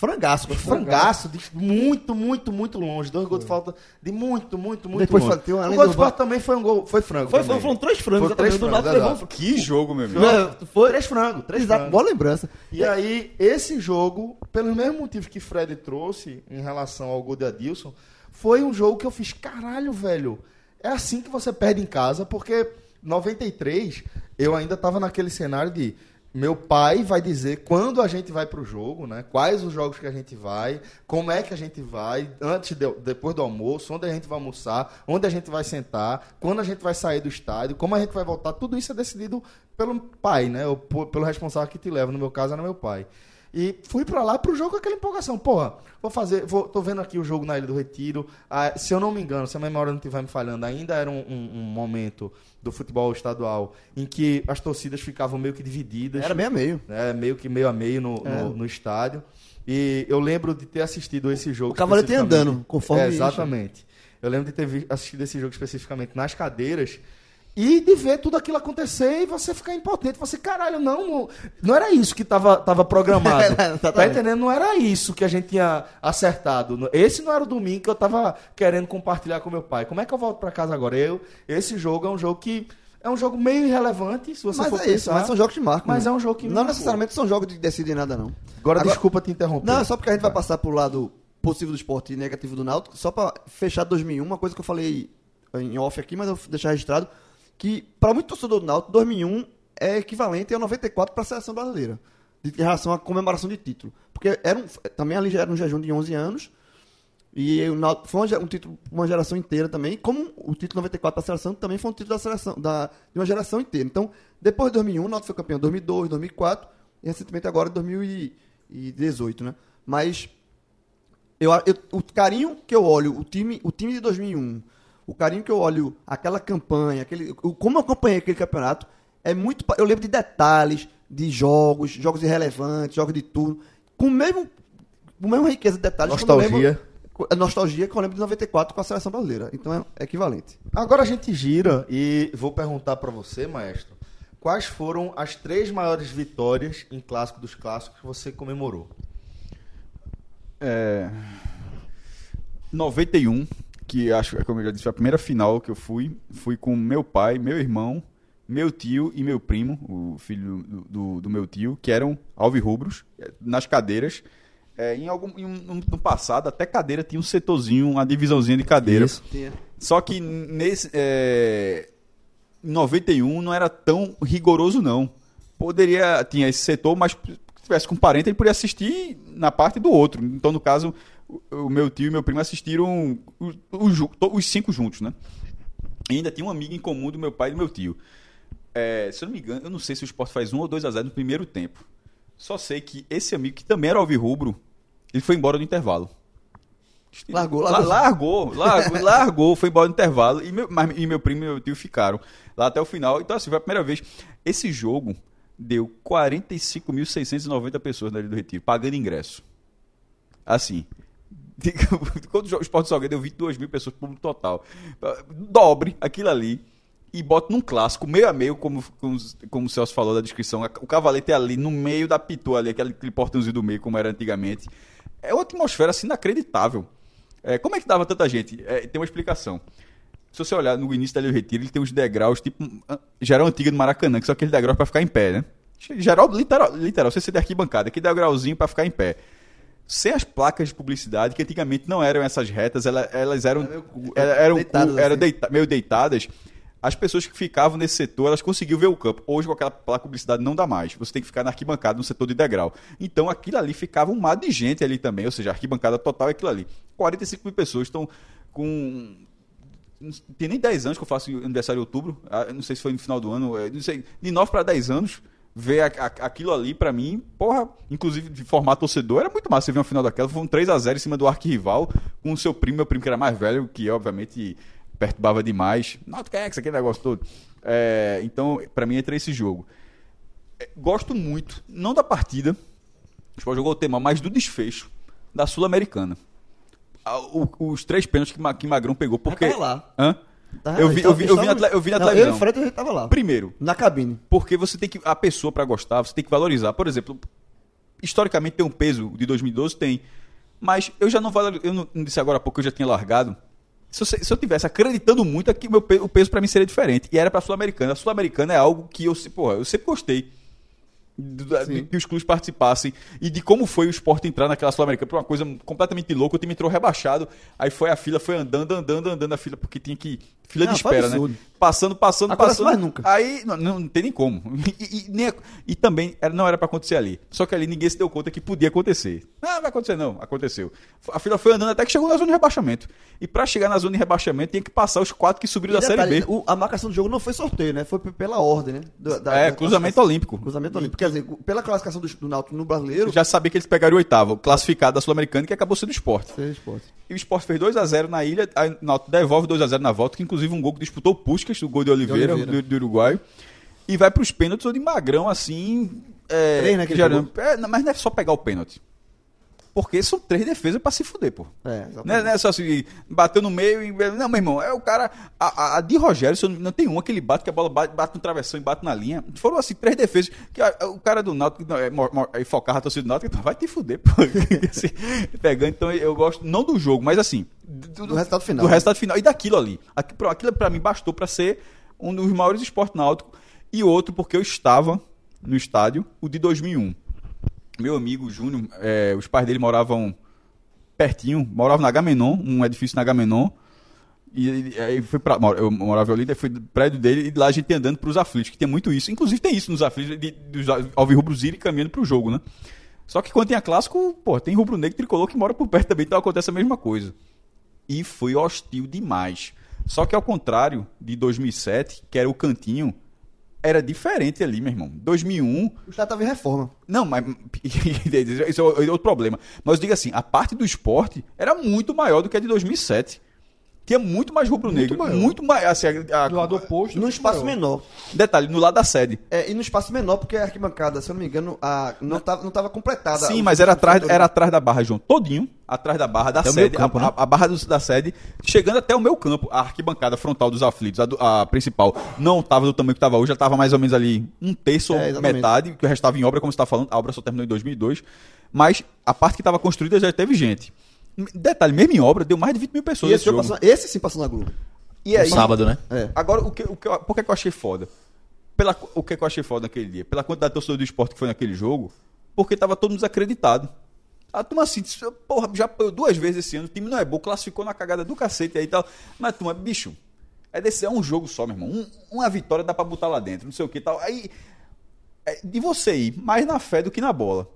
frangaços. Frangaço, de muito, muito, muito longe. Dois gols de falta de muito, muito, muito Depois longe. tem uma o gol do Sport também foi um gol, foi frango. Foi, também. foram três frangos, Foi três. Do Náutico exato. Que jogo, meu amigo. É, foi Três frangos, três Exato, frangos. boa lembrança. E aí, esse jogo, pelo mesmo motivo que Fred trouxe em relação ao gol de Adilson, foi um jogo que eu fiz, caralho, velho, é assim que você perde em casa, porque 93, eu ainda tava naquele cenário de meu pai vai dizer quando a gente vai pro jogo, né? Quais os jogos que a gente vai, como é que a gente vai, antes de, depois do almoço, onde a gente vai almoçar, onde a gente vai sentar, quando a gente vai sair do estádio, como a gente vai voltar, tudo isso é decidido pelo pai, né? Ou pelo responsável que te leva, no meu caso era meu pai. E fui pra lá pro jogo com aquela empolgação. Porra, vou fazer. Vou, tô vendo aqui o jogo na Ilha do Retiro. Ah, se eu não me engano, se a memória não estiver me falhando, ainda era um, um- um momento do futebol estadual em que as torcidas ficavam meio que divididas. Era meio a meio. né, meio que meio a meio no, É. no, no estádio. E eu lembro de ter assistido esse jogo. O Cavalete andando, conforme É, isso. exatamente. Eu lembro de ter assistido esse jogo especificamente nas cadeiras E de ver tudo aquilo acontecer e você ficar impotente. Você, caralho, não, não, não era isso que tava, tava programado. Exatamente. tá entendendo? Não era isso que a gente tinha acertado. Esse não era o domingo que eu tava querendo compartilhar com meu pai. Como é que eu volto pra casa agora? Eu, esse jogo é um jogo que. É um jogo meio irrelevante, se você Mas for é isso, pensar. mas são jogos que marcam. Mas né? é um jogo que Não marcou. necessariamente são jogos que decidem nada, não. Agora, Agora- desculpa te interromper. Não, é só porque a gente vai passar pro lado positivo do esporte e negativo do Náutico. Só pra fechar 2001, uma coisa que eu falei em off aqui, mas eu vou deixar registrado, que para muito torcedor do Náutico, 2001 é equivalente ao 94 para a seleção brasileira, de, em relação à comemoração de título. Porque era um, também ali já era um jejum de 11 anos, e o Náutico foi ge- um título uma geração inteira também, como o título 94 para a seleção também foi um título da seleção da, de uma geração inteira. Então, depois de 2001, o Náutico foi campeão em 2002, 2004 e recentemente agora em 2018, né? Mas eu, eu- o carinho que eu olho, o time, o time de 2001, o carinho que eu olho, aquela campanha, aquele, como eu acompanhei aquele campeonato, é muito. Eu lembro de detalhes, de jogos, jogos irrelevantes, jogos de turno, com o mesmo, com a mesma riqueza de detalhes. Nostalgia. lembro- a nostalgia que eu lembro de 94 com a seleção brasileira. Então é, é equivalente. Agora a gente gira e vou perguntar pra você, maestro, quais foram as três maiores vitórias em clássico dos clássicos que você comemorou? É... 91, que acho que, como eu já disse, foi a primeira final que eu fui. Fui com meu pai, meu irmão, meu tio e meu primo, o filho do, do, do meu tio, que eram alvirrubros, eh, nas cadeiras. É, em algum, em um- no passado, até cadeira tinha um setorzinho, uma divisãozinha de cadeira. Isso. Só que nesse. É, em 91 não era tão rigoroso, não. Poderia. Tinha esse setor, mas se tivesse com parente, ele podia assistir na parte do outro. Então, no caso, o, meu tio e meu primo assistiram os, os os cinco juntos, né? E ainda tinha um amigo em comum do meu pai e do meu tio. É, se eu não me engano, eu não sei se o Sport faz 1 ou 2 a 0 no primeiro tempo. Só sei que esse amigo, que também era alvirrubro, ele foi embora no intervalo. Largou, La- largou. largou, largou, largou, foi embora no intervalo. E meu, mas- e meu primo e meu tio ficaram lá até o final. Então, assim, foi a primeira vez. Esse jogo deu 45.690 pessoas na Ilha do Retiro, pagando ingresso. Assim. Quando o Esporte Salgueiro deu 22 mil pessoas público total. Dobre aquilo ali e bota num clássico, meio a meio, como, como, como o Celso falou da descrição. O cavalete é ali no meio da pitua ali, aquele, aquele portãozinho do meio, como era antigamente. É uma atmosfera assim inacreditável. É, como é que dava tanta gente? É, tem uma explicação. Se você olhar no início da Ilha do Retiro, ele tem uns degraus, tipo ah, geral antiga do Maracanã, que são aqueles degraus pra ficar em pé, né? Geral, literal, literal você ser de arquibancada, aquele degrauzinho pra ficar em pé. Sem as placas de publicidade, que antigamente não eram essas retas, ela- elas eram, era- eram deitadas era assim. deita- meio deitadas. As pessoas que ficavam nesse setor, elas conseguiam ver o campo. Hoje, com aquela placa de publicidade, não dá mais. Você tem que ficar na arquibancada, no setor de degrau. Então, aquilo ali ficava um mar de gente ali também. Ou seja, a arquibancada total é aquilo ali. 45 mil pessoas estão com não tem nem 10 anos que eu faço aniversário em outubro. Ah, Não sei se foi no final do ano. é, Não sei, de 9 para 10 anos, ver a- a- aquilo ali, pra mim, porra, inclusive de formato torcedor, era muito massa. Você ver uma final daquela, foi um 3 a 0 em cima do arquirrival, com o seu primo, meu primo que era mais velho, que obviamente perturbava demais. Náutico é aquele negócio todo. É, então, pra mim, entra esse jogo. É, Gosto muito, não da partida, o jogou o tema, mas do desfecho da Sul-Americana. Os três pênaltis que, Ma- que Magrão pegou, porque... tava lá. Hã? Tava eu lá, vi, eu vi, eu vi na, eu vi na Não, televisão. Eu e o Fred a gente tava lá. Primeiro, Na cabine. porque você tem que. A pessoa pra gostar, você tem que valorizar. Por exemplo, historicamente tem um peso de 2012? Tem. Mas eu já não valorizo. Eu não, não disse agora há pouco que eu já tinha largado. Se eu, se eu tivesse acreditando muito, aqui meu, o peso pra mim seria diferente. E era pra Sul-Americana. A Sul-Americana é algo que eu, porra, eu sempre gostei. de que os clubes participassem e de como foi o esporte entrar naquela Sul-Americana. Foi uma coisa completamente louca. O time entrou rebaixado. Aí foi a fila, foi andando, andando, andando a fila, porque tinha que. Fila Não, de espera, né? Passando, passando, Acontece passando. mais nunca. Aí não, não tem nem como. E, e- nem- e também era- não era pra acontecer ali. Só que ali ninguém se deu conta que podia acontecer. Ah, vai acontecer não. Aconteceu. A fila foi andando até que chegou na zona de rebaixamento. E pra chegar na zona de rebaixamento tinha que passar os quatro que subiram da E detalhe, Série B. o- a marcação do jogo não foi sorteio, né? Foi pela ordem, né? Do- da- É, da cruzamento olímpico. Cruzamento olímpico. Quer dizer, pela classificação do, do Náutico no brasileiro, Já sabia que eles pegaram o oitavo, classificado da Sul-Americana, que acabou sendo o esporte. Esporte. E o Sport fez 2x0 na ilha, aí o Náutico devolve 2x0 na volta, que inclusive um gol que disputou o Puskas, o gol de Oliveira, Oliveira. Do, do Uruguai. E vai pros pênaltis, onde Magrão, assim. É, Três, né, gerando- é, mas não é só pegar o pênalti. Porque são três defesas pra se fuder, pô. É, Não é, não é só assim, bateu no meio e. Não, meu irmão, é o cara. A, a- a de Rogério, não, não tem uma que ele bate, que a bola bate, bate no travessão e bate na linha. Foram assim, três defesas. Que a- o cara do Náutico, não, é, mor- focava a torcida do Náutico, então vai te fuder, pô. Assim, pegando, então eu gosto, não do jogo, mas assim. Do, Do resultado final. Do resultado final. E daquilo ali. Aquilo pra mim bastou pra ser um dos maiores esportes náuticos. E outro, porque eu estava no estádio, o de 2001. Meu amigo Júnior, é, os pais dele moravam pertinho, moravam na Agamenon, um edifício na Agamenon. E aí foi pra, eu morava ali, foi do prédio dele e lá a gente andando pros aflitos, que tem muito isso. Inclusive tem isso nos aflitos, de, dos alvirrubros irem caminhando pro jogo, né? Só que quando tem a clássico, pô, tem rubro-negro tricolor que mora por perto também, então acontece a mesma coisa. E foi hostil demais. Só que ao contrário de 2007, que era o cantinho, era diferente ali, meu irmão. 2001, O estado tava em reforma. não, mas isso é outro problema. Mas eu digo assim, a parte do esporte era muito maior do que a de 2007. Tinha muito mais rubro-negro, Muito muito mais, assim, a- a- Do lado oposto. Num muito espaço maior. menor. detalhe, no lado da sede. É, e no espaço menor, porque a arquibancada, se eu não me engano, a, não, tava, não tava completada. Sim, mas era atrás, era atrás da barra, João, todinho, atrás da barra da Até o sede, campo, a, né? a- a barra do- da sede, chegando até o meu campo, a arquibancada frontal dos aflitos, a, a principal, não estava do tamanho que estava hoje, já estava mais ou menos ali um terço É, ou metade, que o resto estava em obra, como você está falando, a obra só terminou em 2002, mas a parte que estava construída já teve gente. Detalhe, mesmo em obra, deu mais de 20 mil pessoas E esse, jogo. passou, esse sim passou na Globo. E aí, sábado, né? É. Agora, o que, o, que, eu- por que, que eu achei foda? Pela, o que, que eu achei foda naquele dia? Pela quantidade de torcedor do esporte que foi naquele jogo, porque tava todo mundo desacreditado. A turma assim, porra, já apanhou duas vezes esse ano, o time não é bom, classificou na cagada do cacete aí e tal. Mas, turma, bicho, é, desse, é um jogo só, meu irmão. Um- uma vitória dá pra botar lá dentro, não sei o que e tal. Aí, é, de você ir mais na fé do que na bola.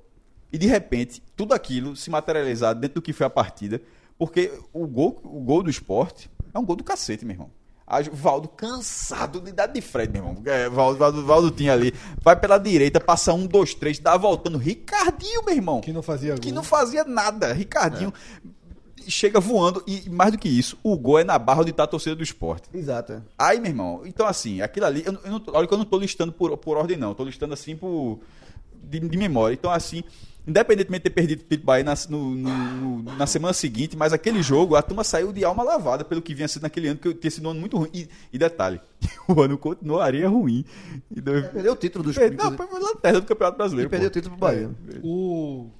E de repente, tudo aquilo se materializar dentro do que foi a partida, porque o gol, o gol do esporte é um gol do cacete, meu irmão. A Valdo cansado de dar de Fred, meu irmão. É, Valdo, Valdo, Valdo tinha ali. Vai pela direita, passa um, dois, três, dá voltando. Ricardinho, meu irmão. Que não fazia Que gol. não fazia nada. Ricardinho chega voando. E mais do que isso, o gol é na barra onde tá a torcida do esporte. Exato. é. Aí, meu irmão, então assim, aquilo ali, eu, eu não, olha que eu não tô listando por, por ordem, não. Eu tô listando assim por. De, de memória. Então, assim, independentemente de ter perdido o Tito Bahia na, no- no- no- na semana seguinte, mas aquele jogo, a turma saiu de alma lavada pelo que vinha sido naquele ano, que tinha sido um ano muito ruim. E, e detalhe, o ano continuaria ruim. E dois- Perdeu o título dos Per- não, foi lanterna do Campeonato E Brasileiro. perdeu o pô. título pro Bahia. O,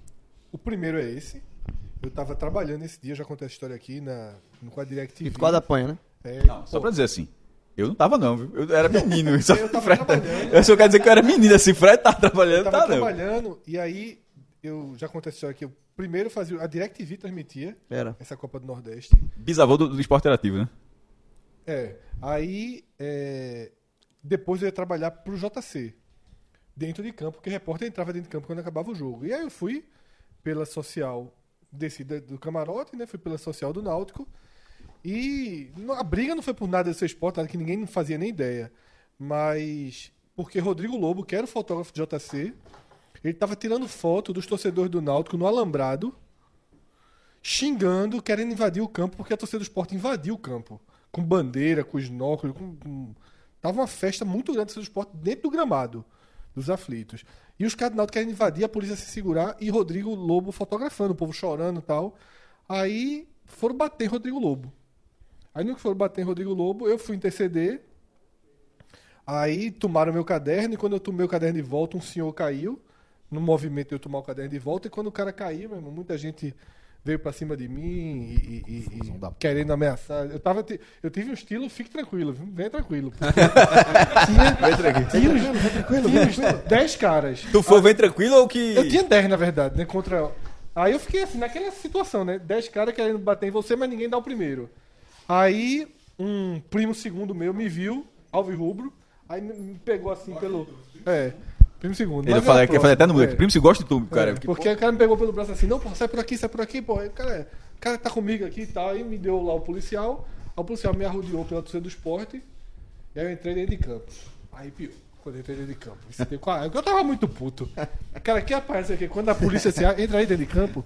o primeiro é esse. Eu tava trabalhando esse dia, já contei a história aqui na, no com a DirecTV. E tu quase apanha, né? É, Não, só pra dizer assim. Eu não tava, não, viu? Eu era menino. Só, Eu tava Fred- trabalhando. eu só quero dizer que eu era menino, assim. Fred tava trabalhando, eu tava tá, não. trabalhando e aí eu já contei a história aqui. Eu primeiro fazia. A DirecTV transmitia Era. essa Copa do Nordeste. Bisavô do, do esporte interativo, né? É. Aí é, depois eu ia trabalhar pro JC. Dentro de campo, porque repórter entrava dentro de campo quando acabava o jogo. E aí eu fui pela social, desci da- do camarote, né? Fui pela social do Náutico. E a briga não foi por nada de ser esporte, nada que ninguém não fazia nem ideia. Mas porque Rodrigo Lobo, que era o fotógrafo de JC, ele tava tirando foto dos torcedores do Náutico no Alambrado, xingando, querendo invadir o campo, porque a torcida do esporte invadiu o campo. Com bandeira, com snorkel, com, com... Tava uma festa muito grande do esporte dentro do gramado dos aflitos. E os caras do Náutico querendo invadir, a polícia se segurar e Rodrigo Lobo fotografando, o povo chorando e tal. Aí foram bater Rodrigo Lobo. Aí no que foram bater Rodrigo Lobo, eu fui interceder. Aí tomaram meu caderno e quando eu tomei o caderno de volta, um senhor caiu. No movimento de eu tomar o caderno de volta. E quando o cara caiu, meu irmão, muita gente veio pra cima de mim e, e- e- e querendo ameaçar. Eu, tava, eu tive um estilo, fique tranquilo, vem tranquilo. tinha, tinha uns 10 caras. Tu for bem tranquilo ou que. Eu tinha 10, na verdade, né? Contra. Aí eu fiquei assim, naquela situação, né? 10 caras querendo bater em você, mas ninguém dá o primeiro. Aí, um primo segundo meu me viu, alvirrubro, aí me- me pegou assim pelo. É, primo segundo. Ele é que fazer até no próximo, número. Primo, se gosta de tu, cara. é, que, porque o cara me pegou pelo braço assim, não, pô, sai por aqui, sai por aqui, pô. O cara, o cara tá comigo aqui e tal. Aí me deu lá o policial. Aí o policial me arrodeou pela torcida do esporte. E aí eu entrei dentro de campo. Aí pior. Quando eu entrei dentro de campo. Tem qual- Eu tava muito puto. Cara, que aparece aqui? Quando a polícia se entra aí dentro de campo.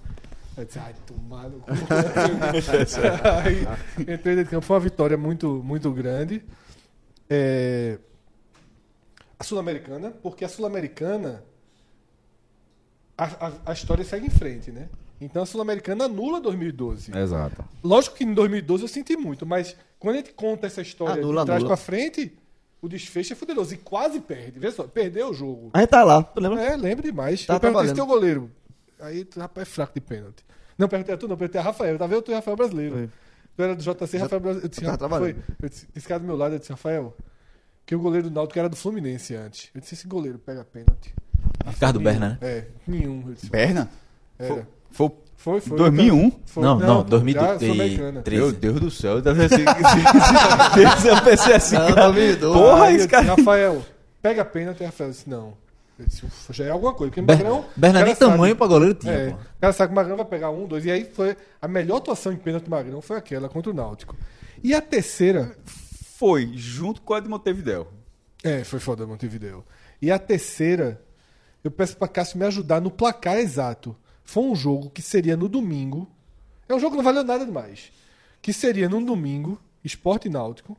Eu disse, ai, tomar no cu. aí entrei dentro de campo. Foi uma vitória muito, muito grande. É, A Sul-Americana, porque a Sul-Americana a, a, a história segue em frente, né? Então a Sul-Americana anula 2012. Exato. Lógico que em 2012 eu senti muito, mas quando a gente conta essa história Anula, de trás anula. pra frente, o desfecho é fuderoso. E quase perde. Vê só, perdeu o jogo. A gente tá lá, tu lembra? É, lembro demais. Tá eu perguntei se teu goleiro. Aí, tu, rapaz, é fraco de pênalti. Não, perguntei a tu, não, perguntei a Rafael. Tá vendo? Tu e Rafael brasileiro. Foi. Tu era do JC, Rafael brasileiro. Eu disse, tava "Ra- trabalhando. foi. Eu disse, esse cara do meu lado, eu disse, Rafael, que o goleiro do Náutico era do Fluminense antes. Eu disse, esse goleiro pega pênalti. Ricardo Berna, né? É, nenhum. Disse, Perna? era. Foi, Foi, foi. 2001? Foi, Não, não, já Sul-Americana. 2013. Meu Deus do céu, tava assim. eu pensei assim, Não, cara. 2012. Porra, Aí esse disse, cara. Rafael, pega pênalti. Rafael disse, não. Eu disse, "Ufa, já é alguma coisa. Porque Ber- Magrão. Berna nem sabe- tamanho pra goleiro tinha, É, pô. o cara sabe que o Magrão vai pegar um, dois. E aí foi. A melhor atuação em pênalti do Magrão foi aquela contra o Náutico. E a terceira. Foi, junto com a de Montevideo. É, foi foda Montevideo. E a terceira, eu peço pra Cássio me ajudar no placar exato. Foi um jogo que seria no domingo. É um jogo que não valeu nada demais. Que seria no domingo, Esporte Náutico.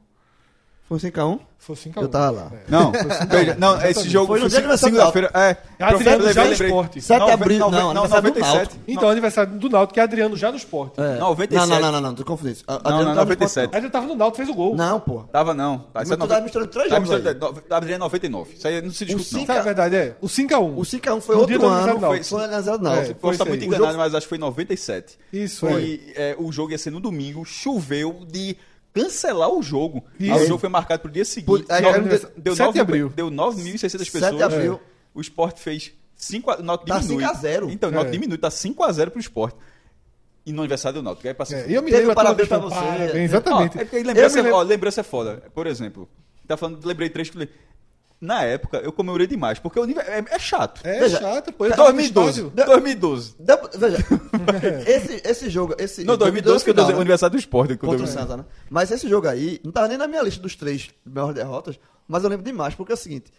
Foi 5x1? Foi 5 a 1. Eu tava lá. Não, veja, não, esse jogo Foi no foi do do segunda-feira. É, Adriano já no esporte. 7 de abril, não, não, aniversário do 97. Náutico. Então, aniversário do Náutico, que é Adriano já no esporte. É. 97. Não, não, não, não, não. A- Não, Adriano não, tava no 97. Sport- Adriano tava no Náutico, fez o gol. Não, pô. Tava não. Tá, Mas é tu tá nove- misturando três tá jogos Adriano é 99. Isso aí não se discute, não. Sabe a verdade é? O 5x1. O 5x1 foi outro do ano. do Foi, do É, Náutico. Posso estar muito enganado, mas acho que foi em 97. Isso, é. Foi, é, o jogo ia ser no domingo, choveu de cancelar o jogo. Isso. Aí o jogo foi marcado pro dia seguinte. Por- aí, Nove- aí, deu 7 de 9 abril. Deu 9.600 7 pessoas. de abril. O Sport fez 5 a, o Náutico Tá diminui. 5 a 0. Então, o Náutico É. diminui, tá 5x0 pro Sport. E no aniversário do Náutico. Aí passa É, eu me lembro parabéns a turma pra gostou, você. parabéns, Exatamente. Ó, é lembrança, me lembro- ó, lembrança é foda. Por exemplo, tá falando, lembrei três que Na época, eu comemorei demais, porque o nível é, é chato. É Veja, chato, pô. Eu tava no 2012. estádio. 2012. Dá- Veja, esse, esse jogo. Esse, Não, 2012 que eu né? aniversário do esporte. Contra o Santa, né? Mas esse jogo aí, não tava nem na minha lista dos três melhores derrotas, mas eu lembro demais, porque é o seguinte: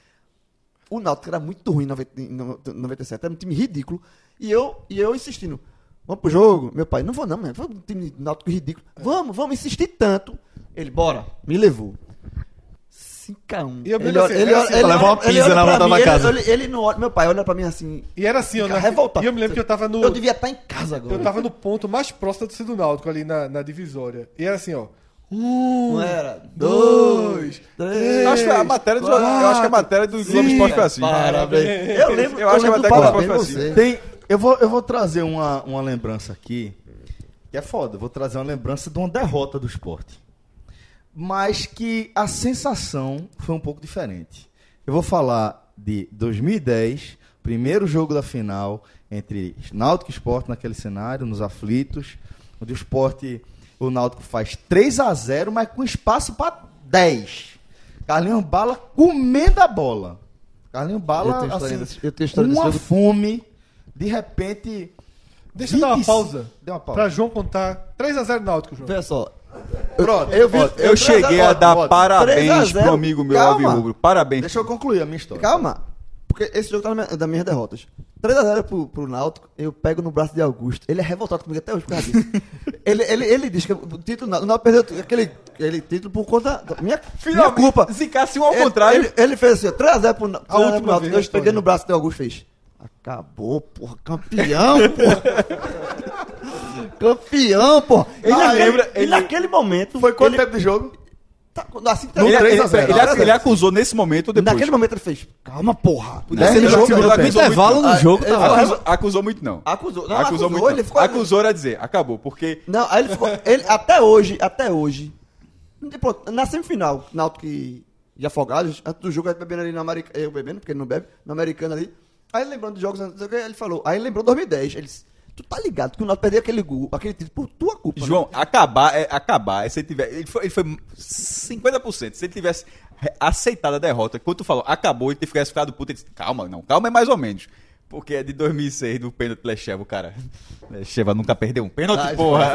o Náutico era muito ruim em 90 em no- 97, era um time ridículo, e eu, e eu insistindo, vamos pro jogo? Meu pai, não vou não, mano, foi um time Náutico ridículo. Vamos, vamos insistir tanto. Ele, bora, me levou. 5x1. E eu Ele assim, ele olha, assim, ele leva olha- uma pizza na volta ele- casa. Ele, ele não olha, meu pai olha pra mim assim, E era assim, eu, fica na- revoltado. E eu me lembro que eu tava no. Eu devia estar em casa agora. Eu tava no ponto mais próximo do do Náutico, ali na, na divisória. E era assim, ó. Um, Não era? dois, três. Eu acho que a matéria do, eu acho que a matéria do Globo Esporte foi assim. Parabéns. Eu lembro, Eu acho que lembro vai do parabéns pra você. assim. Tem, eu, vou, eu vou trazer uma, uma lembrança aqui, que é foda. Eu vou trazer uma lembrança de uma derrota do esporte. Mas que a sensação foi um pouco diferente. Eu vou falar de 2010, primeiro jogo da final entre Náutico e Sport naquele cenário, nos aflitos, onde o esporte, o Náutico faz 3 a 0 mas com espaço para 10. Carlinhos Bala comendo a bola. Carlinhos Eu Bala, história assim, desse- eu tenho desse uma jogo. fome, de repente... Deixa eu dar uma 20 pausa. Dê uma pausa. Pra João contar 3x0 Náutico, João. Veja só. Pronto, Eu vi- ó, Eu cheguei a dar Ótimo, ótimo. parabéns 3 a 0. pro amigo meu Calma. Alvirrubro. Parabéns. Deixa eu concluir a minha história. Calma. Porque esse jogo tá na minha, das minhas derrotas. 3x0 pro, pro Náutico, eu pego no braço de Augusto. Ele é revoltado comigo até hoje por causa disso. ele, ele, ele diz que o título, o Náutico perdeu aquele, aquele título por conta da minha, minha culpa. Zicasse um ao Ele- contrário. Ele, ele fez assim, ó, 3x0 pro, Na- 3 a 0 pro Náutico. vez Eu peguei no braço de Augusto e fez. Acabou, porra. Campeão, porra. Campeão, porra. E, Ah, naquele, lembra- e ele- naquele momento. Foi quanto ele, tempo de jogo? tá, assim, tá, No Ele, 3 ele, a 0. ele, ele, ele acusou nesse momento ou depois. Naquele momento ele fez. Calma, porra. Não, Naquele ele jogo, acusou- ele ele fez. acusou muito, intervalo não. no jogo, ele tá Acusou, acusou muito, não. Acusou. Não, acusou, acusou, muito. ele não. ficou- Acusou era dizer, acabou, porque. Não, aí ele ficou. Ele, até hoje, até hoje. Pronto, na semifinal, Náutico e, e Afogados, antes do jogo, a gente bebendo ali no Americano. Eu bebendo, porque ele não bebe, no americano ali. Aí lembrando dos jogos, que, ele falou. Aí ele lembrou 2010. Ele disse: Tu tá ligado que o Náutico perdeu aquele gol, aquele título por tua culpa. né?" João, acabar é acabar. é Se ele tiver. Ele foi, ele foi 50%. Se ele tivesse aceitado a derrota, quando tu falou acabou, ele tivesse ficado puto, ele disse, calma, não, calma é mais ou menos. Porque é de 2006 do pênalti Lecheva, o cara. Lecheva nunca perdeu um pênalti, Ai, porra.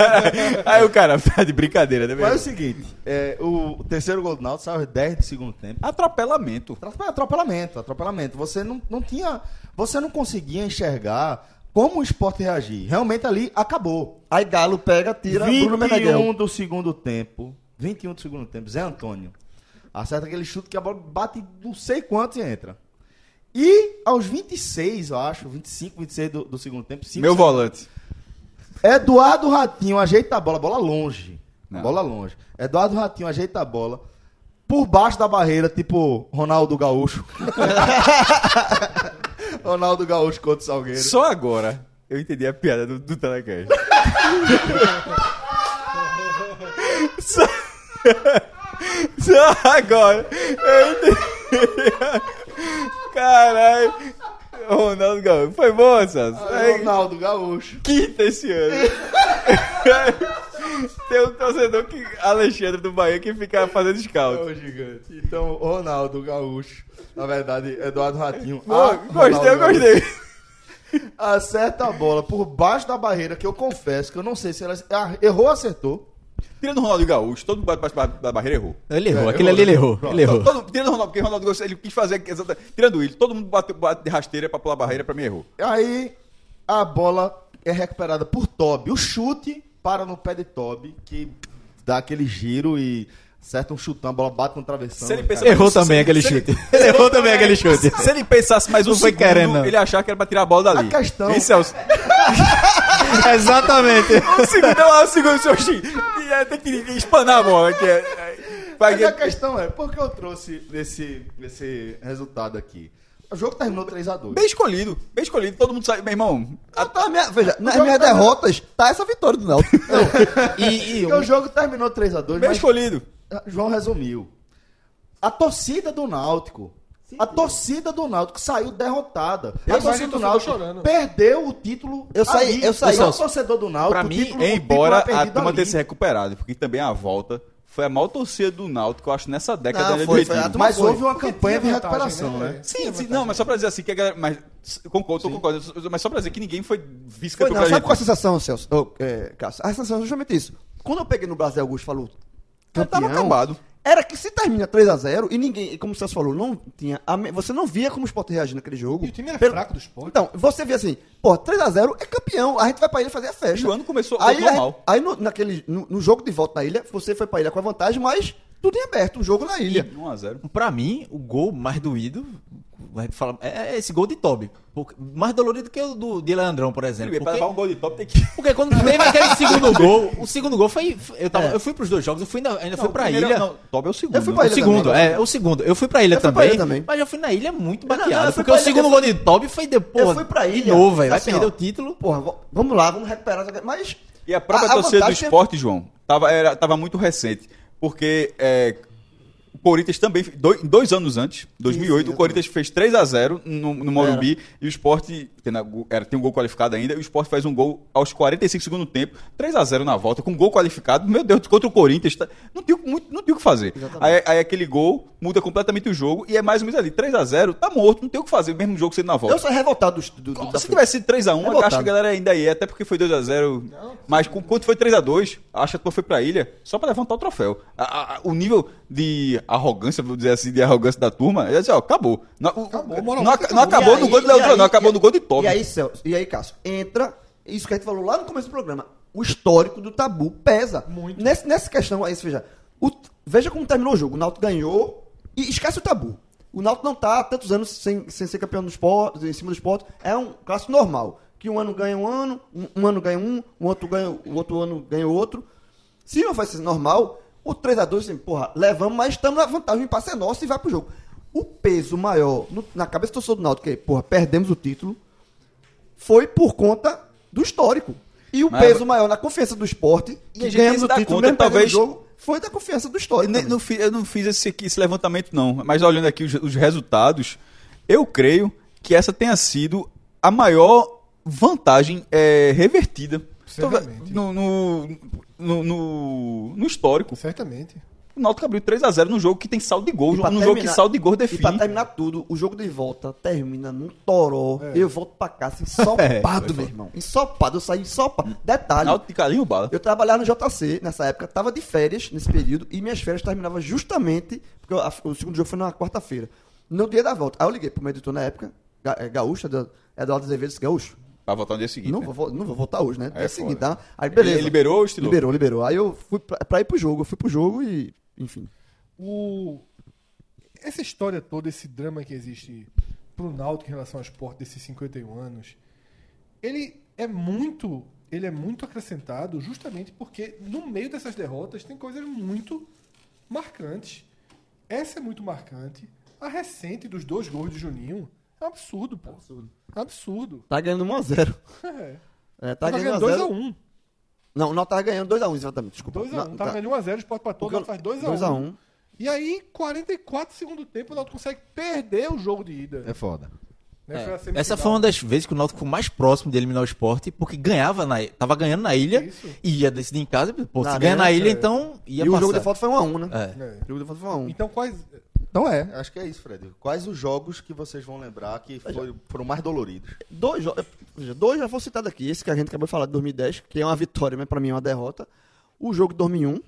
Aí o cara tá de brincadeira, né? Mas é o seguinte, é, o, terceiro gol do Náutico saiu aos 10 do segundo tempo. Atropelamento. Atrope- Atropelamento, atropelamento. Você não, não tinha. Você não conseguia enxergar como o esporte reagir. Realmente ali acabou. Aí Galo pega, tira Bruno 21 Meneghel. do segundo tempo. 21 do segundo tempo. Zé Antônio. Acerta aquele chute que a bola bate não sei quanto e entra. E aos 26, eu acho, 25, 26 do, do segundo tempo. cinco, Meu seis- volante. Eduardo Ratinho ajeita a bola, bola longe. Não. Bola longe. Eduardo Ratinho ajeita a bola por baixo da barreira, tipo Ronaldo Gaúcho. Ronaldo Gaúcho contra o Salgueiro. Só agora eu entendi a piada do, do Telecast. só, só agora eu entendi. Caralho. Ronaldo Gaúcho. Foi bom, Celso. É Ronaldo Gaúcho. quinta esse ano. Tem um torcedor que. Alexandre do Bahia que fica fazendo É scout. o gigante. Então, Ronaldo Gaúcho. Na verdade, Eduardo Ratinho. Pô, Ah, gostei, eu gostei. Gaúcho. Acerta a bola por baixo da barreira, que eu confesso que eu não sei se ela ah, errou ou acertou. Tirando o Ronaldo Gaúcho, todo mundo bate da barreira errou. Ele errou, É, aquele ali ele né? errou. Ele errou. Todo, tirando o Ronaldo, porque o Ronaldo Gaúcho, ele quis fazer. Tirando ele, todo mundo bate, bate de rasteira pra pular a barreira, pra mim errou. Aí a bola é recuperada por Toby. O chute para no pé de Toby, que dá aquele giro e acerta um chutão, a bola bate no travessão. Ele cai. Errou Se- também se- aquele se- chute. Ele errou também aquele chute. Se ele pensasse mais um Não foi segundo, querendo, ele achava que era pra tirar a bola dali. A questão- Isso é o... Exatamente. o segundo, não, o segundo, seu. E aí Tem que espanar a bola. Que é, é, Mas a questão é, por que eu trouxe esse, esse resultado aqui? O jogo terminou 3x2. Bem escolhido, bem escolhido. Todo mundo sabe, meu irmão. Tá, minha- veja, nas minhas tá- derrotas, tá essa vitória do Náutico. E, e Porque o jogo terminou 3x2, Bem mas escolhido. João resumiu. A torcida do Náutico. A torcida do Náutico saiu derrotada. Eu a torcida do Náutico chorando. perdeu o título. Eu saí- ali. eu saí. Não, o torcedor do Náutico. Pra o mim, título- Embora é a turma tenha se recuperado, porque também a volta foi a maior torcida do Náutico, eu acho, nessa década Não, de foi, 2000. foi Mas foi. houve uma Porque campanha de recuperação, né? né? Sim, sim, não, mas só pra dizer assim, que a galera. Mas concordo, tô concordando, mas só pra dizer que ninguém foi Foi, vice-campeão não, sabe qual é a sensação, Celso? Ô, é, Cássio? A sensação é justamente isso. Quando eu peguei no Brasil Augusto e falou Já tava acabado. Era que se termina 3x0 e ninguém, como o Celso falou, não tinha. você não via como o Sport reagir naquele jogo. E o time era Pelo- fraco do Sport. Então, você via assim, pô, 3x0 é campeão, a gente vai pra ilha fazer a festa. E o ano começou aí, normal. Aí, aí no, naquele, no, no jogo de volta na ilha, você foi pra ilha com a vantagem, mas tudo em aberto, um jogo na ilha. 1x0. Pra mim, o gol mais doído vai falar, é esse gol de Toby. Porque- Mais dolorido que o do, de Leandrão, por exemplo. Pra Porque, levar um gol de top tem que. porque quando teve aquele segundo gol, o segundo gol foi. Eu, tava, eu fui pros dois jogos, eu fui ainda, ainda fui pra primeiro- ilha. Não, top é o segundo. Eu fui né? pra O ilha segundo, também. é, o segundo. Eu fui pra ilha, Eu fui pra também, ilha também. mas eu fui na ilha muito Não, não, baqueado. porque o segundo gol de Toby foi depois. eu fui pra ilha. De novo, velho. Vai assim, perder ó, o título. Porra, vamos lá, vamos recuperar. Mas. E a própria A- a torcida do é- esporte, João, tava, era, tava muito recente. Porque é, Corinthians também, dois, dois anos antes, 2008, o Corinthians fez 3x0 no, no Morumbi e o esporte, tem, na- era, tem um gol qualificado ainda, e o esporte faz um gol aos 45 segundos do tempo, 3x0 na volta, com um gol qualificado, meu Deus, contra o Corinthians, tá- não tinha, muito, não tinha o que fazer. Aí, aí aquele gol muda completamente o jogo e é mais ou menos ali, 3x0, tá morto, não tem o que fazer, o mesmo jogo sendo na volta. Eu sou revoltado do. do, do Se tivesse sido 3x1, eu Revoltado. acho que a galera ainda ia, até porque foi 2x0. Mas com- quando foi 3x2, acho que a turma foi pra ilha só pra levantar o troféu. A- a- o nível de arrogância, vou dizer assim, de arrogância da turma, eu disse, ó, acabou. Não, o- Acabou, não, aca- não acabou. acabou no gol de Leandro, não, acabou no gol de Toby. E aí, Celso, e aí, Cássio, entra isso que a gente falou lá no começo do programa. O histórico do tabu pesa. Muito. Nesse, nessa questão aí, veja. o- veja como terminou o jogo. O Náutico ganhou e esquece o tabu. O Náutico não tá há tantos anos sem, sem ser campeão do esporte, em cima do esporte. É um clássico normal. Que um ano ganha um ano, um, um ano ganha um, um outro, ganha, o outro ano ganha outro. Se não ser normal, o 3x2, assim, porra, levamos, mas estamos na vantagem, o impasse é nosso e vai pro jogo. O peso maior no- na cabeça do torcedor do Náutico, que é, porra, perdemos o título, foi por conta do histórico. E o Mas- peso maior na confiança do esporte, E tem o título, conta, mesmo perdendo talvez- jogo, foi da confiança do histórico. Não fiz, eu não fiz esse, aqui- esse levantamento, não. Mas olhando aqui os, os resultados, eu creio que essa tenha sido a maior vantagem é, revertida Certamente. no, no, no, no- no histórico. Certamente. O Náutico abriu 3x0 num jogo que tem saldo de gol, num jogo que terminar- saldo de gol E pra define. terminar tudo, o jogo de volta termina num toró. É. Eu volto pra casa ensopado, meu irmão. Ensopado, eu saí ensopado. Detalhe, Náutico de carinho bala. Eu trabalhava no JC nessa época, tava de férias nesse período e minhas férias terminavam justamente porque a- o segundo jogo foi na quarta-feira, no dia da volta. Aí eu liguei pro meu editor na época, Ga- é, Gaúcho, Edu- Eduardo Azevedo, disse, Gaúcho, Pra votar no dia seguinte. não, né? vou, vo- não vou voltar hoje, né? É Dia seguinte, foda. tá? Aí beleza. Ele liberou ou estilou? Liberou, liberou. Aí eu fui pra, pra ir pro jogo, eu fui pro jogo e, enfim. O... Essa história toda, esse drama que existe pro Náutico em relação ao esporte desses 51 anos, ele é muito, ele é muito acrescentado justamente porque no meio dessas derrotas tem coisas muito marcantes. Essa é muito marcante. A recente dos dois gols de Juninho é um absurdo, pô. Absurdo. Absurdo. Tá ganhando 1x0. É. É, tá ganhando ganhando 2x1. 2x1. Não, não tava ganhando 2x1, exatamente. Desculpa. 2x1. Não, Tava tá- ganhando 1x0, o Sport pra todo, Porque faz 2x1. 2x1. E aí, 44 segundo tempo, o Náutico consegue perder o jogo de ida. É foda. Né? É, Foi. Essa foi uma das vezes que o Náutico ficou mais próximo de eliminar o esporte, porque ganhava na, tava ganhando na ilha Isso. e ia decidir em casa. Pô, Na se ganha na ilha, é. então ia E o passar. jogo de volta foi 1x1, né? É. É. O jogo de volta foi 1x1. Então, quais. Então é, acho que é isso, Fred. Quais os jogos que vocês vão lembrar que foi- foram mais doloridos? Dois, dois já foram citados aqui. Esse que a gente acabou de falar de 2010, que é uma vitória, mas pra mim é uma derrota. O jogo de 2001,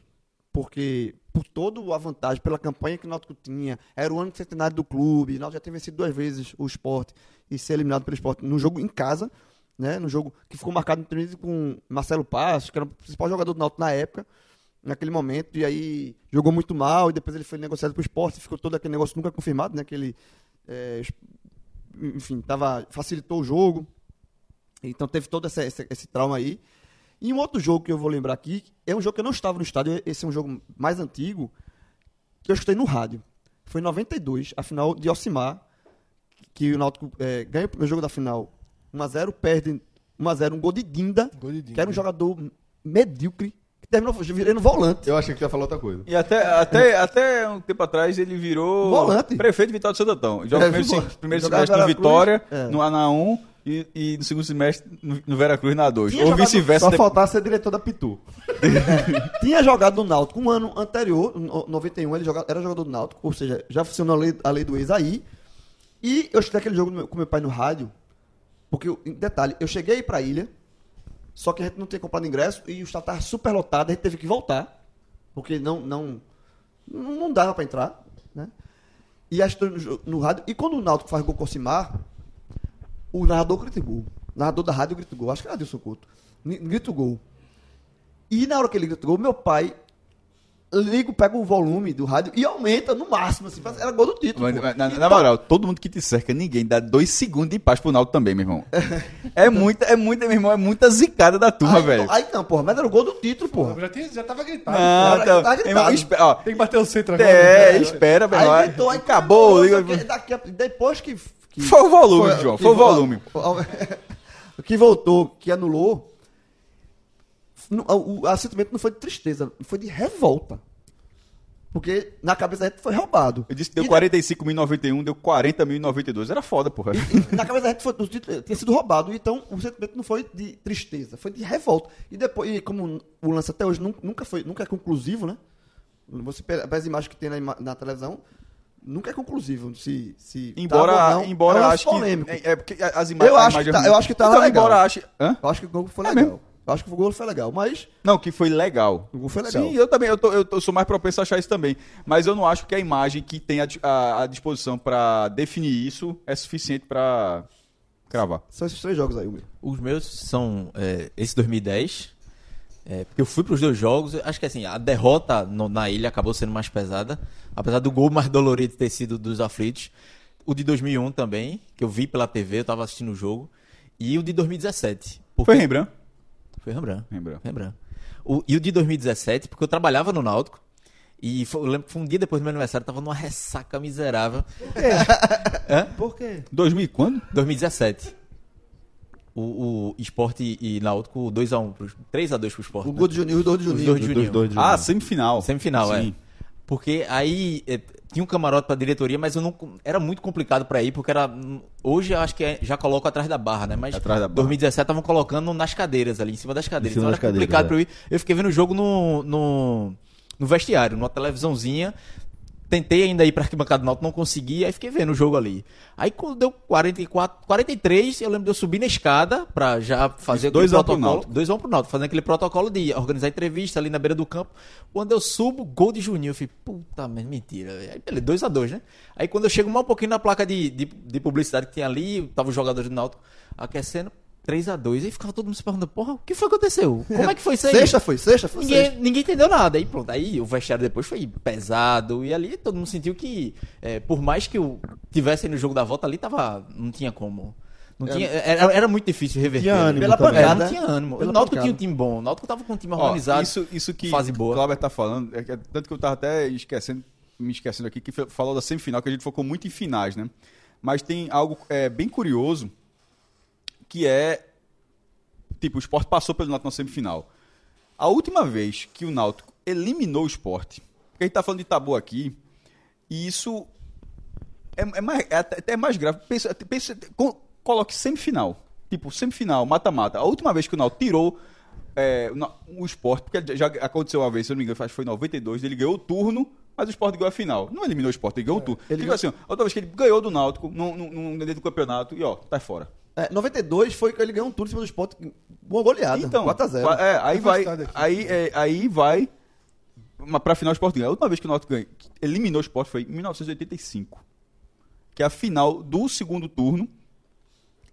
porque por toda a vantagem, pela campanha que o Náutico tinha, era o ano de centenário do clube, o Náutico já tinha vencido duas vezes o esporte e ser eliminado pelo esporte no jogo em casa, né? No jogo que ficou marcado no com Marcelo Passos, que era o principal jogador do Náutico na época, naquele momento, e aí jogou muito mal, e depois ele foi negociado pro esporte, ficou todo aquele negócio nunca confirmado, né? Que ele, é, enfim, tava, facilitou o jogo. Então teve todo essa- esse, esse trauma aí. E um outro jogo que eu vou lembrar aqui, é um jogo que eu não estava no estádio, esse é um jogo mais antigo, que eu escutei no rádio. Foi em 92, a final de Alcimar, que o Náutico é, ganha o jogo da final 1x0, perde 1x0, um gol de Dinda, Gol de Dinda. que era um jogador medíocre, que terminou virando volante. Eu achei que ia falar outra coisa. E até, até, até um tempo atrás ele virou Volante. prefeito de Vitória do Santo Antão. Joga É, primeiro, volante. primeiro Jogava semestre no Vitória, é. no A1 e, e no segundo semestre no, no Veracruz na A2. Tinha Ou jogado- vice-versa. Só de- faltar ser diretor da Pitu. Tinha jogado no Náutico um ano anterior, no 91, ele joga- era jogador do Náutico, ou seja, já funcionou a lei, a lei do ex aí. E eu escutei aquele jogo meu- com meu pai no rádio, porque, em detalhe, eu cheguei pra ilha, só que a gente não tinha comprado ingresso e o estádio estava super lotado, a gente teve que voltar, porque não não, não, dava pra entrar, né? E estou no, no rádio, e quando o Náutico faz gol com o Cimar, o narrador grita gol. O narrador da rádio grita gol, acho que era Adilson Couto. Ni- Grita gol. E na hora que ele grita gol, meu pai liga, pega o volume do rádio e aumenta no máximo, assim, era gol do título. Mas, mas, na, na tá- moral, todo mundo que te cerca, ninguém dá dois segundos de paz pro Naldo também, meu irmão. É muita, é muita, meu irmão, é muita zicada da turma, aí, velho. Aí não, porra, mas era o gol do título, porra. Já, tinha, já tava gritado. Não, cara, então, tá meu irmão, gritado. espe- ó, Tem que bater o centro agora. é, né? espera, meu irmão. Aí gritou, aí acabou. liga- daqui a- depois que, que Foi o volume, João, que foi o vo- volume. que voltou, que anulou, o, o assentimento não foi de tristeza, foi de revolta. Porque na cabeça da gente foi roubado. Eu disse que deu E 45.091, deu 40.092. Era foda, porra. na cabeça da gente foi, tinha sido roubado. Então o sentimento não foi de tristeza, foi de revolta. E depois, e como o lance até hoje nun- nunca foi, nunca é conclusivo, né? Você pega as imagens que tem na, na televisão, nunca é conclusivo. Se, se Embora, tava ou não. embora é um acho polêmico. que. É, é porque as imagens. Eu acho que imagem tá- é eu acho que tava então, legal. Embora ache. Hã? Eu acho que o foi É legal. mesmo? Eu acho que o gol foi legal, mas Não, que foi legal. o gol foi legal. Sim, eu também, eu, tô- eu tô- sou mais propenso a achar isso também. Mas eu não acho que a imagem que tem à à disposição pra definir isso é suficiente pra cravar. São esses três jogos aí, Will. Os meus são é, esse 2010. É, porque eu fui para os dois jogos. Acho que assim, a derrota no- na ilha acabou sendo mais pesada. Apesar do gol mais dolorido ter sido dos aflitos. O de 2001 também, que eu vi pela TV, eu tava assistindo o jogo. E o de 2017. porque- Foi Rembrandt? Foi Rembrandt. Rembrandt. Rembrandt. O, e o de 2017, porque eu trabalhava no Náutico. E foi- eu lembro que foi um dia depois do meu aniversário, eu tava numa ressaca miserável. Por quê? 2000 e quando? 2017. O, o Esporte e Náutico 2x1, pro- 3x2 pro Esporte. O né? gol de Juninho, os dois de Os Juninho. dois de Juninho. dois de Ah, semifinal. Semifinal, Sim. é. Porque aí é, tinha um camarote pra diretoria, mas eu não era muito complicado pra ir, porque era hoje eu acho que é- já coloco atrás da barra, né? Mas Atrás da barra. 2017 estavam colocando nas cadeiras ali, em cima das cadeiras. Cima então das era complicado cadeiras, pra eu ir. Eu fiquei vendo o jogo no, no, no vestiário, numa televisãozinha. Tentei ainda ir pra arquibancada do Náutico, não consegui, aí fiquei vendo o jogo ali. Aí quando deu 44, 43, eu lembro de eu subir na escada pra já fazer dois protocolo. Náutico. 2 a 1 pro Náutico, fazendo aquele protocolo de organizar entrevista ali na beira do campo. Quando eu subo, gol de Juninho. Eu falei, puta merda, mentira. Aí, beleza, 2 a 2 né? Aí quando eu chego mais um pouquinho na placa de, de, de publicidade que tem ali, tava os jogadores do Náutico aquecendo, 3x2. Aí ficava todo mundo se perguntando, porra, o que foi que aconteceu? Como é que foi isso aí? Sexta foi, sexta foi. Ninguém, sexta. ninguém entendeu nada. Aí pronto. Aí o vestiário depois foi pesado. E ali todo mundo sentiu que, é, por mais que eu tivesse no jogo da volta ali, tava. Não tinha como. Não tinha, era, era muito difícil reverter. Tinha ânimo Pela pancada, É, não tinha ânimo. pela o Náutico pancada. tinha um time bom. O Náutico tava com um time Ó, organizado. isso, isso que fase boa. o Cláudio tá falando, é que- tanto que eu tava até esquecendo, me esquecendo aqui, que falou da semifinal, que a gente focou muito em finais, né? Mas tem algo é, bem curioso, que é, tipo, o Sport passou pelo Náutico na semifinal. A última vez que o Náutico eliminou o Sport, porque a gente tá falando de tabu aqui, e isso é, é mais, é até mais grave. Pensa, pensa, co- coloque semifinal. Tipo, semifinal, mata-mata. A última vez que o Náutico tirou é, o, Sport, porque já aconteceu uma vez, se eu não me engano, acho que foi em 92, ele ganhou o turno, mas o Sport ganhou a final. Não eliminou o Sport, ele ganhou o turno. ele Fica assim, ó, a outra vez que ele ganhou do Náutico, num, dentro do campeonato, e ó, tá fora. É, 92 foi que ele ganhou um turno em cima do Sport. Boa goleada. Então, 4x0. qua- é, aí vai, aí, é, aí vai uma, pra final o Sport ganha. A última vez que o Náutico ganha, eliminou o Sport foi em 1985. Que é a final do segundo turno.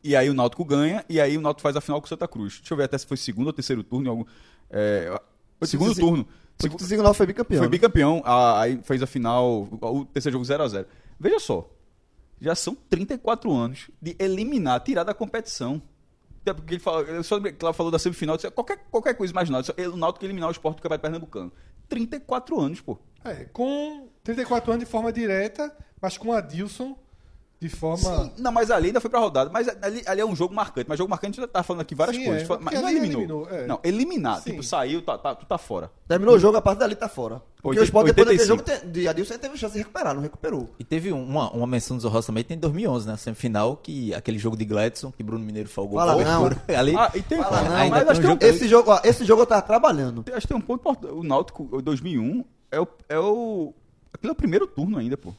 E aí o Náutico ganha, e aí o Náutico faz a final com o Santa Cruz. Deixa eu ver até se foi segundo ou terceiro turno. em Algum, é, foi segundo Se- turno. O Segu- foi bicampeão. foi né? bicampeão, a- aí fez a final, o o terceiro jogo 0x0. Veja só, já são 34 anos de eliminar, tirar da competição. Porque ele fala, eu só lembrei falou da semifinal, qualquer, qualquer coisa imaginada, só- o Náutico eliminar o esporte do Campeonato Pernambucano. 34 anos, pô. É, com 34 anos de forma direta, mas com Adilson de forma. Sim, não, mas ali ainda foi pra rodada. Mas ali, ali é um jogo marcante. Mas jogo marcante a gente já tá falando aqui várias Sim, coisas. é, mas não eliminou. eliminou, é. Não, eliminar. Sim. Tipo, saiu, tá, tá, tu tá fora. Terminou o jogo, a partir dali tá fora. Porque o Oitenta- Sport depois daquele 85. jogo de Adilson teve chance de recuperar, não recuperou. E teve um, uma, uma menção desonrosa também, tem em 2011, né? Semifinal, que aquele jogo de Gladson, que Bruno Mineiro falgou. Fala não. Ali, Ah, e tem. Fala não, ainda mas tem acho um jogo- Esse jogo, ó, esse jogo eu tava trabalhando. Acho que tem um ponto importante. O Náutico, o 2001, é o. É o aquele é o primeiro turno ainda, pô.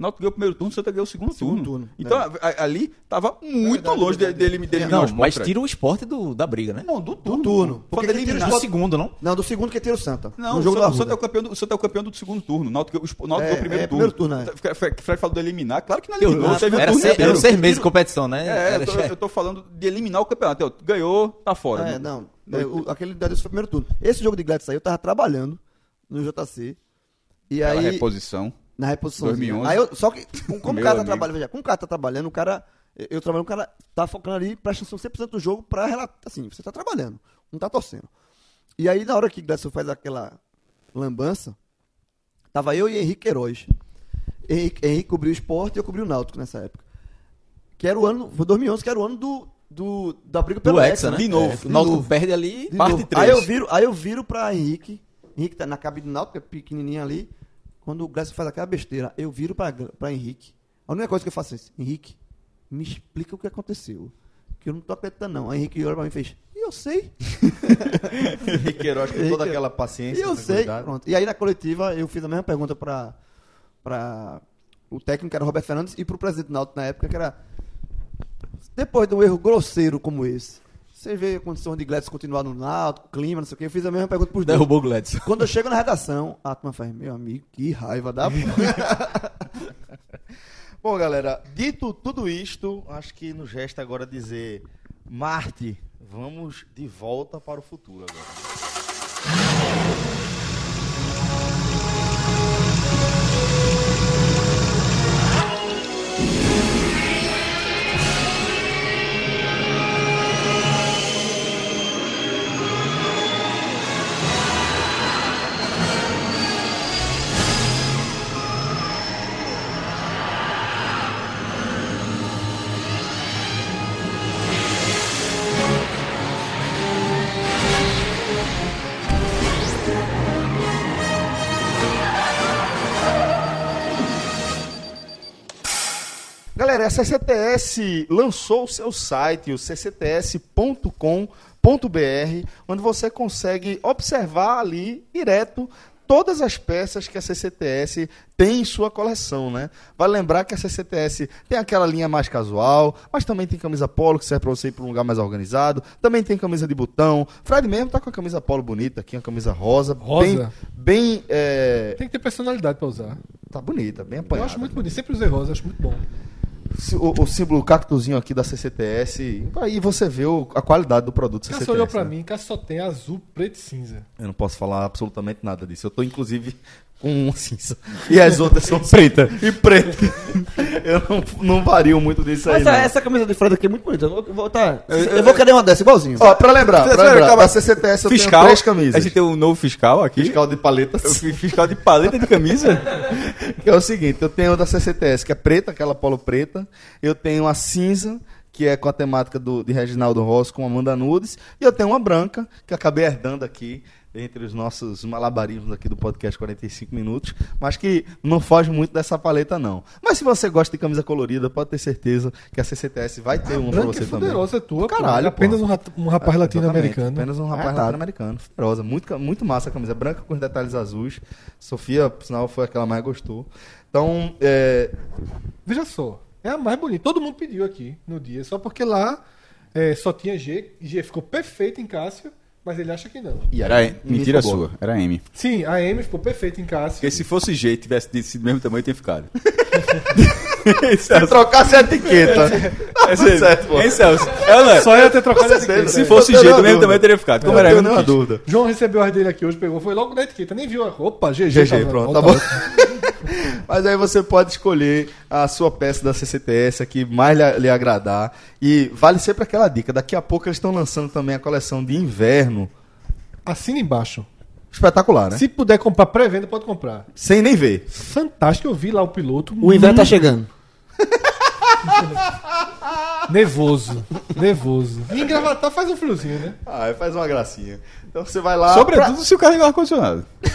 Náutico ganhou o primeiro turno, o Santa ganhou o segundo, Segundo turno. turno, Então, é. a- ali tava muito Verdade, longe de, verdade. de, ele- de eliminar não, mas tira o esporte do, da briga, né? Não, do Do turno. turno. Quando Porque quem tira o eliminar- Do segundo, não? Não, do segundo que tira o Santa. Não, no o jogo Santa, da o Santa é Arruda. o campeão do, o Santa é o campeão do segundo turno. O Náutico, o Náutico É, é, o primeiro é, turno. primeiro turno, é. Fred, falou de eliminar. Claro que não eliminou. era, turno seis, meses de competição, né? É, Era- eu tô, eu tô falando de eliminar o campeonato. Ganhou, tá fora. É, não. É, o- aquele da foi o primeiro turno. Esse jogo de Gladys aí eu tava trabalhando no JC. E Aquela aí. reposição. Na reposição. 2011. Aí eu, só que, com- como o cara tá trabalhando, veja, como o cara tá trabalhando, o cara. Eu eu trabalho, o cara tá focando ali, presta atenção 100% do jogo pra relatar. Assim, você tá trabalhando, não tá torcendo. E aí, na hora que o Gladson faz aquela lambança, tava eu e Henrique Queiroz. Henrique, Henrique cobriu o esporte e eu cobri o Náutico nessa época. Que era o ano, foi 2011, que era o ano do, do, da briga pelo Do Hexa, né? De novo. É, o Náutico perde ali. de Parte novo. três. Aí eu viro, aí eu viro pra Henrique. Henrique tá na cabine do Náutico, que é pequenininho ali. Quando o Glécio faz aquela besteira, eu viro pra, pra Henrique. A única coisa que eu faço é isso, Henrique, me explica o que aconteceu. Que eu não tô acreditando, não. Aí Henrique olha pra mim e fez, e eu sei. Queiroz com toda aquela E paciência. eu sei. Pronto. E aí na coletiva eu fiz a mesma pergunta pra, pra o técnico, que era o Roberto Fernandes, e pro presidente do Náutico na época, que era. Depois de um erro grosseiro como esse, você vê a condição de Gladys continuar no Náutico, clima, não sei o quê. Eu fiz a mesma pergunta pros dois. Derrubou o Gladson. Quando eu chego na redação, a turma faz, meu amigo, que raiva da Bom, galera, dito tudo isto, acho que nos resta agora dizer: Marte, vamos de volta para o futuro agora. A CCTS lançou o seu site, o ccts.com.br, onde você consegue observar ali direto todas as peças que a CCTS tem em sua coleção, né? Vale lembrar que a CCTS tem aquela linha mais casual, mas também tem camisa polo que serve para você ir para um lugar mais organizado, também tem camisa de botão. Fred mesmo tá com a camisa polo bonita aqui, uma camisa rosa, Rosa? bem, bem é, Tem que ter personalidade pra usar. tá bonita, bem Eu apanhada. acho muito bonito. Sempre usei rosa, acho muito bom. O, o símbolo cactuzinho aqui da CCTS. Aí você vê o- a qualidade do produto CCTS. Cássio olhou pra né? mim, Cássio só tem azul, preto e cinza. Eu não posso falar absolutamente nada disso. Eu tô, inclusive, com um cinza. E as outras são preta. E preta. Eu não, não vario muito disso aí, Essa, não. essa camisa de Fred aqui é muito bonita. Eu vou, vou tá, eu vou querer uma dessa, igualzinho. Ó, pra lembrar, pra lembrar, calma. da CCTS eu fiscal. tenho três camisas. A gente tem um novo fiscal aqui. Fiscal de paletas. Fiscal de paleta de camisa. Que é o seguinte, eu tenho da CCTS, que é preta, aquela polo preta. Eu tenho a cinza, que é com a temática do, de Reginaldo Rossi com Amanda Nudes. E eu tenho uma branca, que eu acabei herdando aqui, entre os nossos malabarismos aqui do podcast 45 Minutos. Mas que não foge muito dessa paleta, não. Mas se você gosta de camisa colorida, pode ter certeza que a CCTS vai ter uma pra Branca você é também. poderosa é tua. Caralho, É apenas um, um rapaz É, latino-americano. Apenas um rapaz Ah, tá. latino-americano. Feroza. Muito, muito massa a camisa. Branca com os detalhes azuis. Sofia, por sinal, foi a que ela mais gostou. Então, é, Veja só, é a mais bonita. Todo mundo pediu aqui no dia, só porque lá é, só tinha G. G ficou perfeito em Cássio, mas ele acha que não. e Era mentira sua, era M. Sim, a M ficou perfeita em Cássio. Porque se fosse G tivesse sido do mesmo tamanho, tinha ficado. Se trocasse a etiqueta. É Tá certo, pô. Hein, Celso? É, não é? Só ia ter trocado a etiqueta. Se fosse Eu G do mesmo tamanho, teria ficado. Como Não era M, não dúvida. João recebeu as dele aqui hoje, pegou, foi logo na etiqueta, nem viu a roupa, GG. GG, pronto, tá tá bom. Mas aí você pode escolher a sua peça da CCTS a que mais lhe, lhe agradar. E vale sempre aquela dica. Daqui a pouco eles estão lançando também a coleção de inverno. Assina embaixo. Espetacular, né? Se puder comprar pré-venda, pode comprar. Sem nem ver. Fantástico, eu vi lá o piloto. O inverno tá chegando. Nervoso. Nervoso. E engravatar faz um friozinho, né? Ah, faz uma gracinha. Então você vai lá. Sobretudo se o carro ligar o ar-condicionado. pra-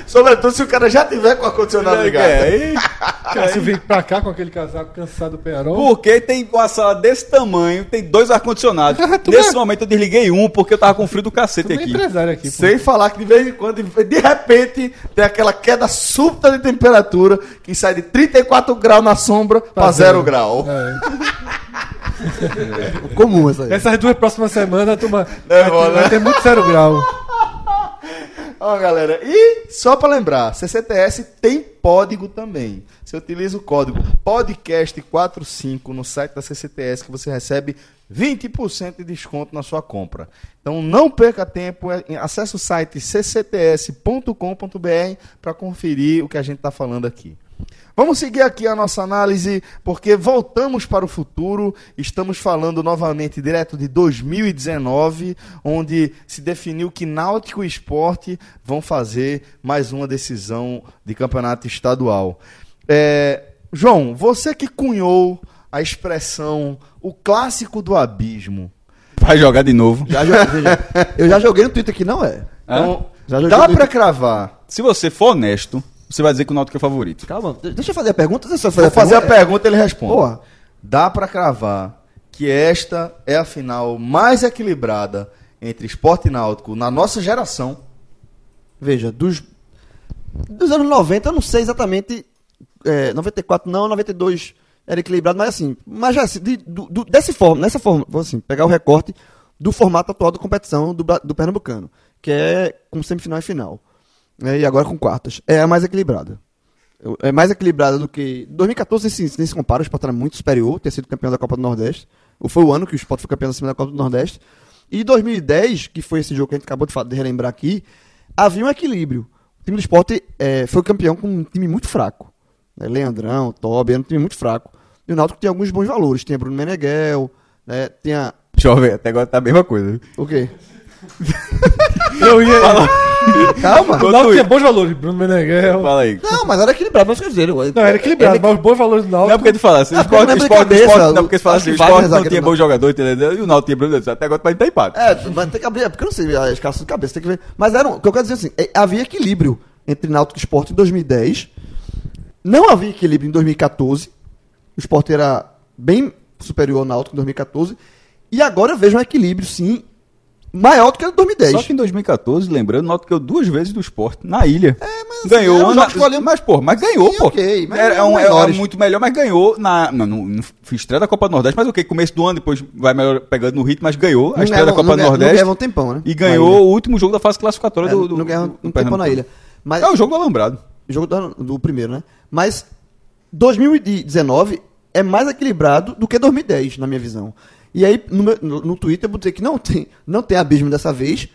Sobretudo se o cara já tiver com o ar-condicionado ligado. É, aí- Cássio vem pra cá com aquele casaco cansado do penharol. Porque tem uma sala desse tamanho, tem dois ar-condicionados. Nesse é- momento eu desliguei um porque eu tava com frio do cacete é aqui. empresário aqui, pô. Sem falar que de vez em quando, de repente, tem aquela queda súbita de temperatura que sai de 34 graus na sombra para 0 grau. É. Comum essa aí. Essas duas próximas semanas, a turma É vai, ter, né? vai ter muito zero grau. Ó, galera, e só para lembrar, CCTS tem código também. Você utiliza o código podcast45 no site da CCTS que você recebe 20% de desconto na sua compra. Então não perca tempo, é- acesse o site ccts.com.br para conferir o que a gente está falando aqui. Vamos seguir aqui a nossa análise, porque voltamos para o futuro. Estamos falando novamente direto de 2019, onde se definiu que Náutico e Esporte vão fazer mais uma decisão de campeonato estadual. É, João, você que cunhou a expressão o clássico do abismo. Vai jogar de novo. Já veja, eu já joguei no Twitter que não é. Então, Já dá para cravar. Se você for honesto, você vai dizer que o Náutico é favorito. Calma, deixa eu fazer a pergunta. Deixa eu Vou fazer a pergunta, ele responde. Porra. Dá para cravar que esta é a final mais equilibrada entre esporte e náutico na nossa geração. Veja, dos, dos anos 90, eu não sei exatamente. É, 94 não, 92 era equilibrado, mas assim, mas já assim, de, do, do- dessa forma, nessa forma, vou assim, pegar o recorte do formato atual da competição do, do Pernambucano, que é com semifinal e final. Né, e agora com quartas. É a mais equilibrada. É mais equilibrada do que. 2014 nem se, nem se compara, o Sport era muito superior, ter sido campeão da Copa do Nordeste. Ou foi o ano que o Sport foi campeão da segunda Copa do Nordeste. E 2010, que foi esse jogo que a gente acabou de, relembrar aqui, havia um equilíbrio. O time do Sport eh, foi campeão com um time muito fraco. né, Leandrão, Tobi, era um time muito fraco. E o Náutico tinha alguns bons valores. Tinha Bruno Meneghel, né, tinha. Jovem, até agora tá a mesma coisa. O quê? Eu ia. Calma! O Náutico tinha bons valores, Bruno Meneghel. Fala aí. Não, mas era equilibrado, mas quer dizer. Não, era equilibrado, mas os bons valores do Não é Náutico. porque tu fala assim, o esporte, porque esporte, minha esporte, cabeça, não, porque tu fala assim, o esporte não tinha não. bom jogador, entendeu? E o Náutico tinha Bruno Até agora pode estar empate. É, mas tem que abrir, é porque eu não sei a escalação de cabeça, tem que ver. Mas era, um- o que eu quero dizer assim, é, havia equilíbrio entre Náutico e Sport em 2010. Não havia equilíbrio em 2014. O Sport era bem superior ao Náutico em 2014. E agora eu vejo um equilíbrio, sim, maior do que em 2010. Só que em 2014, lembrando, o Náutico ganhou duas vezes do esporte na ilha. É, mas ganhou assim, na- que mas pô, mas ganhou, Sim, pô. ok, mas era, um, era muito melhor, mas ganhou na não, não, não estreia da Copa do Nordeste, mas ok, começo do ano depois vai melhor pegando no ritmo, mas ganhou a Não estreia da Copa não do não Nordeste ganhavam um tempão, né? e ganhou o último jogo da fase classificatória É, do, do não do um tempão na ilha. Mas, É o jogo do Alambrado. jogo do, do primeiro, né? Mas 2019 é mais equilibrado do que 2010, na minha visão. E aí, no, meu- no, Twitter, eu botei que não tem, não tem abismo dessa vez.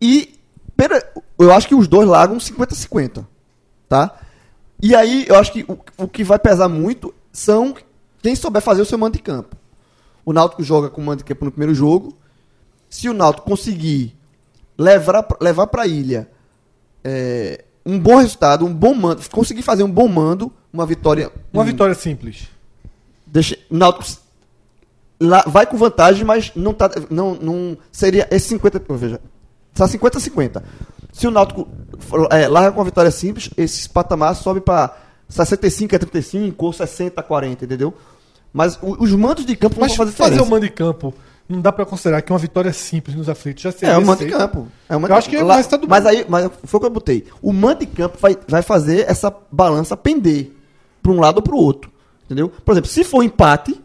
E pera- eu acho que os dois largam 50-50. Tá? E aí, eu acho que o, o que vai pesar muito são quem souber fazer o seu mando de campo. O Náutico joga com mando de campo no primeiro jogo. Se o Náutico conseguir levar, levar para a ilha é, um bom resultado, um bom mando, conseguir fazer um bom mando, uma vitória. Uma um- vitória simples. Deixa, o Náutico lá, vai com vantagem, mas não tá não, não seria esse 50, veja, tá 50 50. Se o Náutico é, larga com uma vitória simples, esse patamar sobe para 65 a 35 ou 60 a 40, entendeu? Mas o- os mandos de campo Mas vão fazer fazer o mando de campo, não dá pra considerar que uma vitória simples nos aflitos já seria É o mando de campo. É Eu acho que é mais tá do mas aí, mas foi o que eu botei. O mando de campo vai, vai fazer essa balança pender para um lado ou para o outro. Entendeu? Por exemplo, se for empate,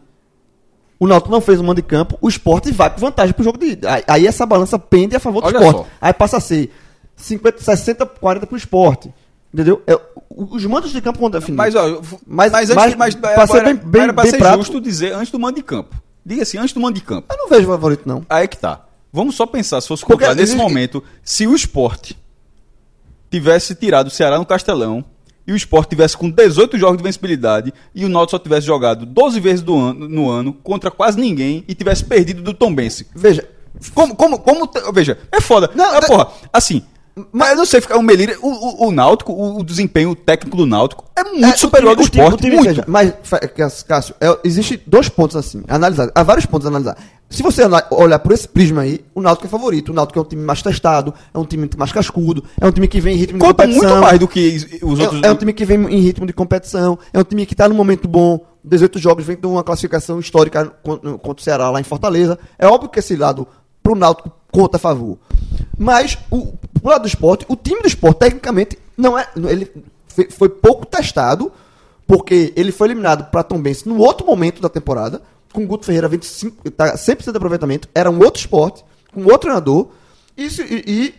o Náutico não fez o mando de campo, o esporte vai com vantagem pro jogo de. Aí, essa balança pende a favor do Olha esporte. só. Aí passa a ser 50, 60, 40 pro esporte. Entendeu? É, os mandos de campo vão definir. Mas, ó, Mas- mas, antes, mas- mas, era, bem- bem- era pra bem ser prático- justo dizer antes do mando de campo. Diga assim, antes do mando de campo. eu não vejo favorito, não. Aí é que tá. Vamos só pensar, se fosse contrário, nesse momento, se o esporte tivesse tirado o Ceará no Castelão e o esporte tivesse com 18 jogos de vencibilidade e o Náutico só tivesse jogado 12 vezes ano, no ano contra quase ninguém e tivesse perdido do Tombense. Veja, Como, como, como, veja, é foda. Não, Ah, tá- porra, assim, mas eu não sei ficar o Melira, o, o, o Náutico, o, o desempenho técnico do Náutico é muito É, superior o ao do o esporte, time- muito. mas, Cássio, é, existe dois pontos assim, analisar. Há vários pontos a analisar. Se você olhar por esse prisma aí, o Náutico é favorito. O Náutico é um time mais testado, é um time mais cascudo, é um time que vem em ritmo de Conta competição. muito mais do que os outros. É, é um time que vem em ritmo de competição, é um time que está num momento bom, 18 jogos, vem de uma classificação histórica contra, o Ceará lá em Fortaleza. É óbvio que esse lado, pro Náutico, conta a favor. Mas, o, pro lado do esporte, o time do esporte, tecnicamente, não é. Ele foi, pouco testado, porque ele foi eliminado para Tom Benz no outro momento da temporada, com o Guto Ferreira 25, tá 100% de aproveitamento, era um outro esporte, com outro treinador, isso, e, e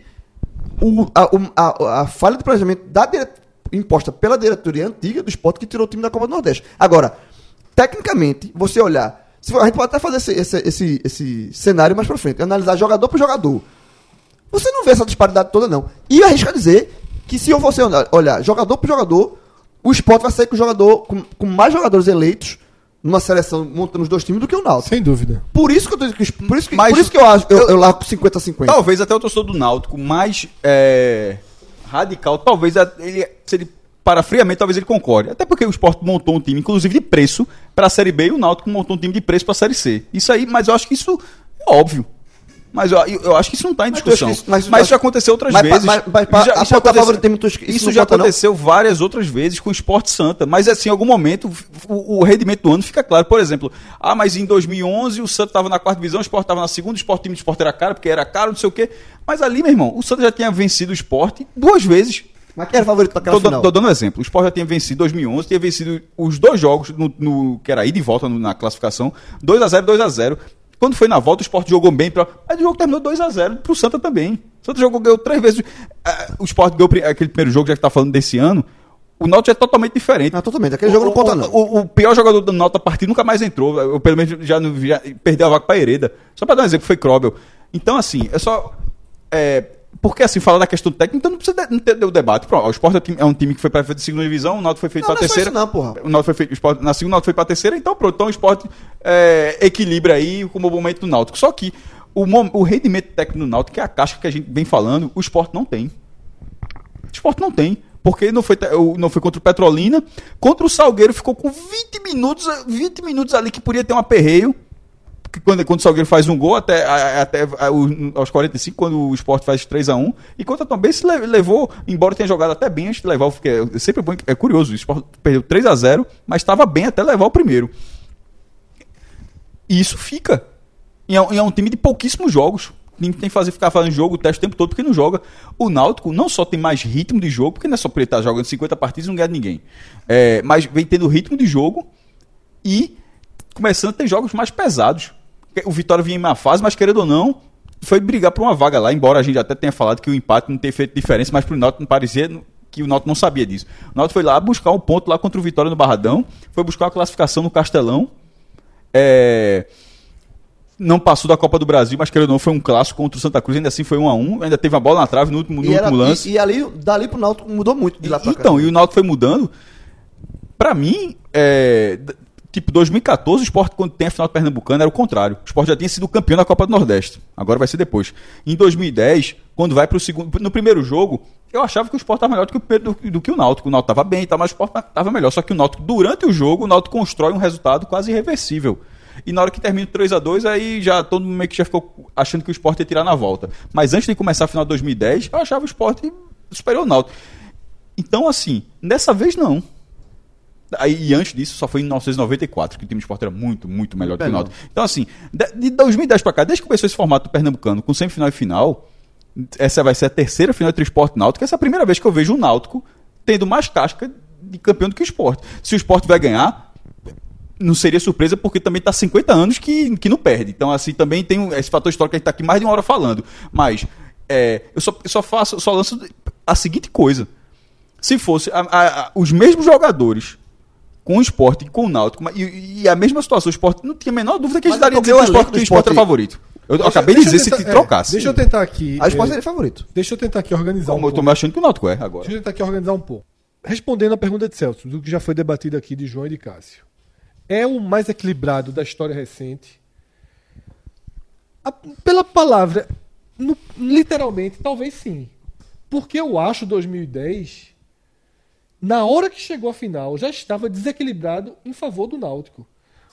o- a, a- a falha de planejamento da imposta pela diretoria antiga do esporte que tirou o time da Copa do Nordeste. Agora, tecnicamente, você olhar. a gente pode até fazer esse, esse, esse, esse cenário mais pra frente, analisar jogador por jogador. Você não vê essa disparidade toda, não. E arrisca dizer que se você olhar, jogador por jogador, o esporte vai sair com jogador com, com mais jogadores eleitos numa seleção montando os dois times do que o Náutico. Sem dúvida. Por isso que eu tô por isso que, Mas- por isso que eu acho, eu, eu largo 50 a 50. Talvez até o torcedor do Náutico mais é, radical, talvez ele, se ele para friamente, talvez ele concorde. Até porque o Sport montou um time, inclusive de preço, para a Série B e o Náutico montou um time de preço para a Série C. Isso aí, mas eu acho que isso é óbvio. Mas eu, eu- acho que isso não está em Mas discussão. Mas, isso- mas- isso já aconteceu outras mas- vezes. mas- mas- mas- já, a isso pauta aconteceu- isso já aconteceu várias outras vezes com o Esporte Santa. Mas assim, em algum momento, o, o rendimento do ano fica claro. Por exemplo, ah, mas em 2011 o Santa estava na quarta divisão, o Sport estava na segunda, o Sport, time do Sport era caro, porque era caro, não sei o quê. Mas ali, meu irmão, o Santa já tinha vencido o Sport duas vezes. Mas quem era favorito para aquela Tô, final? tô dando um exemplo. O Sport já tinha vencido em 2011, tinha vencido os dois jogos, no, no- que era ida e volta no- na classificação, 2x0, 2x0. Quando foi na volta, o Sport jogou bem, pra, mas o jogo terminou 2x0 pro Santa também. O Santa jogou, ganhou três vezes. Ah, o Sport ganhou aquele primeiro jogo, já que tá falando desse ano. O Náutico é totalmente diferente. Ah, totalmente. Aquele jogo não conta, não. O, o pior jogador do Náutico da partida nunca mais entrou. Eu, pelo menos já, não- já perdeu a vaca pra Hereda. Só pra dar um exemplo, foi Krobel. Então, assim, é só. É, porque, assim, falar da questão técnica, então não precisa de- não ter o debate. Pronto, o Sport é um time- é um time que foi pra segunda divisão, o Náutico foi feito pra não é terceira. não, porra. O Náutico foi feito, o Sport, na segunda, o Náutico foi pra terceira, então pronto. Então o Sport é, equilibra aí com o momento do Náutico. Só que o, o rendimento técnico do Náutico, que é a caixa que a gente vem falando, o Sport não tem. O Sport não tem. Porque não foi, não foi contra o Petrolina. Contra o Salgueiro ficou com 20 minutos, 20 minutos ali que podia ter um aperreio. Quando, quando o Salgueiro faz um gol, até, a- até a- aos 45, quando o Sport faz 3x1. E contra o Tom Benz le- levou, embora tenha jogado até bem antes de levar, porque é sempre bom, é curioso, o Sport perdeu 3x0, mas estava bem até levar o primeiro. E isso fica. E é, um- e é um time de pouquíssimos jogos. O time tem que fazer, ficar fazendo jogo, teste o tempo todo, porque não joga. O Náutico não só tem mais ritmo de jogo, porque não é só porque ele estar jogando 50 partidas e não ganha ninguém. É, mas vem tendo ritmo de jogo e começando a ter jogos mais pesados. O Vitória vinha em má fase, mas querendo ou não, foi brigar por uma vaga lá, embora a gente até tenha falado que o empate não tenha feito diferença, mas pro Náutico não parecia que o Náutico não sabia disso. O Náutico foi lá buscar um ponto lá contra o Vitória no Barradão, foi buscar a classificação no Castelão. É, não passou da Copa do Brasil, mas querendo ou não, foi um clássico contra o Santa Cruz, ainda assim foi 1 a 1 ainda teve a bola na trave no último, no E, era- último lance. e, e ali, dali pro Náutico mudou muito de lá pra cá. Então, e o Náutico foi mudando. Pra mim, é, tipo, 2014, o Sport, quando tem a final do Pernambucano, era o contrário. O Sport já tinha sido campeão da Copa do Nordeste. Agora vai ser depois. Em 2010, quando vai pro segundo. No primeiro jogo, eu achava que o Sport estava melhor do que, o, do, do que o Náutico. O Náutico estava bem, mas o Sport estava melhor. Só que o Náutico, durante o jogo, o Náutico constrói um resultado quase irreversível. E na hora que termina o 3 a 2 aí já todo mundo meio que já ficou achando que o Sport ia tirar na volta. Mas antes de começar a final de 2010, eu achava o Sport superior ao Náutico. Então, assim, dessa vez não. Aí, e antes disso, só foi em 1994, que o time de esporte era muito, muito melhor do que o. Náutico. Então, assim, de, de 2010 pra cá, desde que começou esse formato Pernambucano, com semifinal e final, essa vai ser a terceira final entre esporte e Náutico. Essa é a primeira vez que eu vejo o Náutico tendo mais casca de campeão do que o esporte. Se o esporte vai ganhar, não seria surpresa porque também está 50 anos que, que não perde. Então, assim, também tem esse fator histórico que a gente está aqui mais de uma hora falando. Mas é, eu, só, eu só faço, só lanço a seguinte coisa. Se fosse a- a- a- os mesmos jogadores com o esporte e com o Náutico, e, e a mesma situação, o esporte não tinha a menor dúvida que a gente é porque dizendo que o esporte, do que o esporte era favorito. Eu, Deixa- acabei de dizer se tentar- te é, trocasse. deixa eu tentar aqui. A esporte é, seria favorito. Deixa eu tentar aqui organizar Como um eu tô pouco. me achando que o Náutico é agora. Deixa eu tentar aqui organizar um pouco. Respondendo a pergunta de Celso, do que já foi debatido aqui de João e de Cássio. É o mais equilibrado da história recente? A- pela palavra, no- literalmente, talvez sim. Porque eu acho 2010, na hora que chegou a final, já estava desequilibrado em favor do Náutico.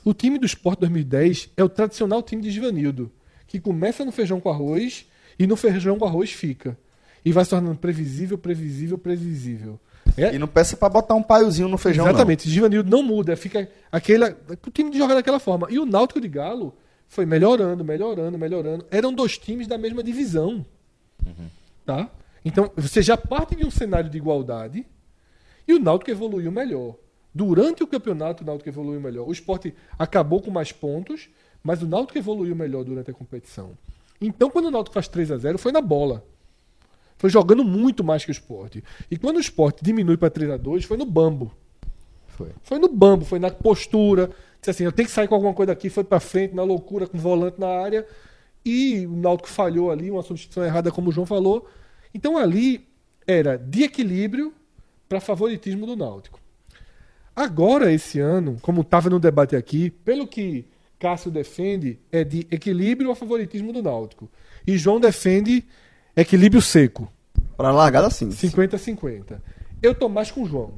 O time do Sport 2010 é o tradicional time de Givanildo, que começa no feijão com arroz e no feijão com arroz fica. E vai se tornando previsível, previsível, previsível. É, E não peça pra botar um paiozinho no feijão, Exatamente, Givanildo não muda, fica aquele, o time de jogar daquela forma. E o Náutico de Galo foi melhorando, melhorando, melhorando. Eram dois times da mesma divisão. Tá? Então, você já parte de um cenário de igualdade e o Náutico evoluiu melhor. Durante o campeonato, o Náutico evoluiu melhor. O esporte acabou com mais pontos, mas o Náutico evoluiu melhor durante a competição. Então, quando o Náutico faz 3 a 0 foi na bola. Foi jogando muito mais que o esporte. E quando o esporte diminui para 3 a 2 foi no bambo. Foi. Foi no bambo, foi na postura. Disse assim, eu tenho que sair com alguma coisa daqui, foi para frente, na loucura, com o volante na área. E o Náutico falhou ali, uma substituição errada, como o João falou. Então ali era de equilíbrio para favoritismo do Náutico. Agora, esse ano, como estava no debate aqui, pelo que Cássio defende, é de equilíbrio a favoritismo do Náutico. E João defende equilíbrio seco. Pra largada sim. 50-50. Eu tô mais com o João.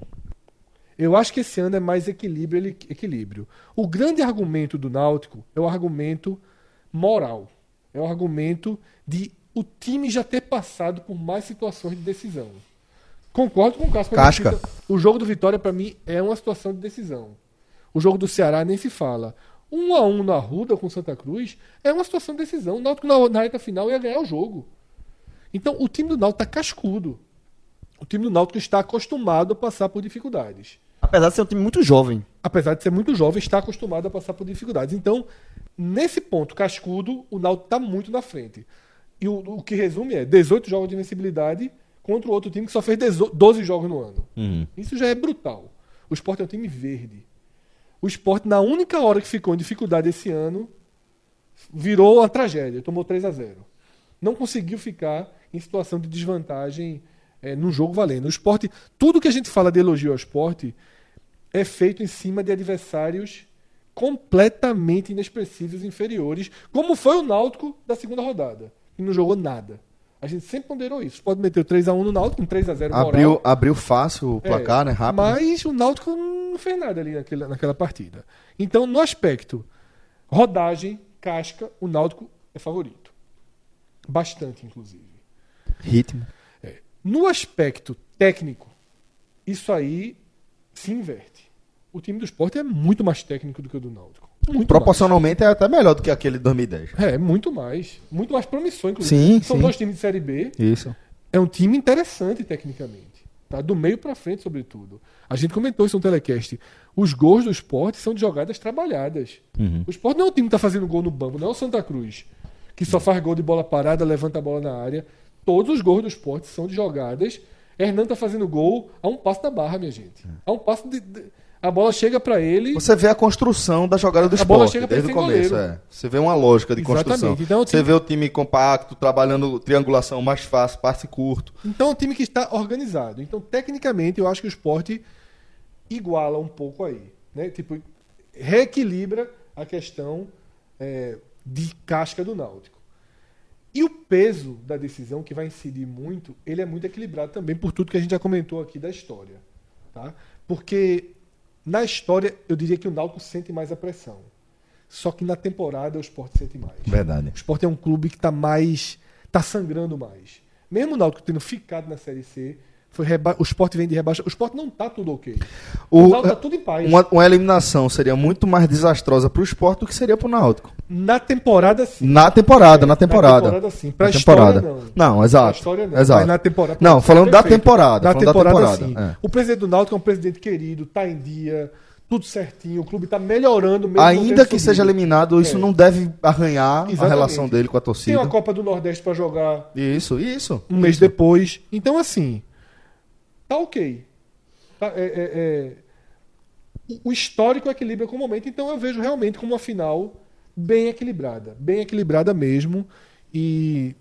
Eu acho que esse ano é mais equilíbrio, ele- equilíbrio. O grande argumento do Náutico é o argumento moral. É o argumento de o time já ter passado por mais situações de decisão. Concordo com o Casca. cita- O jogo do Vitória, para mim, é uma situação de decisão. O jogo do Ceará nem se fala. Um a um na Ruda com Santa Cruz é uma situação de decisão. O Náutico na, na reta final ia ganhar o jogo. Então, o time do Náutico está cascudo. O time do Náutico está acostumado a passar por dificuldades. Apesar de ser um time muito jovem. Apesar de ser muito jovem, está acostumado a passar por dificuldades. Então, nesse ponto cascudo, o Náutico está muito na frente. E o, o que resume é 18 jogos de invencibilidade contra o outro time que só fez 18 12 jogos no ano. Isso já é brutal. O Sport é um time verde. O Sport, na única hora que ficou em dificuldade esse ano, virou uma tragédia. Tomou 3 a 0 Não conseguiu ficar em situação de desvantagem eh, num jogo valendo. O esporte, tudo que a gente fala de elogio ao esporte é feito em cima de adversários completamente inexpressivos, inferiores, como foi o Náutico da segunda rodada, que não jogou nada. A gente sempre ponderou isso. Pode meter o 3x1 no Náutico, um 3x0 moral. Abriu, abriu fácil o placar, É, né? Rápido. Mas o Náutico não fez nada ali naquela, naquela partida. Então, no aspecto rodagem, casca, o Náutico é favorito. Bastante, inclusive. Ritmo. No aspecto técnico, isso aí se inverte. O time do esporte é muito mais técnico do que o do Náutico. Muito Proporcionalmente é até melhor do que aquele de 2010. mais. É, muito mais. Muito mais promissor, inclusive. Sim, São sim. dois times de Série B. Isso. é um time interessante tecnicamente. Tá? Do meio para frente, sobretudo. A gente comentou isso no telecast. Os gols do esporte são de jogadas trabalhadas. O esporte não é um time que está fazendo gol no banco, não é o Santa Cruz, que só faz gol de bola parada, levanta a bola na área. Todos os gols do esporte são de jogadas Hernan tá fazendo gol a um passo da barra, minha gente. A um passo de. de- a bola chega pra ele. Você vê a construção da jogada do A bola esporte chega pra desde o começo. É. Você vê uma lógica de Exatamente. construção. Então, Você time- vê o time compacto, trabalhando triangulação mais fácil, passe curto. Então é um time que está organizado. Então, tecnicamente, eu acho que o esporte iguala um pouco aí. Né? Tipo, reequilibra a questão é, de casca do Náutico. E o peso da decisão, que vai incidir muito, ele é muito equilibrado também por tudo que a gente já comentou aqui da história. Tá? Porque na história, eu diria que o Náutico sente mais a pressão. Só que na temporada o esporte sente mais. Verdade. O Sport é um clube que está mais. está sangrando mais. Mesmo o Náutico tendo ficado na Série C, foi reba... o Sport vem de rebaixa. O Sport não tá tudo ok. O, O- Náutico tá tudo em paz. Uma, uma eliminação seria muito mais desastrosa pro esporte do que seria pro Náutico. Na temporada, sim. Na temporada, na temporada. Na temporada, sim. Pra Na história, temporada. não. Não, exato. Na história, não. Exato. Mas na temporada. Não, falando da temporada. Na falando temporada, da sim. temporada. é. O presidente do Náutico é um presidente querido, tá em dia, tudo certinho. O clube tá melhorando mesmo. Ainda que subido. seja eliminado, isso É. não deve arranhar a Exatamente. relação dele com a Tem torcida. uma Copa do Nordeste pra jogar Isso, isso. um mês depois. Então, assim, tá ok. Tá, é- é- é- O histórico equilibra com o momento, então eu vejo realmente como uma final bem equilibrada. Bem equilibrada mesmo. E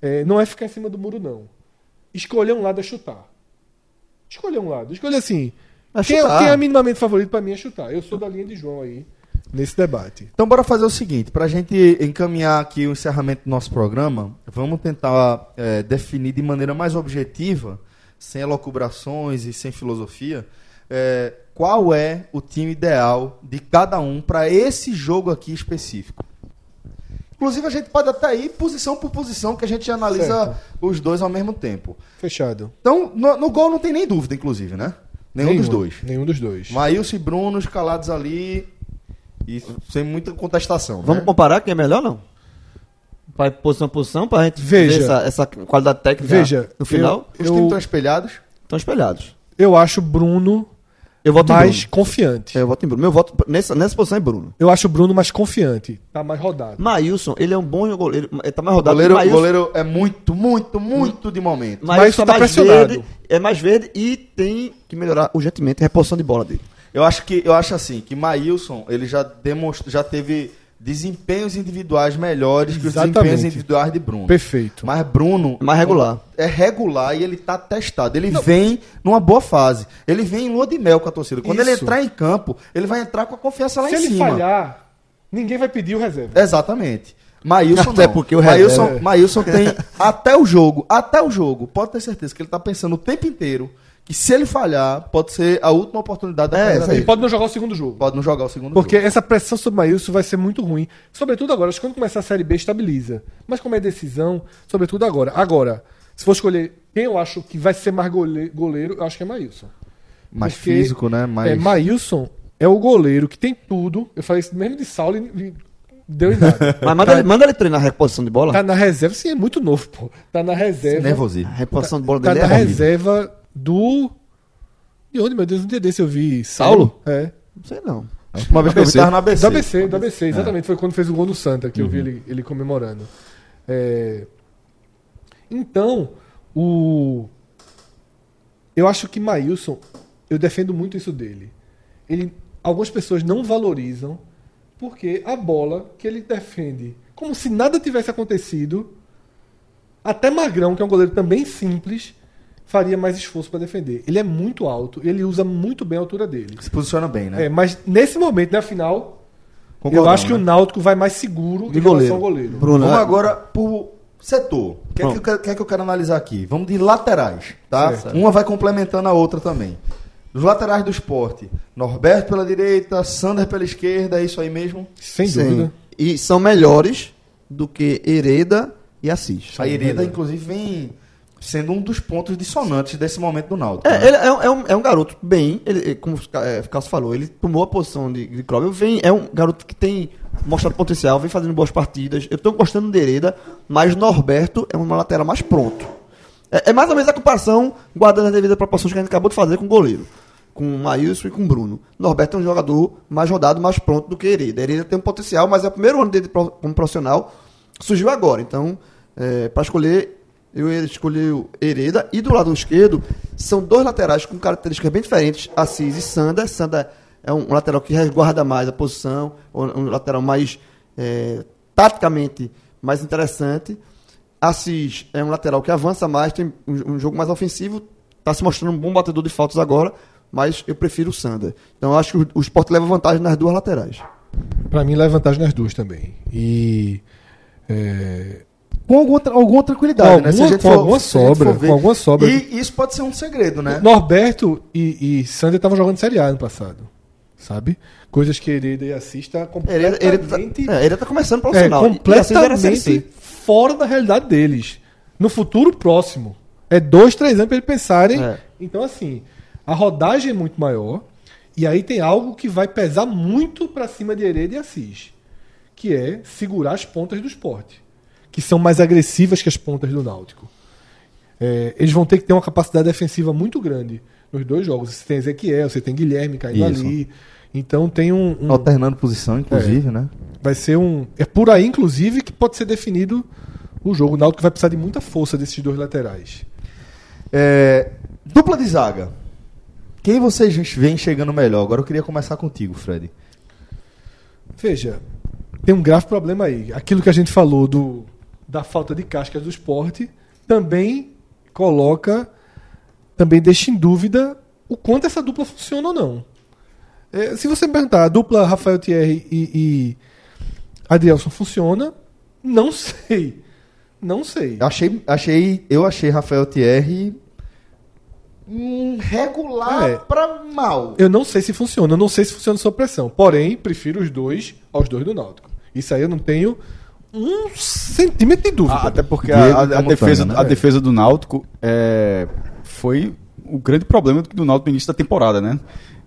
é, não é ficar em cima do muro, não. Escolher um lado é chutar. Escolher um lado. Escolher assim. É quem, chutar. quem é minimamente favorito pra mim é chutar. Eu sou da linha de João aí, nesse debate. Então bora fazer o seguinte, pra gente encaminhar aqui o encerramento do nosso programa, vamos tentar é, definir de maneira mais objetiva, sem elocubrações e sem filosofia, é, qual é o time ideal de cada um pra esse jogo aqui específico. Inclusive a gente pode até ir posição por posição, que a gente analisa Certo. os dois ao mesmo tempo. Fechado. Então, no, no gol não tem nem dúvida, inclusive, né? Nenhum, dos dois. Nenhum dos dois. Maílson e Bruno escalados ali e sem muita contestação. Vamos né? comparar quem é melhor não? Vai posição por posição pra gente Veja. ver essa, essa qualidade técnica Veja, no final. Os eu- times estão espelhados. Estão espelhados. Eu acho Bruno Eu voto mais Bruno. confiante. Eu voto em Bruno. Meu voto nessa, nessa posição é Bruno. Eu acho o Bruno mais confiante. Tá mais rodado. Maílson, ele é um bom goleiro. Ele tá mais rodado. goleiro, que Maílson. goleiro é muito, muito, muito de momento. Maílson Maílson é tá mais pressionado. verde, é mais verde e tem que melhorar urgentemente a reposição de bola dele. Eu acho que eu acho assim que Maílson ele já demonstrou, já teve desempenhos individuais melhores que os Exatamente. desempenhos individuais de Bruno. Perfeito. Mas Bruno É mais regular. É regular e ele tá testado. Ele vem numa boa fase. Ele vem em lua de mel com a torcida. Quando ele Isso. entrar em campo, ele vai entrar com a confiança lá Se em ele cima. falhar, ninguém vai pedir o reserva. Exatamente. Maílson Até não. porque o Maílson, reserva- Maílson tem até o jogo, até o jogo, pode ter certeza que ele tá pensando o tempo inteiro que se ele falhar, pode ser a última oportunidade da É, carreira dele. pode não jogar o segundo jogo. Pode não jogar o segundo Porque jogo. essa pressão sobre o Maílson vai ser muito ruim. Sobretudo agora. Acho que quando começar a Série B, estabiliza. Mas como é decisão, sobretudo agora. Agora, se for escolher quem eu acho que vai ser mais gole- goleiro, eu acho que é Maílson. Mais Porque, físico, né? Mais... É, Maílson é o goleiro que tem tudo. Eu falei isso mesmo de Saulo e deu em nada. Mas manda, ele, manda ele treinar a reposição de bola. Tá na reserva, sim, é muito novo, pô. Tá na reserva. Nervosismo. A reposição de bola Tá dele na é horrível. reserva do. De onde, meu Deus? Um dia desse eu vi. Saulo? É. Não sei não. A última vez que eu vi tava na ABC. Do ABC, do ABC, exatamente. Foi quando fez o gol no Santa, que eu vi ele, ele comemorando. É, Então, o. Eu acho que Maílson, eu defendo muito isso dele. Ele, algumas pessoas não valorizam porque a bola que ele defende, como se nada tivesse acontecido, até Magrão, que é um goleiro também simples, faria mais esforço para defender. Ele é muito alto, ele usa muito bem a altura dele. Se posiciona bem, né? É, mas nesse momento, na final, eu acho que o né? Náutico vai mais seguro De em goleiro. relação ao goleiro. Bruno, Vamos é- agora pro setor. O que, é que, eu quero- que é que eu quero analisar aqui? Vamos de laterais, tá? Certo. Uma vai complementando a outra também. Dos laterais do esporte, Norberto pela direita, Sander pela esquerda, é isso aí mesmo? Sem Sim. dúvida. E são melhores do que Hereda e Assis. A Hereda, inclusive, vem sendo um dos pontos dissonantes desse momento do Náutico. É, né? ele é, um, é um- é um garoto bem, ele, ele- como o é, Cássio falou, ele tomou a posição de, de Cláudio. Vem, é um garoto que tem mostrado potencial, vem fazendo boas partidas. Eu estou gostando de Hereda, mas Norberto é uma lateral mais pronto. É, é mais ou menos a comparação, guardando as devidas proporções que a gente acabou de fazer com o goleiro. Com o Maílson e com o Bruno. Norberto é um jogador mais rodado, mais pronto do que Hereda. Hereda tem um potencial, mas é o primeiro ano dele como profissional, surgiu agora. Então, para escolher Eu ia escolher o Hereda. E do lado esquerdo, são dois laterais com características bem diferentes. Assis e Sander. Sander é um lateral que resguarda mais a posição, um lateral mais é, taticamente mais interessante. Assis é um lateral que avança mais, tem um, um jogo mais ofensivo, está se mostrando um bom batedor de faltas agora, mas eu prefiro o Sander. Então eu acho que o, o Sport leva vantagem nas duas laterais. Pra mim, leva vantagem nas duas também. E. é, Com alguma, alguma tranquilidade, Com né? alguma- com alguma se a gente sobra, ver. com alguma sobra. E isso pode ser um segredo, né? Norberto e, e Sander estavam jogando Série A ano passado. Sabe? Coisas que Hereda e Assis está Hereda, Hereda, tá, completamente, é, Hereda tá começando é, profissional. Série C. completamente fora da realidade deles. No futuro próximo. É dois, três anos para eles pensarem. É. Então, assim, a rodagem é muito maior. E aí tem algo que vai pesar muito para cima de Hereda e Assis. Que é segurar as pontas do esporte. Que são mais agressivas que as pontas do Náutico. É, eles vão ter que ter uma capacidade defensiva muito grande nos dois jogos. Você tem Ezequiel, você tem Guilherme caindo Isso. ali. Então tem um. um- Alternando posição, inclusive, né? vai ser um. É por aí, inclusive, que pode ser definido o jogo. O Náutico vai precisar de muita força desses dois laterais. É, dupla de zaga. Quem vocês veem chegando melhor? Agora eu queria começar contigo, Fred. Veja, tem um grave problema aí. Aquilo que a gente falou do, da falta de cascas do esporte também coloca, também deixa em dúvida o quanto essa dupla funciona ou não. É, se você me perguntar, a dupla Rafael Thierry e, e Adrielson funciona? Não sei. Não sei. Achei, achei, eu achei Rafael Thierry hum, regular É. pra mal. Eu não sei se funciona, eu não sei se funciona sob pressão. Porém, prefiro os dois aos dois do Náutico. Isso aí eu não tenho um centímetro de dúvida. Ah, até porque a, a- a Montanha, defesa, né? a defesa do Náutico é, foi o grande problema do Náutico no início da temporada, né?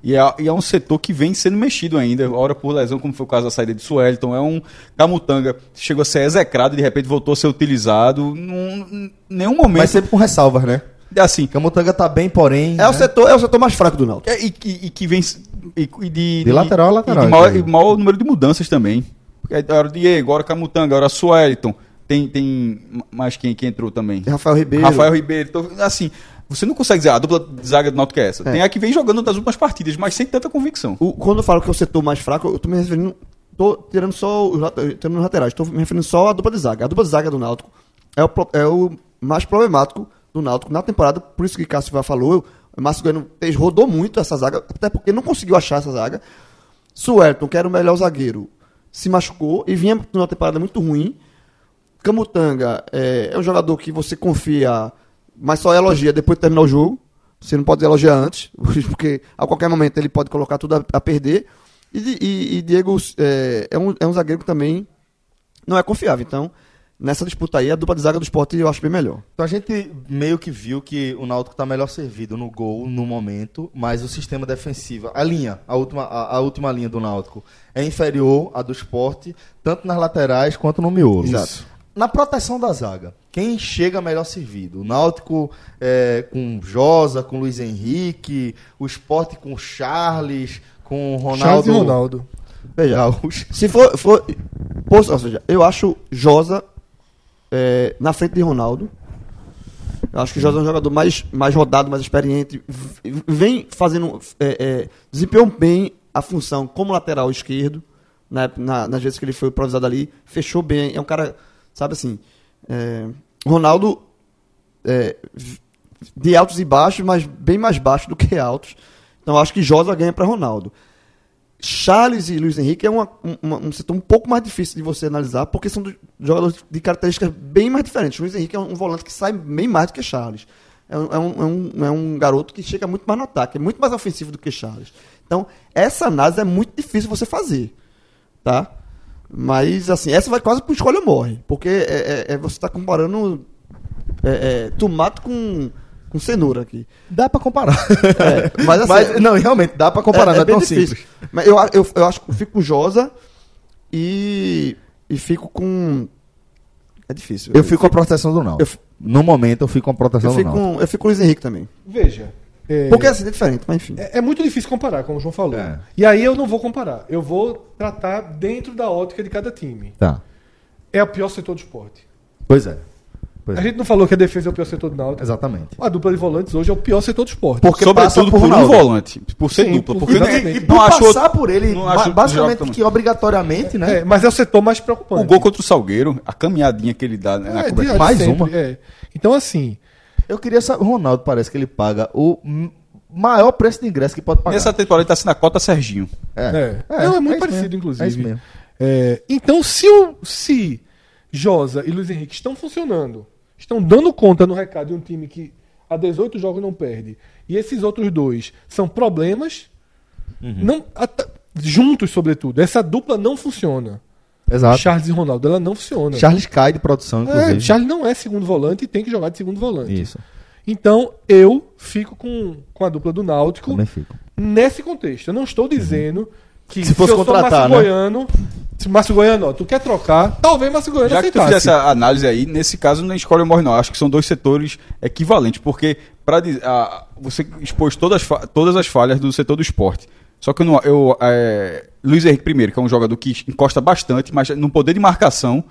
E é, e é um setor que vem sendo mexido ainda, hora por lesão, como foi o caso da saída de Suelton. É um Camutanga, chegou a ser execrado e de repente voltou a ser utilizado. Num, em nenhum momento. Mas sempre com ressalvas, né? assim. Camutanga tá bem, porém. É o, né? setor, é o setor mais fraco do Náutico. É, e, e- e que vem. E, e de, De lateral a lateral, E de maior, e maior número de mudanças também. Porque Agora Diego, agora Camutanga, agora Suelton. Tem, tem mais quem que entrou também? Rafael Ribeiro. Rafael Ribeiro. Então, assim, você não consegue dizer, ah, a dupla de zaga do Náutico é essa. É. Tem a que vem jogando das últimas partidas, mas sem tanta convicção. O- quando eu falo que é o setor mais fraco, eu tô me referindo. Tô tirando só os, tirando os laterais, tô me referindo só à dupla de zaga. A dupla de zaga do Náutico é o, é o mais problemático do Náutico na temporada, por isso que Cássio Silva falou. O Márcio Goiano rodou muito essa zaga, até porque não conseguiu achar essa zaga. Suelton, que era o melhor zagueiro, se machucou e vinha numa temporada muito ruim. Camutanga é, é um jogador que você confia, mas só elogia depois de terminar o jogo. Você não pode elogiar antes, porque a qualquer momento ele pode colocar tudo a, a perder. E, e- e Diego é, é, um, é um zagueiro que também não é confiável. Então, nessa disputa aí, a dupla de zaga do esporte eu acho bem melhor. Então a gente meio que viu que o Náutico tá melhor servido no gol no momento, mas o sistema defensivo, a linha, a última, a, a última linha do Náutico é inferior à do esporte, tanto nas laterais quanto no miolo. Exato. Na proteção da zaga, quem chega melhor servido? O Náutico é, com Josa, com Luiz Henrique, o esporte com Charles, com Charles Ronaldo. e Ronaldo. Veja, se for. for posso- ou seja, eu acho Josa é, na frente de Ronaldo. Eu acho que Josa é um jogador mais, mais rodado, mais experiente. Vem fazendo. É, é, desempenhou bem a função como lateral esquerdo. Na, na- nas vezes que ele foi improvisado ali. Fechou bem. É um cara, sabe assim. é, Ronaldo. é, de altos e baixos, mas bem mais baixo do que altos. Então acho que Josa ganha para Ronaldo. Charles e Luiz Henrique é uma- um- uma- um setor um pouco mais difícil de você analisar, porque são do- jogadores de características bem mais diferentes. Luiz Henrique é um, volante que sai bem mais do que Charles. É um, é um- é um- é um garoto que chega muito mais no ataque, é muito mais ofensivo do que Charles. Então, essa análise é muito difícil você fazer. Tá? Mas, assim, essa vai quase pro escolha morre. Porque é, é- é- você está comparando é, é, tomate com, com cenoura aqui. Dá pra comparar. É, mas, assim, não, realmente, dá pra comparar, não é bem tão difícil. simples. Mas eu, eu, eu acho que eu fico com Josa e, e fico com. É difícil. Eu fico com a proteção do Náutico. Eu fi- No momento, eu fico com a proteção eu do Náutico. com, eu fico com o Luiz Henrique também. Veja. é, Porque assim é diferente, mas enfim. é, é muito difícil comparar, como o João falou. É. E aí eu não vou comparar. Eu vou tratar dentro da ótica de cada time. Tá. É o pior setor do esporte. Pois é. Pois A é. gente não falou que a defesa é o pior setor do Náutico. Exatamente. A dupla de volantes hoje é o pior setor do esporte. Porque Sobretudo por por, um volante, por ser Sim, dupla. por- Porque E não por acho passar outro- por ele, não basicamente que obrigatoriamente, né? É, mas é o setor mais preocupante. O gol contra o Salgueiro, a caminhadinha que ele dá né, na É, cobertura. de- Mais sempre, uma. é. Então, assim, Eu queria saber, o Ronaldo parece que ele paga o maior preço de ingresso que pode pagar. Nessa temporada ele tá sendo a cota Serginho. É. Não, é muito isso parecido, mesmo, inclusive. É isso mesmo. É, então, se, o, se Josa e Luiz Henrique estão funcionando, estão dando conta no recado de um time que há 18 jogos não perde, e esses outros dois são problemas, Uhum. não, até- juntos, sobretudo, essa dupla não funciona. Exato. Charles e Ronaldo, ela não funciona. Charles cai de produção, inclusive. É, Charles não é segundo volante e tem que jogar de segundo volante. Isso, Então, eu fico com, com a dupla do Náutico também fico. nesse contexto. Eu não estou dizendo que Se fosse eu sou contratar, Márcio né? Goiano, se Márcio Goiano, ó, tu quer trocar, talvez Márcio Goiano Já que tu aceitasse. fizesse a análise aí, nesse caso não escolhe ou morre não. Acho que são dois setores equivalentes, porque pra, a- você expôs todas, todas as falhas do setor do esporte. Só que eu, não, eu é, Luiz Henrique primeiro, que é um jogador que encosta bastante, mas no poder de marcação,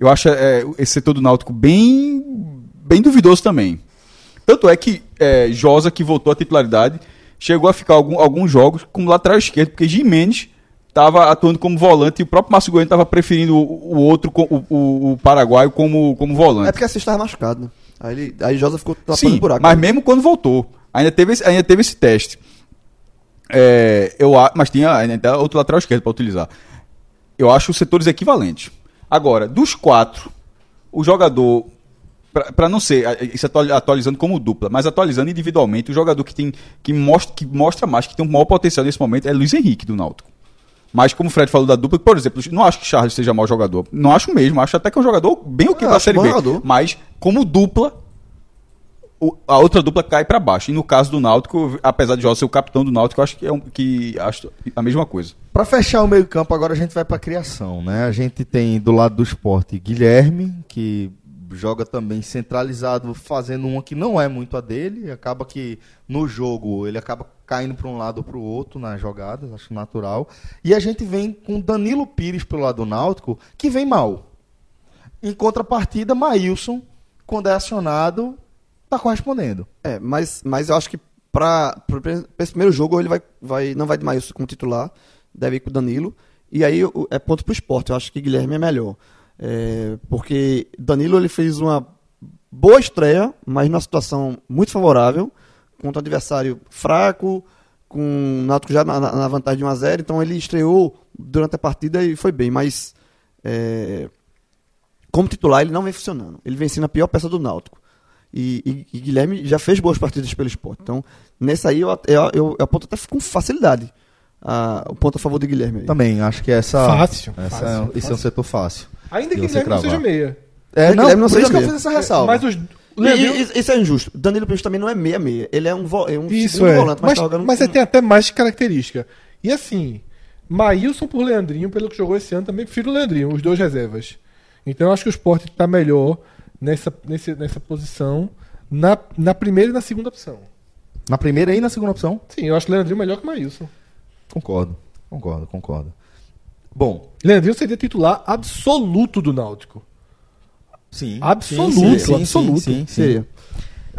eu acho é, esse setor do Náutico bem, bem duvidoso também. Tanto é que é, Josa, que voltou à titularidade, chegou a ficar algum- alguns jogos como lateral esquerdo, porque Jimenez estava atuando como volante e o próprio Márcio Goiano estava preferindo o, o outro, o, o, o paraguaio, como, como volante. É porque assim estava machucado, né? Aí, ele, aí Josa ficou tapando Sim, buraco. mas mesmo quando voltou, ainda teve esse, ainda teve esse teste. É, eu, mas tinha ainda outro lateral esquerdo para utilizar. Eu acho os setores equivalentes. Agora, dos quatro, o jogador, para não ser isso atuali- atualizando como dupla, mas atualizando individualmente, o jogador que, tem, que, mostra, que mostra mais, que tem um maior potencial nesse momento é Luiz Henrique do Náutico. Mas como o Fred falou da dupla, por exemplo, não acho que Charles seja mau jogador. Não acho mesmo, acho até que é um jogador bem o que da Série B. jogador. Mas como dupla, o- a outra dupla cai pra baixo. E no caso do Náutico, apesar de Jorge ser o capitão do Náutico, eu acho que é um, que acho a mesma coisa. Pra fechar o meio campo, agora a gente vai pra criação, né? A gente tem do lado do esporte Guilherme, que joga também centralizado, fazendo uma que não é muito a dele. Acaba que no jogo ele acaba caindo para um lado ou para o outro nas jogadas, acho natural. E a gente vem com Danilo Pires pelo lado do Náutico, que vem mal. Em contrapartida, Maílson, quando é acionado, tá correspondendo. É, mas, mas eu acho que para esse primeiro jogo ele vai, vai, não vai de Maílson como titular, deve ir com o Danilo. E aí o- é ponto pro esporte. Eu acho que Guilherme é melhor. É, porque Danilo ele fez uma boa estreia, mas numa situação muito favorável, contra um adversário fraco, com o Náutico já na, na- vantagem de 1x0. Então ele estreou durante a partida e foi bem, mas é, como titular ele não vem funcionando. Ele vem sendo a pior peça do Náutico. E, e- e Guilherme já fez boas partidas pelo esporte. Então, nessa aí eu, eu, eu aponto até com facilidade a- o ponto a favor de Guilherme. Aí. Também, acho que essa. Fácil, essa fácil, é, esse é um setor fácil. Ainda que Guilherme não seja meia. É, não, Guilherme não por seja isso que eu meia. fiz essa ressalva. Mas os. E- Leandrinho- e- isso é injusto. Danilo Pires também não é meia-meia. Ele é um, vo, é um Isso é. volante, mas, mas tá jogando mas é, tem até mais característica. E assim, Maílson por Leandrinho, pelo que jogou esse ano, também prefiro o Leandrinho, os dois reservas. Então eu acho que o esporte está melhor nessa, nesse, nessa posição, na, na primeira e na segunda opção. Na primeira e na segunda opção? Sim, eu acho o Leandrinho melhor que o Maílson. Concordo, concordo, concordo. Bom, Leandrinho seria titular absoluto do Náutico. sim. Absoluto, sim, sim, absoluto. Sim, sim, sim. Seria.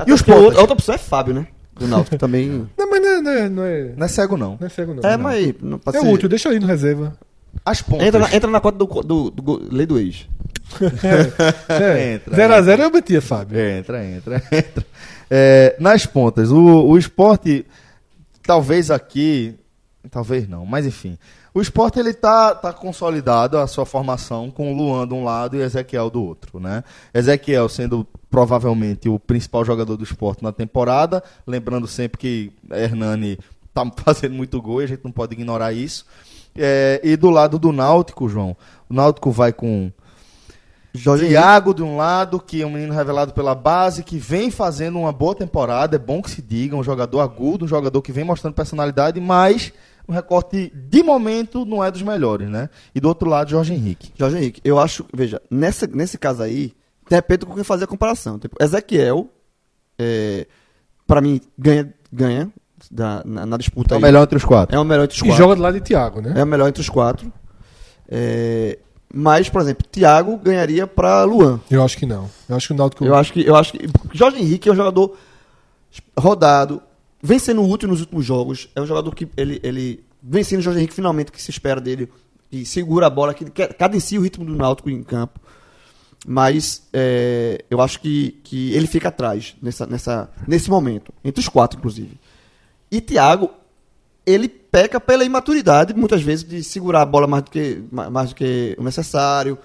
E os Porque a outra, opção é Fábio, né? Do Náutico também. Não, mas não é, não é, não é, Não é cego, não. não é cego, não. É, Não. mas. Não É ser- útil, deixa aí no reserva. As pontas. Entra na, entra na cota do, do, do, go- lei do ex. É, Entra, 0x0 eu metia, Fábio. Entra, entra, entra. É, nas pontas, o, o esporte, talvez aqui, talvez não, mas enfim. O esporte ele tá, tá consolidado a sua formação com o Luan de um lado e Ezequiel do outro, né? Ezequiel sendo provavelmente o principal jogador do esporte na temporada, lembrando sempre que Hernani tá fazendo muito gol e a gente não pode ignorar isso. É, e do lado do Náutico, João, o Náutico vai com Jorge Thiago de um lado, que é um menino revelado pela base, que vem fazendo uma boa temporada, é bom que se diga, um jogador agudo, um jogador que vem mostrando personalidade, mas um recorte de momento não é dos melhores, né? E do outro lado, Jorge Henrique. Jorge Henrique, eu acho, veja, nessa, nesse caso aí, de repente com quem fazer a comparação. Tipo, Ezequiel, é, para mim, ganha, ganha da- na, na disputa É o aí. melhor entre os quatro. É o melhor entre os E quatro. joga do lado de Thiago, né? É o melhor entre os quatro. É, Mas, por exemplo, Thiago ganharia para Luan. Eu acho que não. Eu acho que o Náutico. Eu acho que eu acho que Jorge Henrique é um jogador rodado, vem sendo útil nos últimos jogos. É um jogador que ele ele vem sendo o Jorge Henrique finalmente que se espera dele, que segura a bola, que cadencia o ritmo do Náutico em campo. Mas é, eu acho que, que ele fica atrás nessa, nessa, nesse momento, entre os quatro, inclusive. E Thiago, ele peca pela imaturidade, muitas vezes, de segurar a bola mais do que, ma- mais do que o necessário.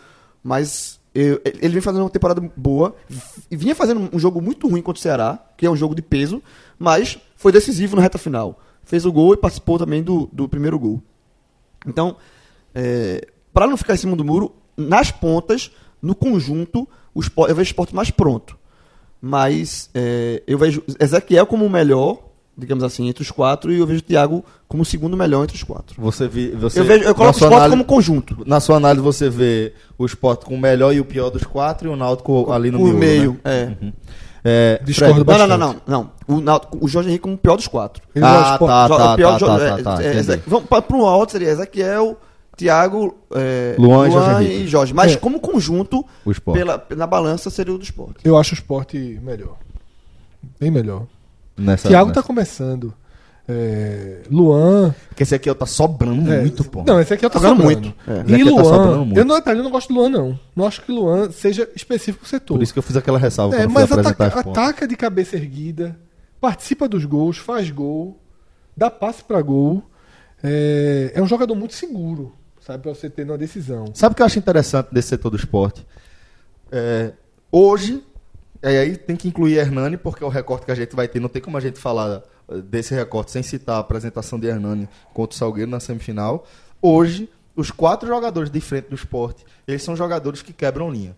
Mas eu- ele vem fazendo uma temporada boa. E vinha fazendo um jogo muito ruim contra o Ceará, que é um jogo de peso, mas foi decisivo na reta final. Fez o gol e participou também do, do primeiro gol. Então, para não ficar em cima do muro, nas pontas, no conjunto, o Sport, eu vejo o esporte mais pronto. Mas é, eu vejo Ezequiel como o melhor, digamos assim, entre os quatro, e eu vejo o Thiago como o segundo melhor entre os quatro. Você vi, você Eu, vejo, eu coloco o esporte análise- como conjunto. Na sua análise você vê o esporte com o melhor e o pior dos quatro e o Náutico ali no o miolo, meio, né? é. É, Discordo Fred, Não, não, não, bastante. não, não. O, Náutico- o Jorge Henrique como o pior dos quatro. Ele Ah, é Sport- tá, tá, o pior tá, tá, é- tá, tá, é- entendi. Eze- Vamos para um outro seria Ezequiel, Thiago, é, Luan e Jorge e Jorge. Mas É. como conjunto, pela, na balança seria o do esporte. Eu acho o esporte melhor. Bem melhor. Nessa, Thiago nessa. tá começando. É, Luan. Porque esse aqui tá sobrando é, muito, pô. Não, esse aqui tô Jogando sobrando. muito. É. E aqui tá sobrando Luan. muito. eu, não, eu não gosto do Luan, não. Não acho que Luan seja específico pro setor. Por isso que eu fiz aquela ressalva É, mas ataca, ataca de cabeça erguida, participa dos gols, faz gol, dá passe pra gol. É, é um jogador muito seguro, sabe, pra você ter uma decisão. Sabe o que eu acho interessante desse setor do esporte? É, hoje, e aí tem que incluir Hernani, porque é o recorte que a gente vai ter. Não tem como a gente falar desse recorte sem citar a apresentação de Hernani contra o Salgueiro na semifinal. Hoje, os quatro jogadores de frente do esporte, eles são jogadores que quebram linha.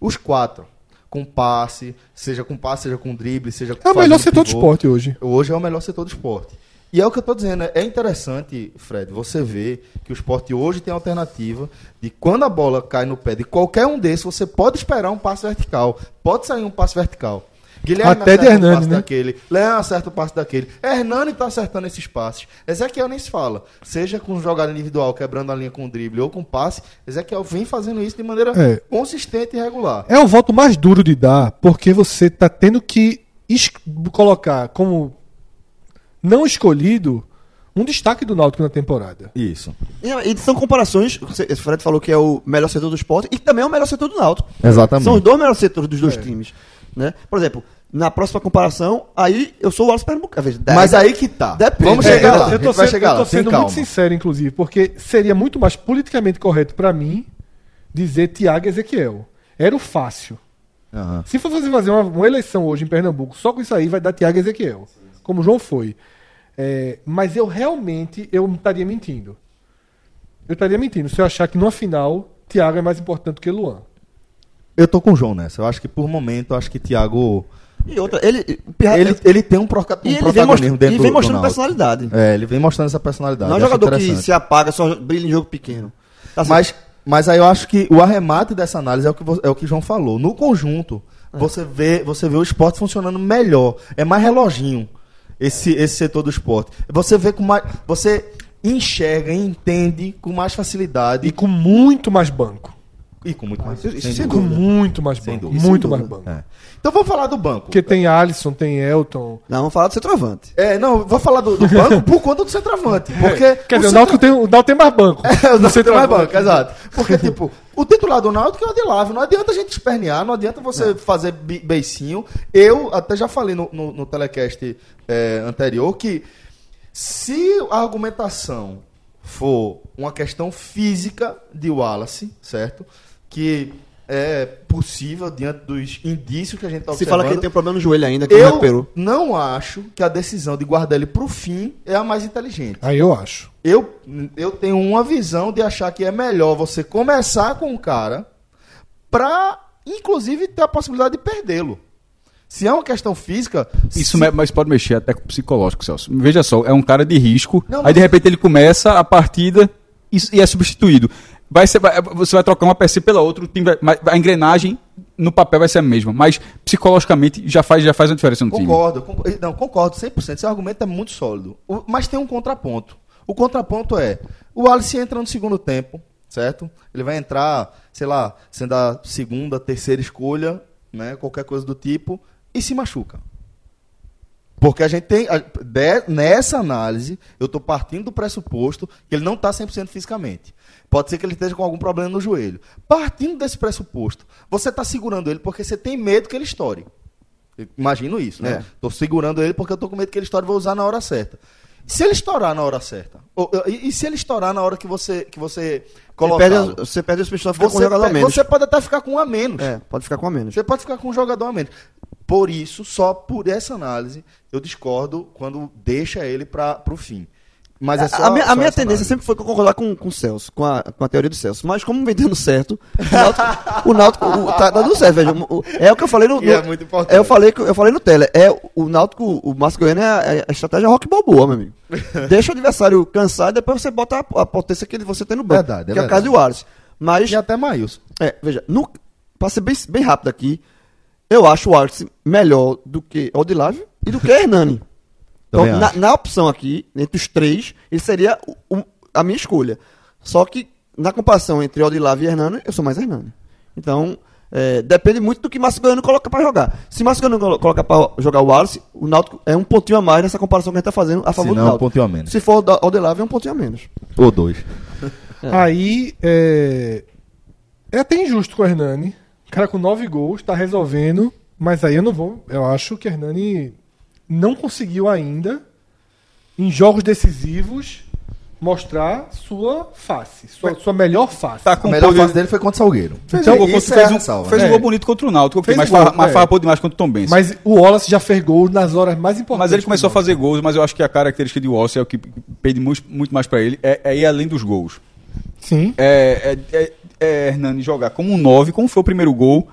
Os quatro. Com passe, seja com passe, seja com drible, seja É o melhor setor do pivô. esporte hoje. Hoje é o melhor setor do esporte. E é o que eu estou dizendo, é interessante, Fred, você ver que o esporte hoje tem a alternativa de quando a bola cai no pé de qualquer um desses, você pode esperar um passe vertical. Pode sair um passe vertical. Guilherme Até de acerta Hernani, um passe né? daquele, Leão acerta o passe daquele. Hernani está acertando esses passes. Ezequiel nem se fala. Seja com jogada individual, quebrando a linha com drible ou com passe, Ezequiel vem fazendo isso de maneira É. consistente e regular. É o voto mais duro de dar, porque você tá tendo que colocar como não escolhido um destaque do Náutico na temporada. Isso. E, e são comparações, o Fred falou que é o melhor setor do esporte e também é o melhor setor do Náutico. Exatamente. São os dois melhores setores dos dois times. Né? Por exemplo, na próxima comparação, aí eu sou o Wallace Pernambuco. Mas aí que tá. Depende. Vamos É, chegar eu- lá. eu tô, sendo, chegar eu tô sendo muito sincero, inclusive, porque seria muito mais politicamente correto pra mim dizer Thiago Ezequiel. Era o fácil. Aham. Se você fazer uma, uma eleição hoje em Pernambuco, só com isso aí vai dar Thiago Ezequiel. Como o João foi. É, mas eu realmente eu estaria mentindo. Eu estaria mentindo se eu achar que numa final Thiago é mais importante que Luan. Eu tô com o João nessa. Eu acho que por momento, acho que Thiago. E outra, ele, o Pirra- Ele, ele tem um, proca- um e ele vem, protagonismo mostrando, dentro e vem do- do mostrando personalidade. É, ele vem mostrando essa personalidade. Não é um eu acho jogador que se apaga, só brilha em jogo pequeno. Tá certo. Mas, mas aí eu acho que o arremate dessa análise é o que, é o que o João falou. No conjunto, É. você, vê, você vê o esporte funcionando melhor. É mais reloginho esse, esse setor do esporte. Você vê com mais. Você enxerga e entende com mais facilidade E com muito mais banco. E, com muito mais. sem sem Com muito mais banco. Muito mais banco. É. Então vamos falar do banco. Porque tem Alisson, tem Elton. Não, vamos falar do centroavante. É, não, vou falar do, do banco por conta do centroavante. Porque Quer dizer, o Náutico tem, o Náutico tem mais banco. É, o Náutico tem mais banco, exato. Porque, tipo, o titular do Náutico é o Adelave. Não adianta a gente espernear, não adianta você fazer bi- beicinho. Eu até já falei no, no, no telecast é, anterior que se a argumentação for uma questão física de Wallace, certo? Que é possível diante dos indícios que a gente está Se observando. fala que ele tem um problema no joelho ainda, que não Eu recuperou. não acho que a decisão de guardar ele pro fim é a mais inteligente. Aí eu acho. Eu, eu tenho uma visão de achar que é melhor você começar com o cara pra, inclusive, ter a possibilidade de perdê-lo. Se é uma questão física. Isso se- mas pode mexer até com o psicológico, Celso. Veja só, é um cara de risco. Não, aí mas- de repente ele começa a partida e, e é substituído. Vai ser, você vai trocar uma peça pela outra, vai- a engrenagem no papel vai ser a mesma, mas psicologicamente já faz, já faz uma diferença no time. Concordo, concordo, não, concordo 100%. Seu argumento é muito sólido. Mas tem um contraponto. O contraponto é: o Alice entra no segundo tempo, certo? Ele vai entrar, sei lá, sendo a segunda, terceira escolha, né? Qualquer coisa do tipo, e se machuca. Porque a gente tem. a- de- nessa análise, eu estou partindo do pressuposto que ele não está 100% fisicamente. Pode ser que ele esteja com algum problema no joelho. Partindo desse pressuposto, você está segurando ele porque você tem medo que ele estoure. Eu Imagino isso, né? É. Estou segurando ele porque eu estou com medo que ele estoure e vou usar na hora certa. Se ele estourar na hora certa, ou- e, e se ele estourar na hora que você, que você Você colocar. você perde as pessoas ficar com um Você, jogador a pe- menos. você pode até ficar com um a menos. É, pode ficar com a menos. Você pode ficar com um jogador a menos. Por isso, só por essa análise, eu discordo quando deixa ele para o fim. Mas é só, a, minha, a só minha essa tendência sempre foi concordar com, com o Celso, com a, com a teoria do Celso. Mas como vem dando certo, o Náutico, o Náutico o- tá dando certo, veja. o- é o que eu falei no. Que no- é muito importante. é, eu, falei, eu falei no tele. É, o Náutico, o Márcio Goiano é a, é a estratégia rock balboa, meu amigo. Deixa o adversário cansar e depois você bota a, a potência que você tem no banco. Verdade, é que é o verdade. caso do Wallace. Mas, E até Maílson. é, veja, no, pra ser bem, bem rápido aqui, eu acho o Wallace melhor do que Odilávio e do que Hernani. Então, na, na opção aqui, entre os três, ele seria o- o- a minha escolha. Só que, na comparação entre Odilávio e Hernani, eu sou mais Hernani. Então, é, depende muito do que Márcio Goiano coloca pra jogar. Se Márcio Goiano colo- coloca pra jogar o Wallace, o Náutico é um pontinho a mais nessa comparação que a gente tá fazendo a favor Se do não, um Náutico. pontinho a menos. Se for o é um pontinho a menos. Ou dois. Aí é. É até injusto com o Hernani. O cara com nove gols, tá resolvendo. Mas aí eu não vou. Eu acho que o Hernani não conseguiu ainda, em jogos decisivos, mostrar sua face. Sua, sua melhor face. Tá A com melhor poder- fase dele foi contra o Salgueiro. Fez, Então, um, é fez, a um, fez um gol bonito contra o Náutico, ok, Fez mas, gol, mas é. farrapou demais contra o Tom Benz. Mas, Mas o Wallace já fez gols nas horas mais importantes. ele começou a fazer gols, mas eu acho que a característica de Wallace é o que pede muito, muito mais pra ele, é, é ir além dos gols. Sim. É, é, é, é Hernani jogar como um 9, como foi o primeiro gol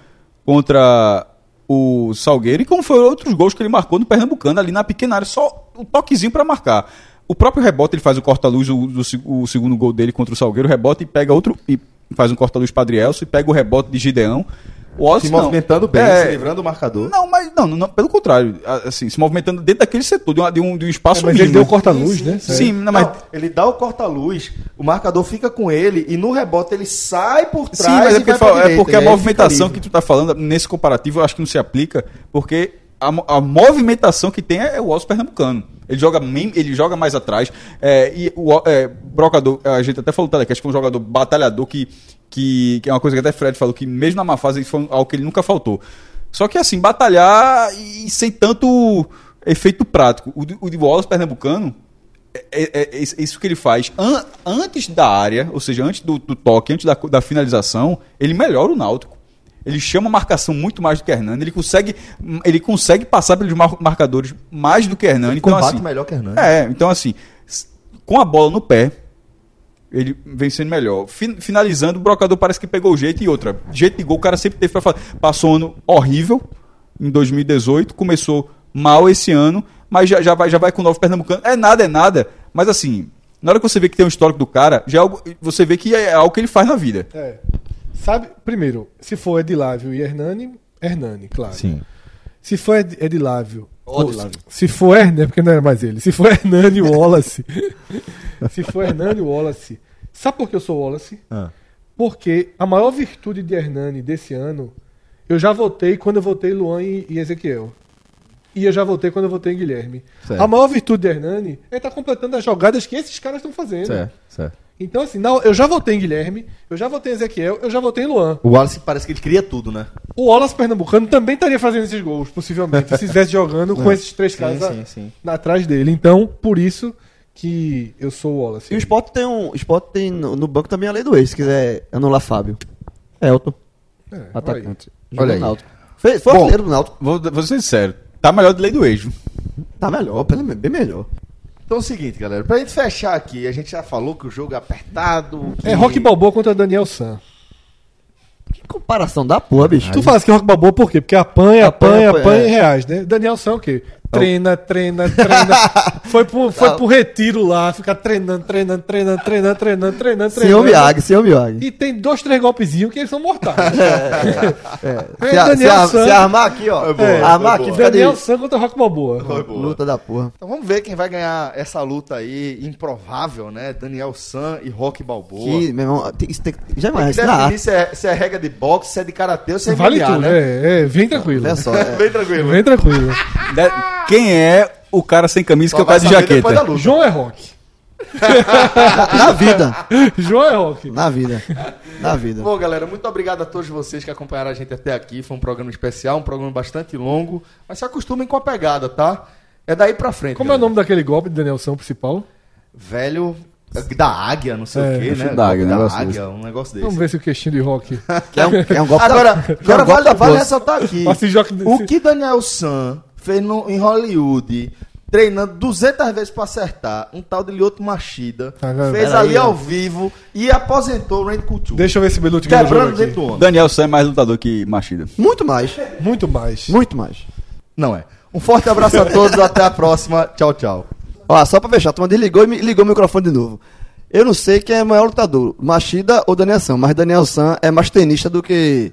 contra o Salgueiro e como foram outros gols que ele marcou no Pernambucano ali na pequena área, só um toquezinho pra marcar. O próprio rebote, ele faz o corta-luz, o, se- o segundo gol dele contra o Salgueiro, rebota e pega outro, e faz um corta-luz para Adrielso e pega o rebote de Gideão. O Wallace Se não. movimentando bem, É, se livrando do marcador. Não, mas não, não, pelo contrário, assim, se movimentando dentro daquele setor, de, uma- de um, de um espaço É, mas ele mínimo. deu corta-luz, né? Sim, não, mas Não, ele dá o corta-luz, o marcador fica com ele e no rebote ele sai por trás. Sim, mas é e porque, fala- é direita, porque e a fica movimentação que tu tá falando, nesse comparativo, eu acho que não se aplica, porque a, a movimentação que tem é, o Wallace Pernambucano. Ele joga, ele joga mais atrás. é, e o é, Brocador, a gente até falou no Telecast, que é um jogador batalhador que, que, que é uma coisa que até Fred falou, que mesmo na má fase foi algo que ele nunca faltou. Só que assim, batalhar e sem tanto efeito prático. O o de Wallace Pernambucano, é, é- é isso isso que ele faz an- antes da área, ou seja, antes do, do toque, antes da, da finalização, ele melhora o Náutico. Ele chama a marcação muito mais do que Hernani. Ele consegue, ele consegue passar pelos mar- marcadores mais do que Hernani. Então, combate assim, melhor que Hernani. É, então assim, com a bola no pé, ele vem sendo melhor. Fin- finalizando, o brocador parece que pegou o jeito e outra. Jeito de gol, o cara sempre teve pra fazer. Passou um ano horrível em 2018, começou mal esse ano, mas já, já, vai, já vai com o novo Pernambucano. É nada, é nada. Mas assim, na hora que você vê que tem um histórico do cara, já é algo- você vê que é algo que ele faz na vida. É. Sabe, primeiro, se for Edilávio e Hernani, Hernani, claro. Sim. Se for Ed- Edilávio. Odilávio. Se for Hernani, porque não era mais ele. Se for Hernani e Wallace. se for Hernani e Wallace. Sabe por que eu sou Wallace? Ah. Porque a maior virtude de Hernani desse ano, eu já votei quando eu votei Luan e, e Ezequiel. E eu já votei quando eu votei em Guilherme. Certo. A maior virtude de Hernani é estar completando as jogadas que esses caras estão fazendo. Certo, certo. Então, assim, não, eu já votei em Guilherme, eu já votei em Ezequiel, eu já votei em Luan. O Wallace parece que ele cria tudo, né? O Wallace Pernambucano também estaria fazendo esses gols, possivelmente, se estivesse jogando com esses três caras a- sim, sim. na- atrás dele. Então, por isso que eu sou o Wallace. E o Sport tem um. O Sport tem no, no banco também a lei do ex, se quiser anular Fábio. Elton, É, olha aí. atacante. Olha aí. Fez, foi Bom. artilheiro do Náutico. Vou, vou ser sincero, tá melhor de lei do ex. Tá melhor, pelo menos, bem melhor. Então é o seguinte, galera. Pra gente fechar aqui, a gente já falou que o jogo é apertado. que- É Rock Balboa contra Daniel San. Que comparação da porra, bicho. Tu fala que é Rock Balboa por quê? Porque apanha, Apanha, apanha, apanha, apanha é. reais, né? Daniel San é o quê? Treina, treina, treina. foi pro, foi pro retiro lá, fica treinando, treinando, treinando, treinando, treinando, treinando, Senhor treinando. Miyagi, senhor Miyagi. E tem dois, três golpezinhos que eles são mortais. É. Se, a- se, Daniel a- se armar aqui, ó. boa, armar foi aqui, boa. fica de Daniel San contra Rock Balboa. luta da porra. Então vamos ver quem vai ganhar essa luta aí, improvável, né? Daniel San e Rock Balboa. Que, meu irmão, tem- isso tem, já Tem que definir se é, se é regra de boxe, se é de karatê ou se é Vale MMA, tudo, né? é, é, vem tranquilo. Olha só, é. Bem tranquilo. Vem tranquilo. Quem é o cara sem camisa que é o cara de jaqueta? João é rock. na vida. João é rock. Na vida. Na vida. Bom, galera, muito obrigado a todos vocês que acompanharam a gente até aqui. Foi um programa especial, um programa bastante longo. Mas se acostumem com a pegada, tá? É daí pra frente. Como é o galera. nome daquele golpe de Daniel San principal? Velho da águia, não sei É, o quê, acho né? da águia, da negócio águia, um negócio desse. Vamos ver se o queixinho de rock. Que é um, que é um golpe Agora, da, que é agora um golpe vale, vale ressaltar aqui. Assim, joga- O que Daniel San fez no, em Hollywood, treinando 200 vezes pra acertar, um tal de Lyoto Machida, vendo? fez ali aí, ao vivo e aposentou o Randy Couture. Deixa eu ver se o Belucci ganha Quebrando dentro do homem. Daniel Sam é mais lutador que Machida. Muito mais. Muito mais. Muito mais. Não é. Um forte abraço a todos, até a próxima. Tchau, tchau. Ó, só pra fechar, a turma desligou e me ligou o microfone de novo. Eu não sei quem é o maior lutador, Machida ou Daniel San, mas Daniel San é mais tenista do que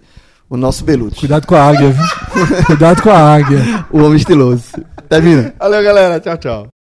o nosso Belucci. Cuidado com a águia, viu? Cuidado com a águia. O homem estiloso. Termina. Valeu, galera. Tchau, tchau.